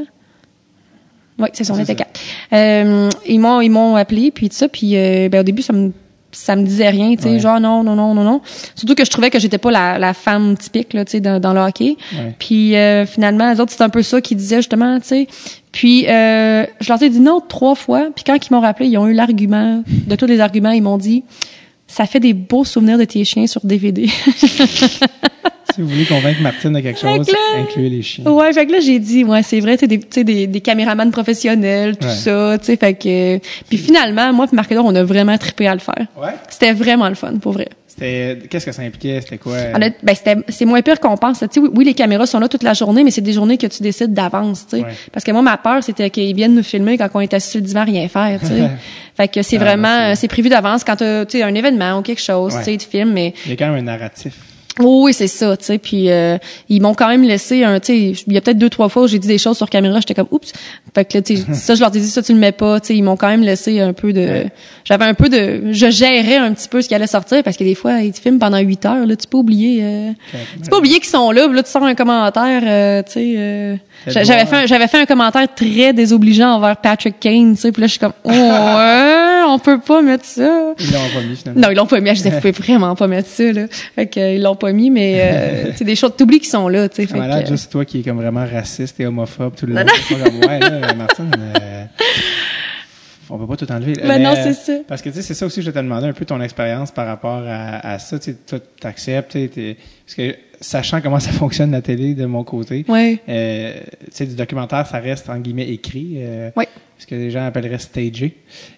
Oui, c'est ça, on était quatre. Euh, ils m'ont ils m'ont appelé puis tout ça puis euh, ben au début ça me ça me disait rien, tu sais, Ouais. genre non non non non non. Surtout que je trouvais que j'étais pas la, la femme typique là, tu sais dans, dans le hockey. Ouais. Puis euh, finalement les autres c'est un peu ça qu'ils disaient justement, tu sais. Puis euh, je leur ai dit non trois fois, puis quand ils m'ont rappelé, ils ont eu l'argument de tous les arguments, ils m'ont dit ça fait des beaux souvenirs de tes chiens sur DVD. Si vous voulez convaincre Martine de quelque chose, là- incluez les chiens. Ouais, fait que là j'ai dit ouais, c'est vrai, tu des des, des caméramans professionnels, tout Ouais. ça, tu sais fait que puis finalement moi puis Marc-Edouard, on a vraiment trippé à le faire. Ouais. C'était vraiment le fun pour vrai. C'était, qu'est-ce que ça impliquait? C'était quoi? Honnête- ben c'était c'est moins pire qu'on pense. Tu sais, oui, oui, les caméras sont là toute la journée, mais c'est des journées que tu décides d'avance. Tu sais. Ouais. Parce que moi, ma peur, c'était qu'ils viennent nous filmer quand on est assis sur le divan rien faire. Tu sais. fait que c'est Ah, vraiment, c'est- c'est prévu d'avance quand tu sais un événement ou quelque chose. Ouais. Tu sais, ils te filment, mais Il y a quand même un narratif. Oh oui, c'est ça, tu sais. Puis euh, ils m'ont quand même laissé un, tu sais, il y a peut-être deux trois fois où j'ai dit des choses sur caméra, j'étais comme oups. Fait que là, tu sais, ça je leur ai dit ça tu le mets pas, tu sais, ils m'ont quand même laissé un peu de Ouais. j'avais un peu de je gérais un petit peu ce qui allait sortir parce que des fois ils te filment pendant huit heures là, tu peux oublier euh, tu peux oublier qu'ils sont là, puis là tu sors un commentaire euh, tu sais euh, j'avais fait un, j'avais fait un commentaire très désobligeant envers Patrick Kane, tu sais, puis là je suis comme oh ouais, on peut pas mettre ça. Ils l'ont pas mis finalement. Non, ils l'ont pas mis. Je disais, vous pouvez vraiment pas mettre ça, là. Fait que, euh, ils l'ont pas mis, mais, euh, c'est des choses, t'oublies qu'ils sont là, tu sais. Ça Fait m'a l'air que, juste toi qui est comme vraiment raciste et homophobe tout le long. Ouais, là, Martine, euh, on peut pas tout enlever. Ben Mais, non, euh, c'est ça. Parce que, tu sais, c'est ça aussi, je vais te demander un peu ton expérience par rapport à, à ça. Tu sais, t'acceptes, parce que sachant comment ça fonctionne la télé de mon côté, Ouais. euh, tu sais, du documentaire, ça reste en guillemets écrit. Euh, Ouais. Ce que les gens appelleraient stagé.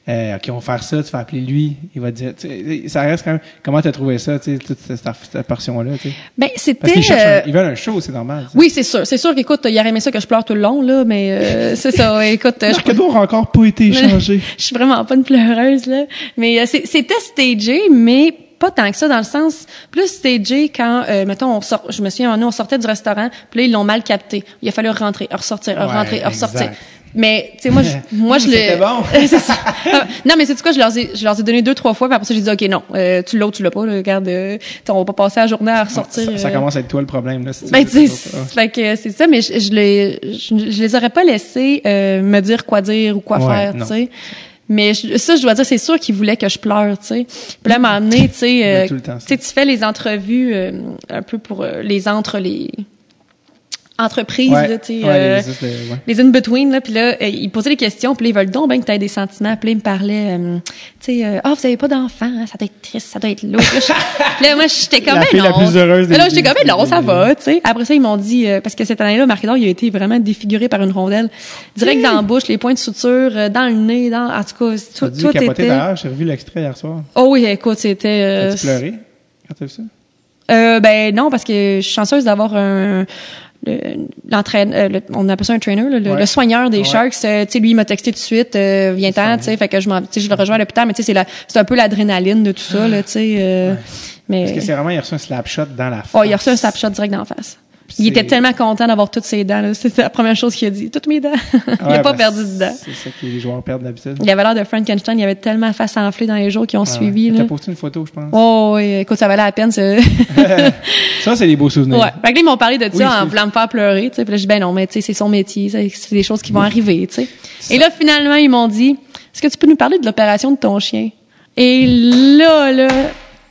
Euh, OK, on va faire ça, tu vas appeler lui, il va te dire. tu Ça reste quand même. Comment t'as trouvé ça, tu sais, toute cette, cette portion-là, tu sais? Ben, Parce c'était. qu'ils un- euh, ils veulent un show, c'est normal. tu. Oui, c'est sûr. C'est sûr qu'écoute, il aurait aimé ça que je pleure tout le long, là, mais euh, c'est ça. Écoute, euh, je, a encore pas été échangé. je suis vraiment pas une pleureuse, là. Mais euh, c'était stagé, mais pas tant que ça, dans le sens plus stagé quand, euh, mettons, on sort, je me souviens, nous, on sortait du restaurant, puis là, ils l'ont mal capté. Il a fallu rentrer, ressortir, Ouais, rentrer, ressortir. Mais, tu sais, moi, je, moi, je C'était le... bon. c'est ça. Ah, non, mais c'est quoi, je leur ai, je leur ai donné deux, trois fois, puis après ça, j'ai dit, OK, non, euh, tu l'as ou tu l'as pas, là, regarde, euh, on va pas passer la journée à ressortir. Ça, ça euh, commence à être toi le problème, là. si tu ben, veux, fait que c'est ça, mais je, je les, je, je les aurais pas laissés euh, me dire quoi dire ou quoi Ouais, faire, tu sais. Mais je- ça, je dois dire, c'est sûr qu'ils voulaient que je pleure, tu sais. Puis là, amené, tu sais, euh, tu sais, tu fais les entrevues euh, un peu pour euh, les entre les entreprises, Ouais, là, tu sais. ouais, euh, les- ouais. les in-between, là, puis là, euh, ils posaient des questions, puis là, ils veulent donc ben que t'aies des sentiments, puis ils me parlaient, euh, tu sais, euh, ah, vous avez pas d'enfant, hein, ça doit être triste, ça doit être lourd. Là, moi, j'étais comme, La ben fille la non. plus heureuse là, j'étais comme, ben non, ça va, tu sais. Après ça, ils m'ont dit, euh, parce que cette année-là, Marc il a été vraiment défiguré par une rondelle, direct dans la bouche, les points de suture, euh, dans le nez, dans, en tout cas, tout, dû tout était... d'ailleurs, j'ai revu l'extrait hier soir. Oh oui, écoute, c'était... euh, As-tu pleuré quand t'as vu ça? euh, ben non, parce que je suis chanceuse d'avoir un l'entraîne euh, le- on appelle ça un trainer le, Ouais. le soigneur des Ouais. Sharks euh, tu sais lui il m'a texté tout de suite euh, viens-t'en tu sais fait que je m'en je le rejoins à l'hôpital mais tu sais c'est c'est un peu l'adrénaline de tout ça là tu sais euh, mais Parce que c'est vraiment, il a reçu un slap shot dans la face. oh il a reçu un snapshot direct dans la face il était tellement content d'avoir toutes ses dents là. c'était la première chose qu'il a dit toutes mes dents il a Ouais, pas ben, perdu de dents C'est ça que les joueurs perdent d'habitude. il avait l'air de Frankenstein il avait tellement face enflée dans les jours qui ont ouais. suivi là T'as posté une photo, je pense. oh oui, écoute ça valait la peine ça Ça, c'est des beaux souvenirs. Ouais. Fait que là, ils m'ont parlé de ça Oui, en voulant me faire pleurer, tu sais. Puis là, je dis, ben non, mais tu sais, c'est son métier, c'est des choses qui vont arriver, tu sais. Et là, finalement, ils m'ont dit, est-ce que tu peux nous parler de l'opération de ton chien? Et là, là,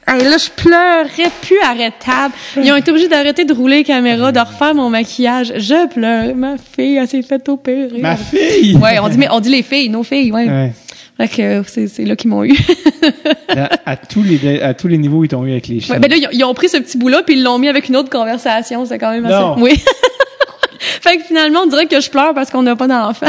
hey, là, je pleurais plus arrêtable. Ils ont été obligés d'arrêter de rouler les caméras, de refaire mon maquillage. Je pleure. Ma fille, elle s'est fait opérer. Ma fille! Ouais, on dit, mais on dit les filles, nos filles, ouais. Ouais. Fait que euh, c'est, là qu'ils m'ont eu. À, à tous les, à tous les niveaux, ils t'ont eu avec les chiens. Ouais, ben là, ils ont, ils ont pris ce petit bout-là puis ils l'ont mis avec une autre conversation. C'est quand même assez. Non. Oui. fait que finalement, on dirait que je pleure parce qu'on n'a pas d'enfant.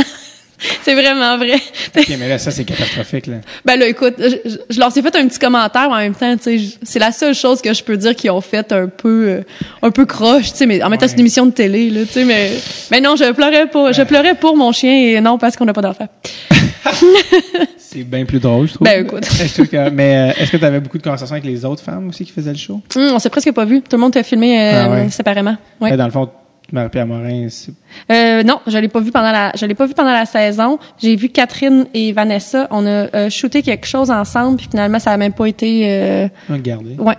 c'est vraiment vrai. Ok, mais là, ça, c'est catastrophique, là. Ben là, écoute, je, leur ai fait un petit commentaire mais en même temps, tu sais, je- c'est la seule chose que je peux dire qu'ils ont fait un peu, euh, un peu croche, tu sais, mais en même temps, c'est une émission de télé, là, tu sais, mais, mais non, je pleurais pour, je pleurais pour mon chien et non parce qu'on n'a pas d'enfant. C'est bien plus drôle, je trouve. Ben, écoute. Je trouve que- mais euh, est-ce que tu avais beaucoup de conversations avec les autres femmes aussi qui faisaient le show? Hum, on s'est presque pas vu. Tout le monde t'a filmé euh, Ah ouais. séparément. Ouais. Ouais, Dans le fond, Marie-Pierre Morin, c'est- Euh, non, je l'ai pas vu pendant la, je l'ai pas vu pendant la saison. J'ai vu Catherine et Vanessa. On a euh, shooté quelque chose ensemble, puis finalement ça a même pas été. Euh, regardez. ouais.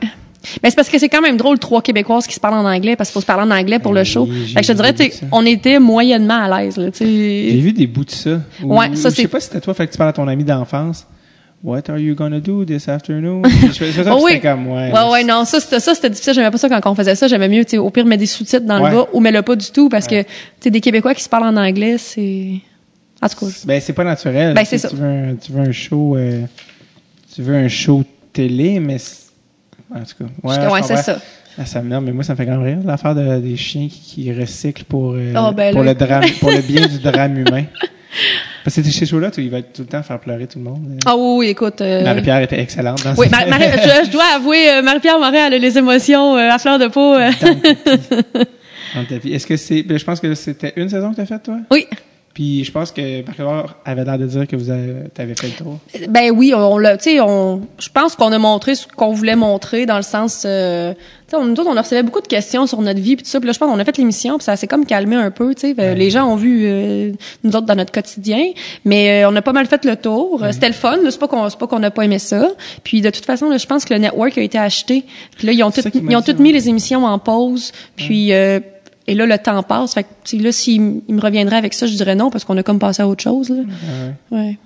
Mais c'est parce que c'est quand même drôle trois Québécoises qui se parlent en anglais parce qu'il faut se parler en anglais pour le Oui, show. Fait que je te dirais, on était moyennement à l'aise J'ai vu des bouts de ça. Ou- Ouais, ça, ou Je c'est- sais pas si c'était toi, fait que tu parles à ton ami d'enfance. What are you gonna do this afternoon? je ça, Oh oui. comme, ouais. Ouais, ouais, non, ça, c'était, ça, c'était difficile. J'aimais pas ça quand on faisait ça. J'aimais mieux, tu sais, au pire, mettre des sous-titres dans Ouais. le bas ou mets-le pas du tout parce que, tu sais, des Québécois qui se parlent en anglais, c'est, en tout cas. Ben, c'est pas naturel. Ben, c'est ça. Tu veux un, tu veux un show, euh, tu veux un show télé, mais en tout cas. Ouais, c'est ça. Ah, ça me, mais moi, ça me fait quand même rire, l'affaire de, des chiens qui, qui recyclent pour, euh, Oh, ben pour le drame, pour le bien du drame humain. Parce que ces shows-là, tu- il va tout le temps faire pleurer tout le monde. Ah oui, oui, écoute. euh, Marie-Pierre était excellente dans Oui, ce- Marie- je, je dois avouer, euh, Marie-Pierre Morin, elle a les émotions euh, à fleur de peau. euh. dans le tapis. Dans le tapis. Est-ce que c'est, ben, je pense que c'était une saison que tu as faite, toi? Oui. Puis je pense que Marc avait l'air de dire que vous avez, fait le tour. Ben oui, on l'a, tu sais, on, je pense qu'on a montré ce qu'on voulait montrer dans le sens, euh, tu sais, on, nous autres, on recevait beaucoup de questions sur notre vie puis tout ça. Puis là, je pense qu'on a fait l'émission puis ça s'est comme calmé un peu, tu sais. Les gens ont vu euh, nous autres dans notre quotidien, mais euh, on a pas mal fait le tour. Euh, C'était le fun. C'est pas qu'on, c'est pas qu'on n'a pas aimé ça. Puis de toute façon, là, je pense que le network a été acheté. Puis là, ils ont tout, ils ont dit, tout mis ouais. les émissions en pause. Puis euh, et là, le temps passe. Fait que, là, s'il il me reviendrait avec ça, je dirais non parce qu'on a comme passé à autre chose. Là. Ouais. Ouais.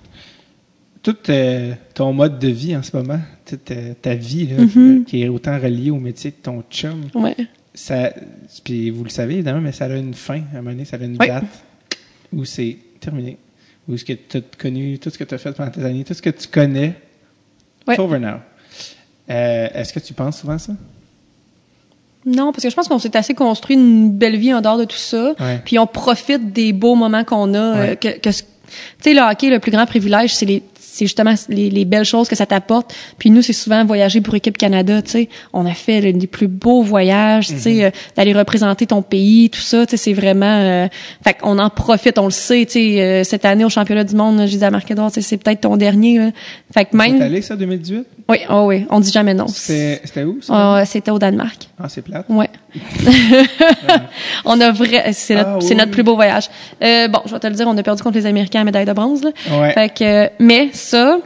Tout euh, ton mode de vie en ce moment, toute euh, ta vie, là, Mhm. qui est autant reliée au métier de ton chum, Ouais. ça, puis vous le savez évidemment, mais ça a une fin, à un moment donné, ça a une date où c'est terminé. Où ce que tu as connu, tout ce que tu as fait pendant tes années, tout ce que tu connais, it's over now. Euh, Est-ce que tu penses souvent à ça? Non, parce que je pense qu'on s'est assez construit une belle vie en dehors de tout ça. Ouais. Puis on profite des beaux moments qu'on a. euh, Ouais. que, que tu sais, le hockey, le plus grand privilège, c'est les c'est justement les, les belles choses que ça t'apporte. Puis nous, c'est souvent voyager pour équipe Canada, tu sais. On a fait le- les plus beaux voyages, tu Mhm. sais, euh, d'aller représenter ton pays, tout ça, tu sais, c'est vraiment... euh, fait qu'on en profite, on le sait, tu sais. euh, cette année, au championnat du monde, je disais à Marc-Edouard, tu sais, c'est peut-être ton dernier, là. Fait que même... allé, ça, 2018? Oui, oh oui, on dit jamais non. C'était où, ça? Ah, C'était au Danemark. Ah, c'est plate. Ouais. on a vrai, c'est notre, Ah, oui. notre plus beau voyage. Euh, bon, je vais te le dire, on a perdu contre les Américains à médaille de bronze. Là. Ouais. Fait que, mais ça,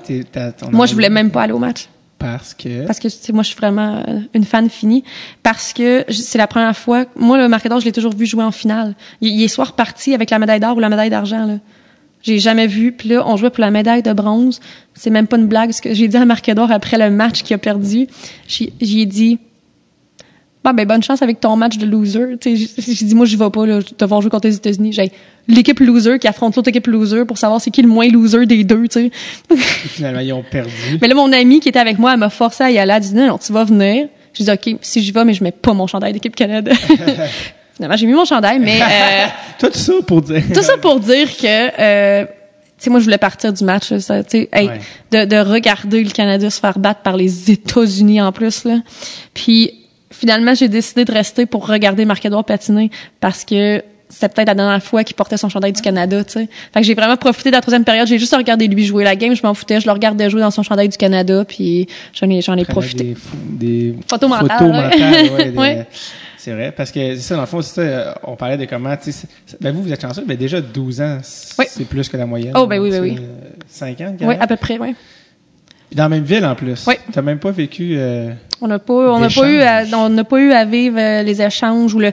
moi, je voulais même pas aller au match Parce que... parce que tu sais, moi, je suis vraiment euh, une fan finie parce que c'est la première fois. Moi, le Marc-Edouard, je l'ai toujours vu jouer en finale. Il, il est soit reparti avec la médaille d'or ou la médaille d'argent. Là. J'ai jamais vu. Puis là, on jouait pour la médaille de bronze. C'est même pas une blague. Ce que j'ai dit à Marc-Edouard après le match qu'il a perdu, j'ai dit. Bon, ben, bonne chance avec ton match de loser. J'ai dit, moi, j'y vais pas, là, devoir jouer contre les États-Unis. J'ai l'équipe loser qui affronte l'autre équipe loser pour savoir c'est qui le moins loser des deux, tu sais. Finalement, ils ont perdu. Mais là, mon amie qui était avec moi, elle m'a forcé à y aller. Elle a dit, non, non, tu vas venir. J'ai dit, OK, si j'y vais, mais je mets pas mon chandail d'équipe Canada. Finalement, j'ai mis mon chandail, mais euh, Tout ça pour dire... tout ça pour dire que, euh, tu sais, moi, je voulais partir du match, ça, tu sais, hey, Ouais. de, de regarder le Canada se faire battre par les États-Unis en plus, là. Puis, finalement, j'ai décidé de rester pour regarder Marc-Edouard patiner parce que c'était peut-être la dernière fois qu'il portait son chandail du Canada, tu sais. Fait que j'ai vraiment profité de la troisième période. J'ai juste regardé lui jouer la game, je m'en foutais. Je le regardais jouer dans son chandail du Canada, puis j'en ai, j'en ai profité. Des, Photos mentales, photos mentales, ouais, des- Ouais. C'est vrai, parce que c'est ça, dans le fond, c'est ça, on parlait de comment, tu sais, ben vous, vous êtes chanceux, mais déjà 12 ans, c'est Oui. plus que la moyenne. Oh, ben oui, ben oui. euh, 5 ans, Oui, à peu près, oui. Dans la même ville, en plus. Oui. T'as même pas vécu... euh, On n'a pas, on n'a pas eu, à, on n'a pas eu à vivre euh, les échanges ou le,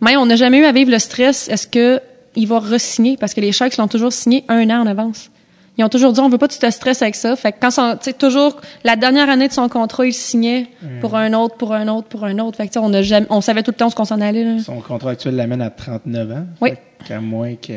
même on n'a jamais eu à vivre le stress. Est-ce que il va re-signer? Parce que les Sharks l'ont toujours signé un an en avance. Ils ont toujours dit on veut pas que tu te stresses avec ça. Fait que quand son, tu sais toujours la dernière année de son contrat, il signait pour un autre, pour un autre, pour un autre. Fait que on a jamais, on savait tout le temps où ce qu'on s'en allait. Là. son contrat actuel l'amène à 39 ans. Oui. Fait qu'à moins que...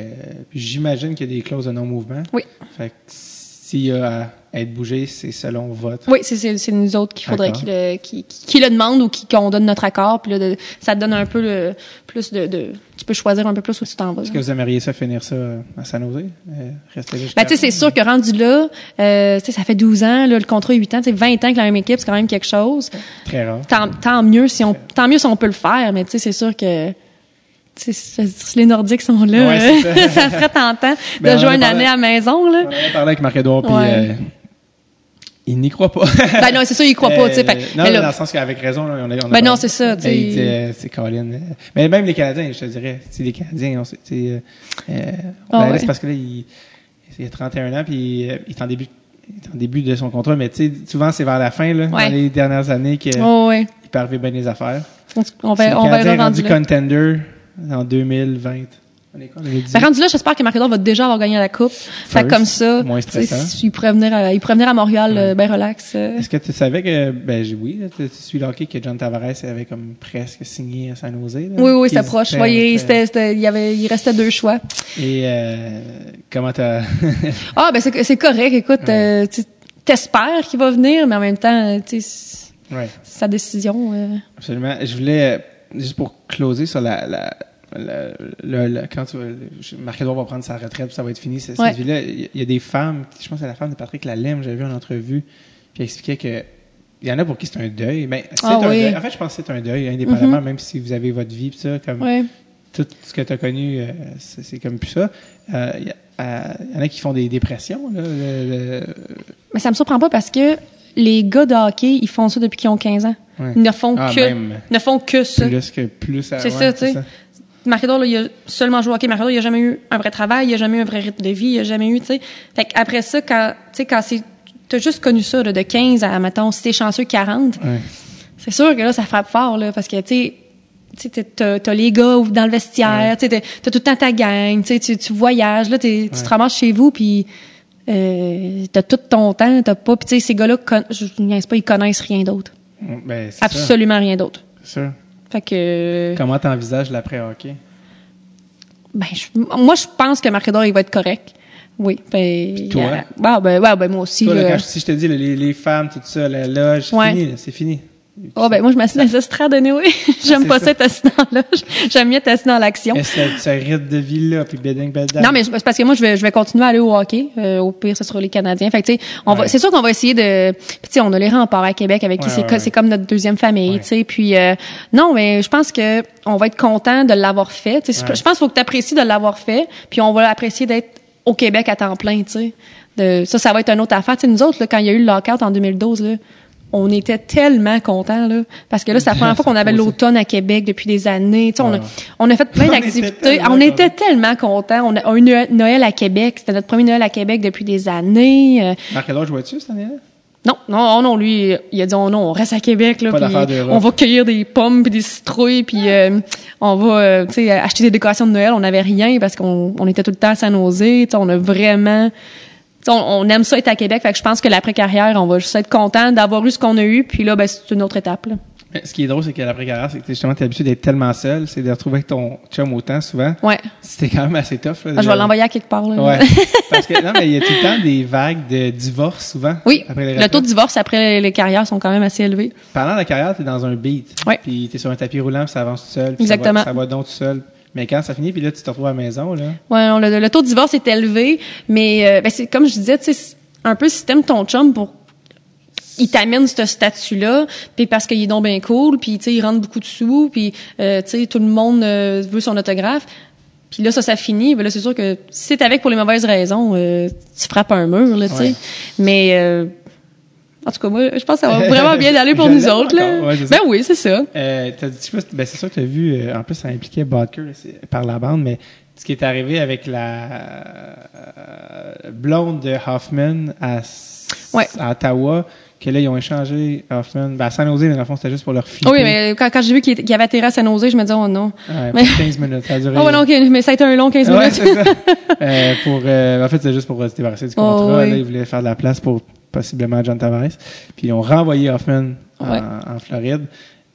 J'imagine qu'il y a des clauses de non-mouvement. Oui. Fait que s'il y a être bougé, c'est selon votre... Oui, c'est nous autres qu'il faudrait D'accord. qu'il le, qu'il qu'il le demande ou qu'on donne notre accord. Puis là, de- ça te donne un peu le, plus de, de, tu peux choisir un peu plus où tu t'en vas. Est-ce que vous aimeriez ça finir ça euh, à San Jose? Euh, rester Ben, tu sais, c'est sûr que rendu là, euh, tu sais, ça fait 12 ans, là, le contrat est 8 ans, tu sais, 20 ans avec la même équipe, c'est quand même quelque chose. Très rare. Tant, tant mieux si on, tant mieux si on peut le faire, mais tu sais, c'est sûr que, les Nordiques sont là, Ouais, euh, ça. ça. serait tentant Ben, de jouer une année à la maison, là. On en a parlé avec Marc-Edouard, puis Ouais. euh, il n'y croit pas. Ben non, c'est ça, il croit pas, tu sais. Non, mais mais là, dans le sens qu'avec raison, là, on a, on a Ben non, c'est ça, tu sais. c'est Colin. Mais même les Canadiens, je te dirais. Tu sais, les Canadiens, on sait, tu sais, euh, euh, Ah ben, ouais. c'est parce que là, il, il a 31 ans, puis euh, il est en début en début de son contrat, mais tu sais, souvent, c'est vers la fin, là, Ouais. dans les dernières années, qu'il oh, ouais. peut arriver bien les affaires. On, Si le va, on va rendu contender en 2020. On est quoi, 2018? Ben, rendu là, j'espère que Marc-Edouard va déjà avoir gagné la coupe. Fait comme ça, moins il pourrait venir à, il pourrait venir à Montréal, euh, ben relax. euh. Est-ce que tu savais que, ben oui, tu, tu suis hockey, que John Tavares avait comme presque signé à San Jose? Là, Oui, oui, c'est proche. Ouais, il, c'était- c'était- il avait, il restait deux choix. Et euh, comment t'as... Ah, ben c'est c'est correct. Écoute, euh, tu t'espères qu'il va venir, mais en même temps, tu sais, sa décision. euh. absolument. Je voulais, juste pour closer sur la... la le, le- le- quand tu va prendre sa retraite, puis ça va être fini, cette, Ouais. cette vie-là. Il y- a des femmes, je pense que c'est la femme de Patrick Lalemme, j'avais vu en entrevue, puis elle expliquait que il y en a pour qui c'est un deuil. Ben, Ah un oui. deuil. En fait, je pense que c'est un deuil, indépendamment, même si vous avez votre vie, puis ça, comme Ouais. tout ce que tu as connu, euh, c'est comme plus ça. Euh, Il euh, il y en a qui font des dépressions. Là, le- le- Mais ça me surprend pas parce que les gars de hockey, ils font ça depuis qu'ils ont 15 ans. Ouais. Ils ne font Ah, que, ne font que ça. plus que plus. à- C'est ouais, ça, tu sais. Là, il a seulement joué au hockey. Il a jamais eu un vrai travail, il a jamais eu un vrai rythme de vie, il a jamais eu, tu sais. Fait qu'après ça, quand, tu sais, quand c'est, t'as juste connu ça, là, de 15 à, mettons, si t'es chanceux, 40, Ouais. c'est sûr que là, ça frappe fort, là, parce que, tu sais, tu t'as- les gars dans le vestiaire, tu sais, t'as, t'as tout le temps ta gang, tu voyages, là, tu te ramasses chez vous, puis euh, t'as tout ton temps, t'as pas, puis tu sais, ces gars-là, con- je pas, ils connaissent rien d'autre. Ben, ça, Absolument rien d'autre. c'est ça. Fait que, Comment t'envisages l'après-hockey? ben, je- moi, je pense que Marc-Edouard, il va être correct. Oui. Ben, toi? euh, bah, ben, ouais, ben, moi aussi, Toi, là, quand je- si je te dis les, les femmes, tout ça, la loge, c'est Ouais. fini, c'est fini. Oh, ben, moi, je m'assieds dans les estrades, anyway. J'aime c'est pas ça. ça être assis dans là. J'aime mieux être assis dans l'action. Est-ce que ce rythme de vie-là, puis bedding, bedding? Non, mais c'est parce que moi, je vais, je vais continuer à aller au hockey. Euh, au pire, ce sera les Canadiens. Fait que, tu sais, on va, c'est sûr qu'on va essayer de, tu sais, on a les remparts à Québec avec qui Ouais, c'est, ouais, c'est comme notre deuxième famille, tu sais. Puis, euh, non, mais je pense que on va être content de l'avoir fait. Tu sais, Ouais. Je pense qu'il faut que tu apprécies de l'avoir fait, puis on va apprécier d'être au Québec à temps plein, tu sais. Ça, ça va être une autre affaire. Tu sais, nous autres, là, quand il y a eu le lockout en 2012, là, on était tellement contents, là. Parce que là, c'est la première fois qu'on avait l'automne à Québec depuis des années. Tu sais, on, a, Ouais. on a fait plein d'activités. On était tellement contents. On a on a eu Noël- Noël à Québec. C'était notre premier Noël à Québec depuis des années. Euh, Marc-Edouard jouais-tu cette année-là? non, non, non, lui, il a dit oh non, on reste à Québec là, puis on va cueillir des pommes puis des citrouilles puis euh, on va euh, acheter des décorations de Noël, on n'avait rien parce qu'on on était tout le temps à San Jose, on a vraiment on, on aime ça être à Québec, fait que je pense que l'après carrière, on va juste être content d'avoir eu ce qu'on a eu puis là ben c'est une autre étape là. Mais ce qui est drôle, c'est que l'après-carrière, c'est que justement, t'es habitué d'être tellement seul, c'est de retrouver avec ton chum autant souvent. Ouais. C'était quand même assez tough. Là, Ah, je vais l'envoyer à quelque part là. Ouais. Parce que, non, mais il y a tout le temps des vagues de divorce, souvent. Oui, Après le taux de divorce après les carrières sont quand même assez élevés. Pendant la carrière, t'es dans un beat. Ouais. Puis t'es sur un tapis roulant, puis ça avance tout seul. puis Exactement. Ça va, ça va donc tout seul. Mais quand ça finit, puis là, tu te retrouves à la maison, là? Ouais, non, le, le taux de divorce est élevé, mais euh, ben, c'est comme je disais, tu sais, un peu si t'aimes ton chum pour il t'amène ce statut-là, puis parce qu'il est donc bien cool, puis tu sais, il rentre beaucoup de sous, puis euh, tu sais, tout le monde euh, veut son autographe. Puis là, ça, ça finit. Ben là, c'est sûr que si c'est avec pour les mauvaises raisons, euh, tu frappes un mur, là, tu sais. Ouais. Mais euh, en tout cas, moi, je pense que ça va vraiment bien aller pour nous autres, là. Ouais, ben oui, c'est ça. Euh, t'as dit, je sais pas si- ben, c'est sûr que tu as vu, euh, en plus, ça impliquait Bodker par la bande, mais ce qui est arrivé avec la euh, blonde de Hoffman à, Ouais. à Ottawa, que là, ils ont échangé Hoffman, ben, à San Jose, mais dans le fond, c'était juste pour leur filer. Oui, mais quand, quand j'ai vu qu'il qu'il avait atterri à San Jose, je me disais, oh non. Ouais, mais- pour 15 minutes. Ça a duré. Oh, non, mais ça a été un long 15 Ouais, minutes. ça. Euh, pour, euh, en fait, c'est juste pour se débarrasser du Oh, contrat. oui. Là, ils voulaient faire de la place pour possiblement John Tavares. Puis ils ont renvoyé Hoffman en, Ouais. en Floride.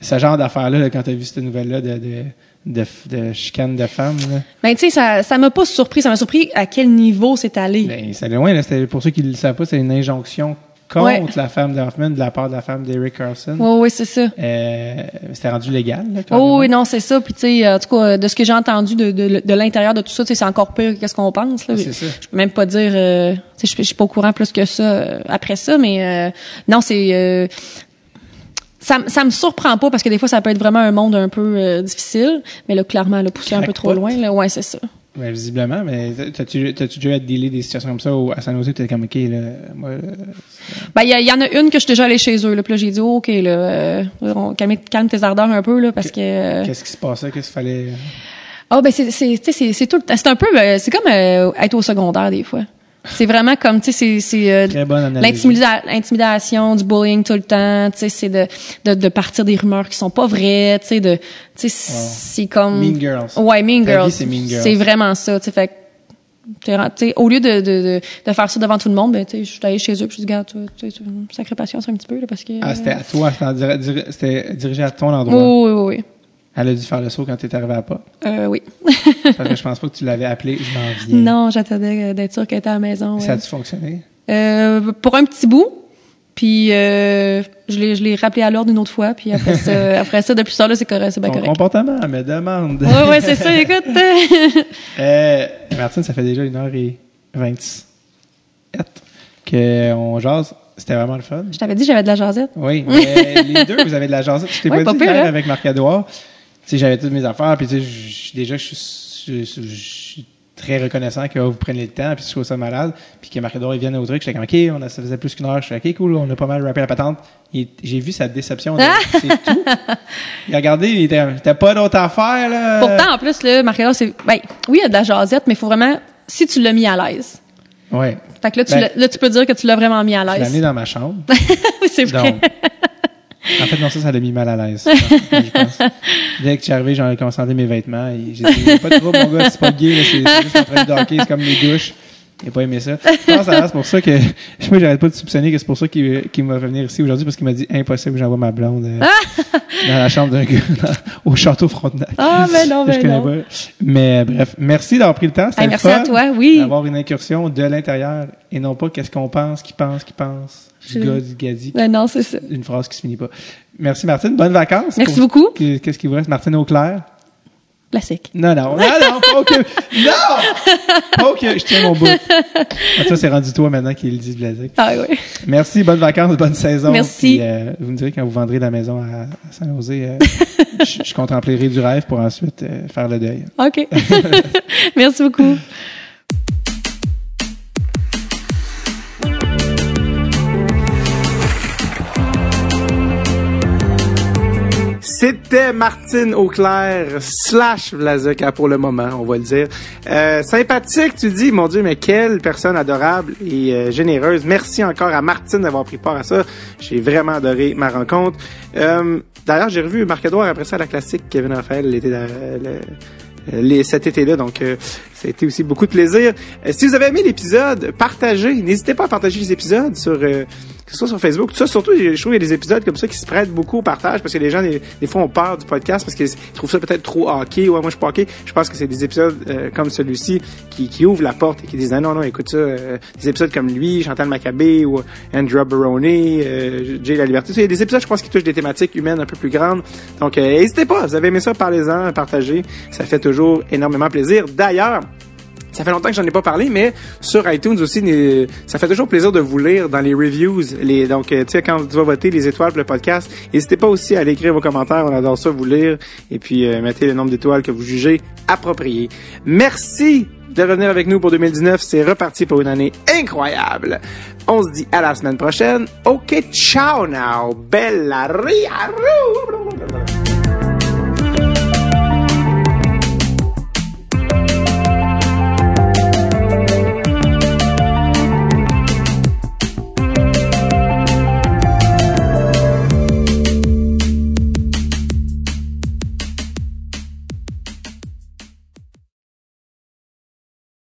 Ce genre d'affaire-là, là, quand tu as vu cette nouvelle-là de, de, de, de chicane de femmes, là, Ben, tu sais, ça, ça m'a pas surpris. Ça m'a surpris à quel niveau c'est allé. ben, c'est loin. Là, pour ceux qui ne le savent pas, c'est une injonction contre Ouais. la femme de Hoffman de la part de la femme d'Eric Carlson. Oui, oui, c'est ça. Euh, c'était rendu légal. Là, Oh, oui, non, c'est ça. Puis, tu sais, en tout cas, de ce que j'ai entendu de, de, de l'intérieur de tout ça, tu sais, c'est encore pire que ce qu'on pense. Là. C'est ça. Je peux même pas dire, euh, tu sais, je suis- pas au courant plus que ça euh, après ça, mais euh, non, c'est... euh, ça, ça me surprend pas parce que des fois, ça peut être vraiment un monde un peu euh, difficile. Mais là, clairement, elle a poussé un peu trop loin. Là. Ouais, c'est ça. Ben, visiblement, mais t'as-tu, t'as-tu déjà dealer des situations comme ça au- à San Jose? T'es comme, OK, là, moi, Ben, il y, en a une que je suis déjà allée chez eux. Là, puis là, j'ai dit, oh, OK, là, euh, on- calme, calme tes ardeurs un peu, là, parce que... euh, qu'est-ce qui se passait? Qu'est-ce qu'il fallait... Ah ben c'est c'est c'est c'est tout le temps- c'est un peu euh, c'est comme euh, être au secondaire des fois. C'est vraiment comme tu sais c'est euh, l'intimidation, du bullying tout le temps, tu sais c'est de, de de partir des rumeurs qui sont pas vraies, tu sais de tu sais c'est comme Mean Girls. Ouais, Mean Girls. c'est vraiment ça, tu sais fait que t'es ren- tu sais, au lieu de, de, de, de faire ça devant tout le monde, ben, tu sais, je suis allée chez eux, puis je dis, gars, tu sais, tu- sacré patience un petit peu, là, parce que... Ah, c'était à toi, c'était, dirigé à ton endroit. oui, oui, oui. Elle a dû faire le saut quand t'es arrivé à pas. Euh, oui. Parce que je pense pas que tu l'avais appelé, je m'en viens. non, j'attendais euh, d'être sûre qu'elle était à la maison. Ça ouais. a-tu fonctionné? Euh, pour un petit bout. Puis euh, je l'ai je l'ai rappelé à l'ordre une autre fois. Puis après ça, après ça depuis ça là, c'est correct, c'est bien Ton correct. comportement me demande. Ouais, ouais, c'est ça. Écoute, euh, Martine, ça fait déjà une heure et 27 qu'on jase. C'était vraiment le fun. je t'avais dit j'avais de la jasette. Oui, mais les deux, vous avez de la jasette. Je t'ai Ouais, pas, pas dit pire, hein? avec Marc-Edouard. Tu sais, j'avais toutes mes affaires, puis tu sais, je- déjà, je suis, très reconnaissant que vous preniez le temps, puis je trouve ça malade, puis que Marc-Edouard il vienne au truc. J'étais comme, OK, on a, ça faisait plus qu'une heure. Je suis OK, cool, on a pas mal rappé la patente. J'ai vu sa déception. Ah! C'est tout. Il a regardé, il était, pas d'autre affaire, là. Pourtant, en plus, là, marc c'est. Ben, oui, il y a de la jasette, mais il faut vraiment. Si tu l'as mis à l'aise. Ouais. Fait que là, tu, Ben, l'as- là, tu peux dire que tu l'as vraiment mis à Je l'ai l'aise. dans ma chambre. Oui, c'est vrai. Donc, en fait, non, ça, ça l'a mis mal à l'aise. Dès que je suis arrivé, j'en ai commencé à mes vêtements. et J'ai dit, pas trop, mon gars, c'est pas gay, c'est juste en train de docker, c'est comme les douches. Il a pas aimé ça. Je pense que c'est pour ça que, je sais j'arrête pas de soupçonner que c'est pour ça qu'il qu'il m'a fait venir ici aujourd'hui parce qu'il m'a dit impossible que j'envoie ma blonde euh, dans la chambre d'un gars dans- au château Frontenac. Ah, mais non, Que je mais connais non. pas. Mais euh, bref, merci d'avoir pris le temps. Hey, le merci fun à toi, oui. D'avoir une incursion de l'intérieur et non pas qu'est-ce qu'on pense, qui pense, qui pense. Du gars, du gadi. Mais non, c'est ça. Une phrase qui se finit pas. Merci Martine, bonnes vacances. Merci Pour- beaucoup. Qu'est-ce qu'il vous reste? Martine Auclair? Classique. Non, non, non, non, pas OK. Non! Pas OK, je tiens mon bout. Ah, ça, c'est rendu toi maintenant qui le dit, Blazik. Ah oui. Merci, bonnes vacances, bonne saison. Merci. Puis, euh, vous me direz quand vous vendrez la maison à, à Saint-José, euh, je, je contemplerai du rêve pour ensuite euh, faire le deuil. OK. Merci beaucoup. C'était Martine Auclair slash Vlazeka pour le moment, on va le dire. Euh, sympathique, tu dis, mon Dieu, mais quelle personne adorable et euh, généreuse. Merci encore à Martine d'avoir pris part à ça. J'ai vraiment adoré ma rencontre. Euh, D'ailleurs, j'ai revu Marc Edouard après ça à la classique Kevin Raphaël l'été les, cet été-là. Donc, euh, ça a été aussi beaucoup de plaisir. Euh, si vous avez aimé l'épisode, partagez. N'hésitez pas à partager les épisodes sur euh, que ce soit sur Facebook. Tout ça, surtout, je trouve qu'il y a des épisodes comme ça qui se prêtent beaucoup au partage parce que les gens, des, fois, ont peur du podcast parce qu'ils trouvent ça peut-être trop hockey. Ouais, moi, je suis pas hockey. Je pense que c'est des épisodes euh, comme celui-ci qui, qui ouvrent la porte et qui disent ah, non, non, écoute ça. euh, des épisodes comme lui, Chantal Maccabé ou Andrew Barone, euh, Jay La Liberté. Il y a des épisodes, je pense, qui touchent des thématiques humaines un peu plus grandes. Donc, euh, n'hésitez pas. Vous avez aimé ça, parlez-en, partagez. Ça fait toujours énormément plaisir. D'ailleurs, ça fait longtemps que j'en ai pas parlé, mais sur iTunes aussi, ça fait toujours plaisir de vous lire dans les reviews. Donc, euh, tu sais, quand tu vas voter les étoiles pour le podcast, n'hésitez pas aussi à aller écrire vos commentaires. On adore ça, vous lire. Et puis, euh, mettez le nombre d'étoiles que vous jugez approprié. Merci de revenir avec nous pour 2019. C'est reparti pour une année incroyable. On se dit à la semaine prochaine. OK, ciao now. Bella ria.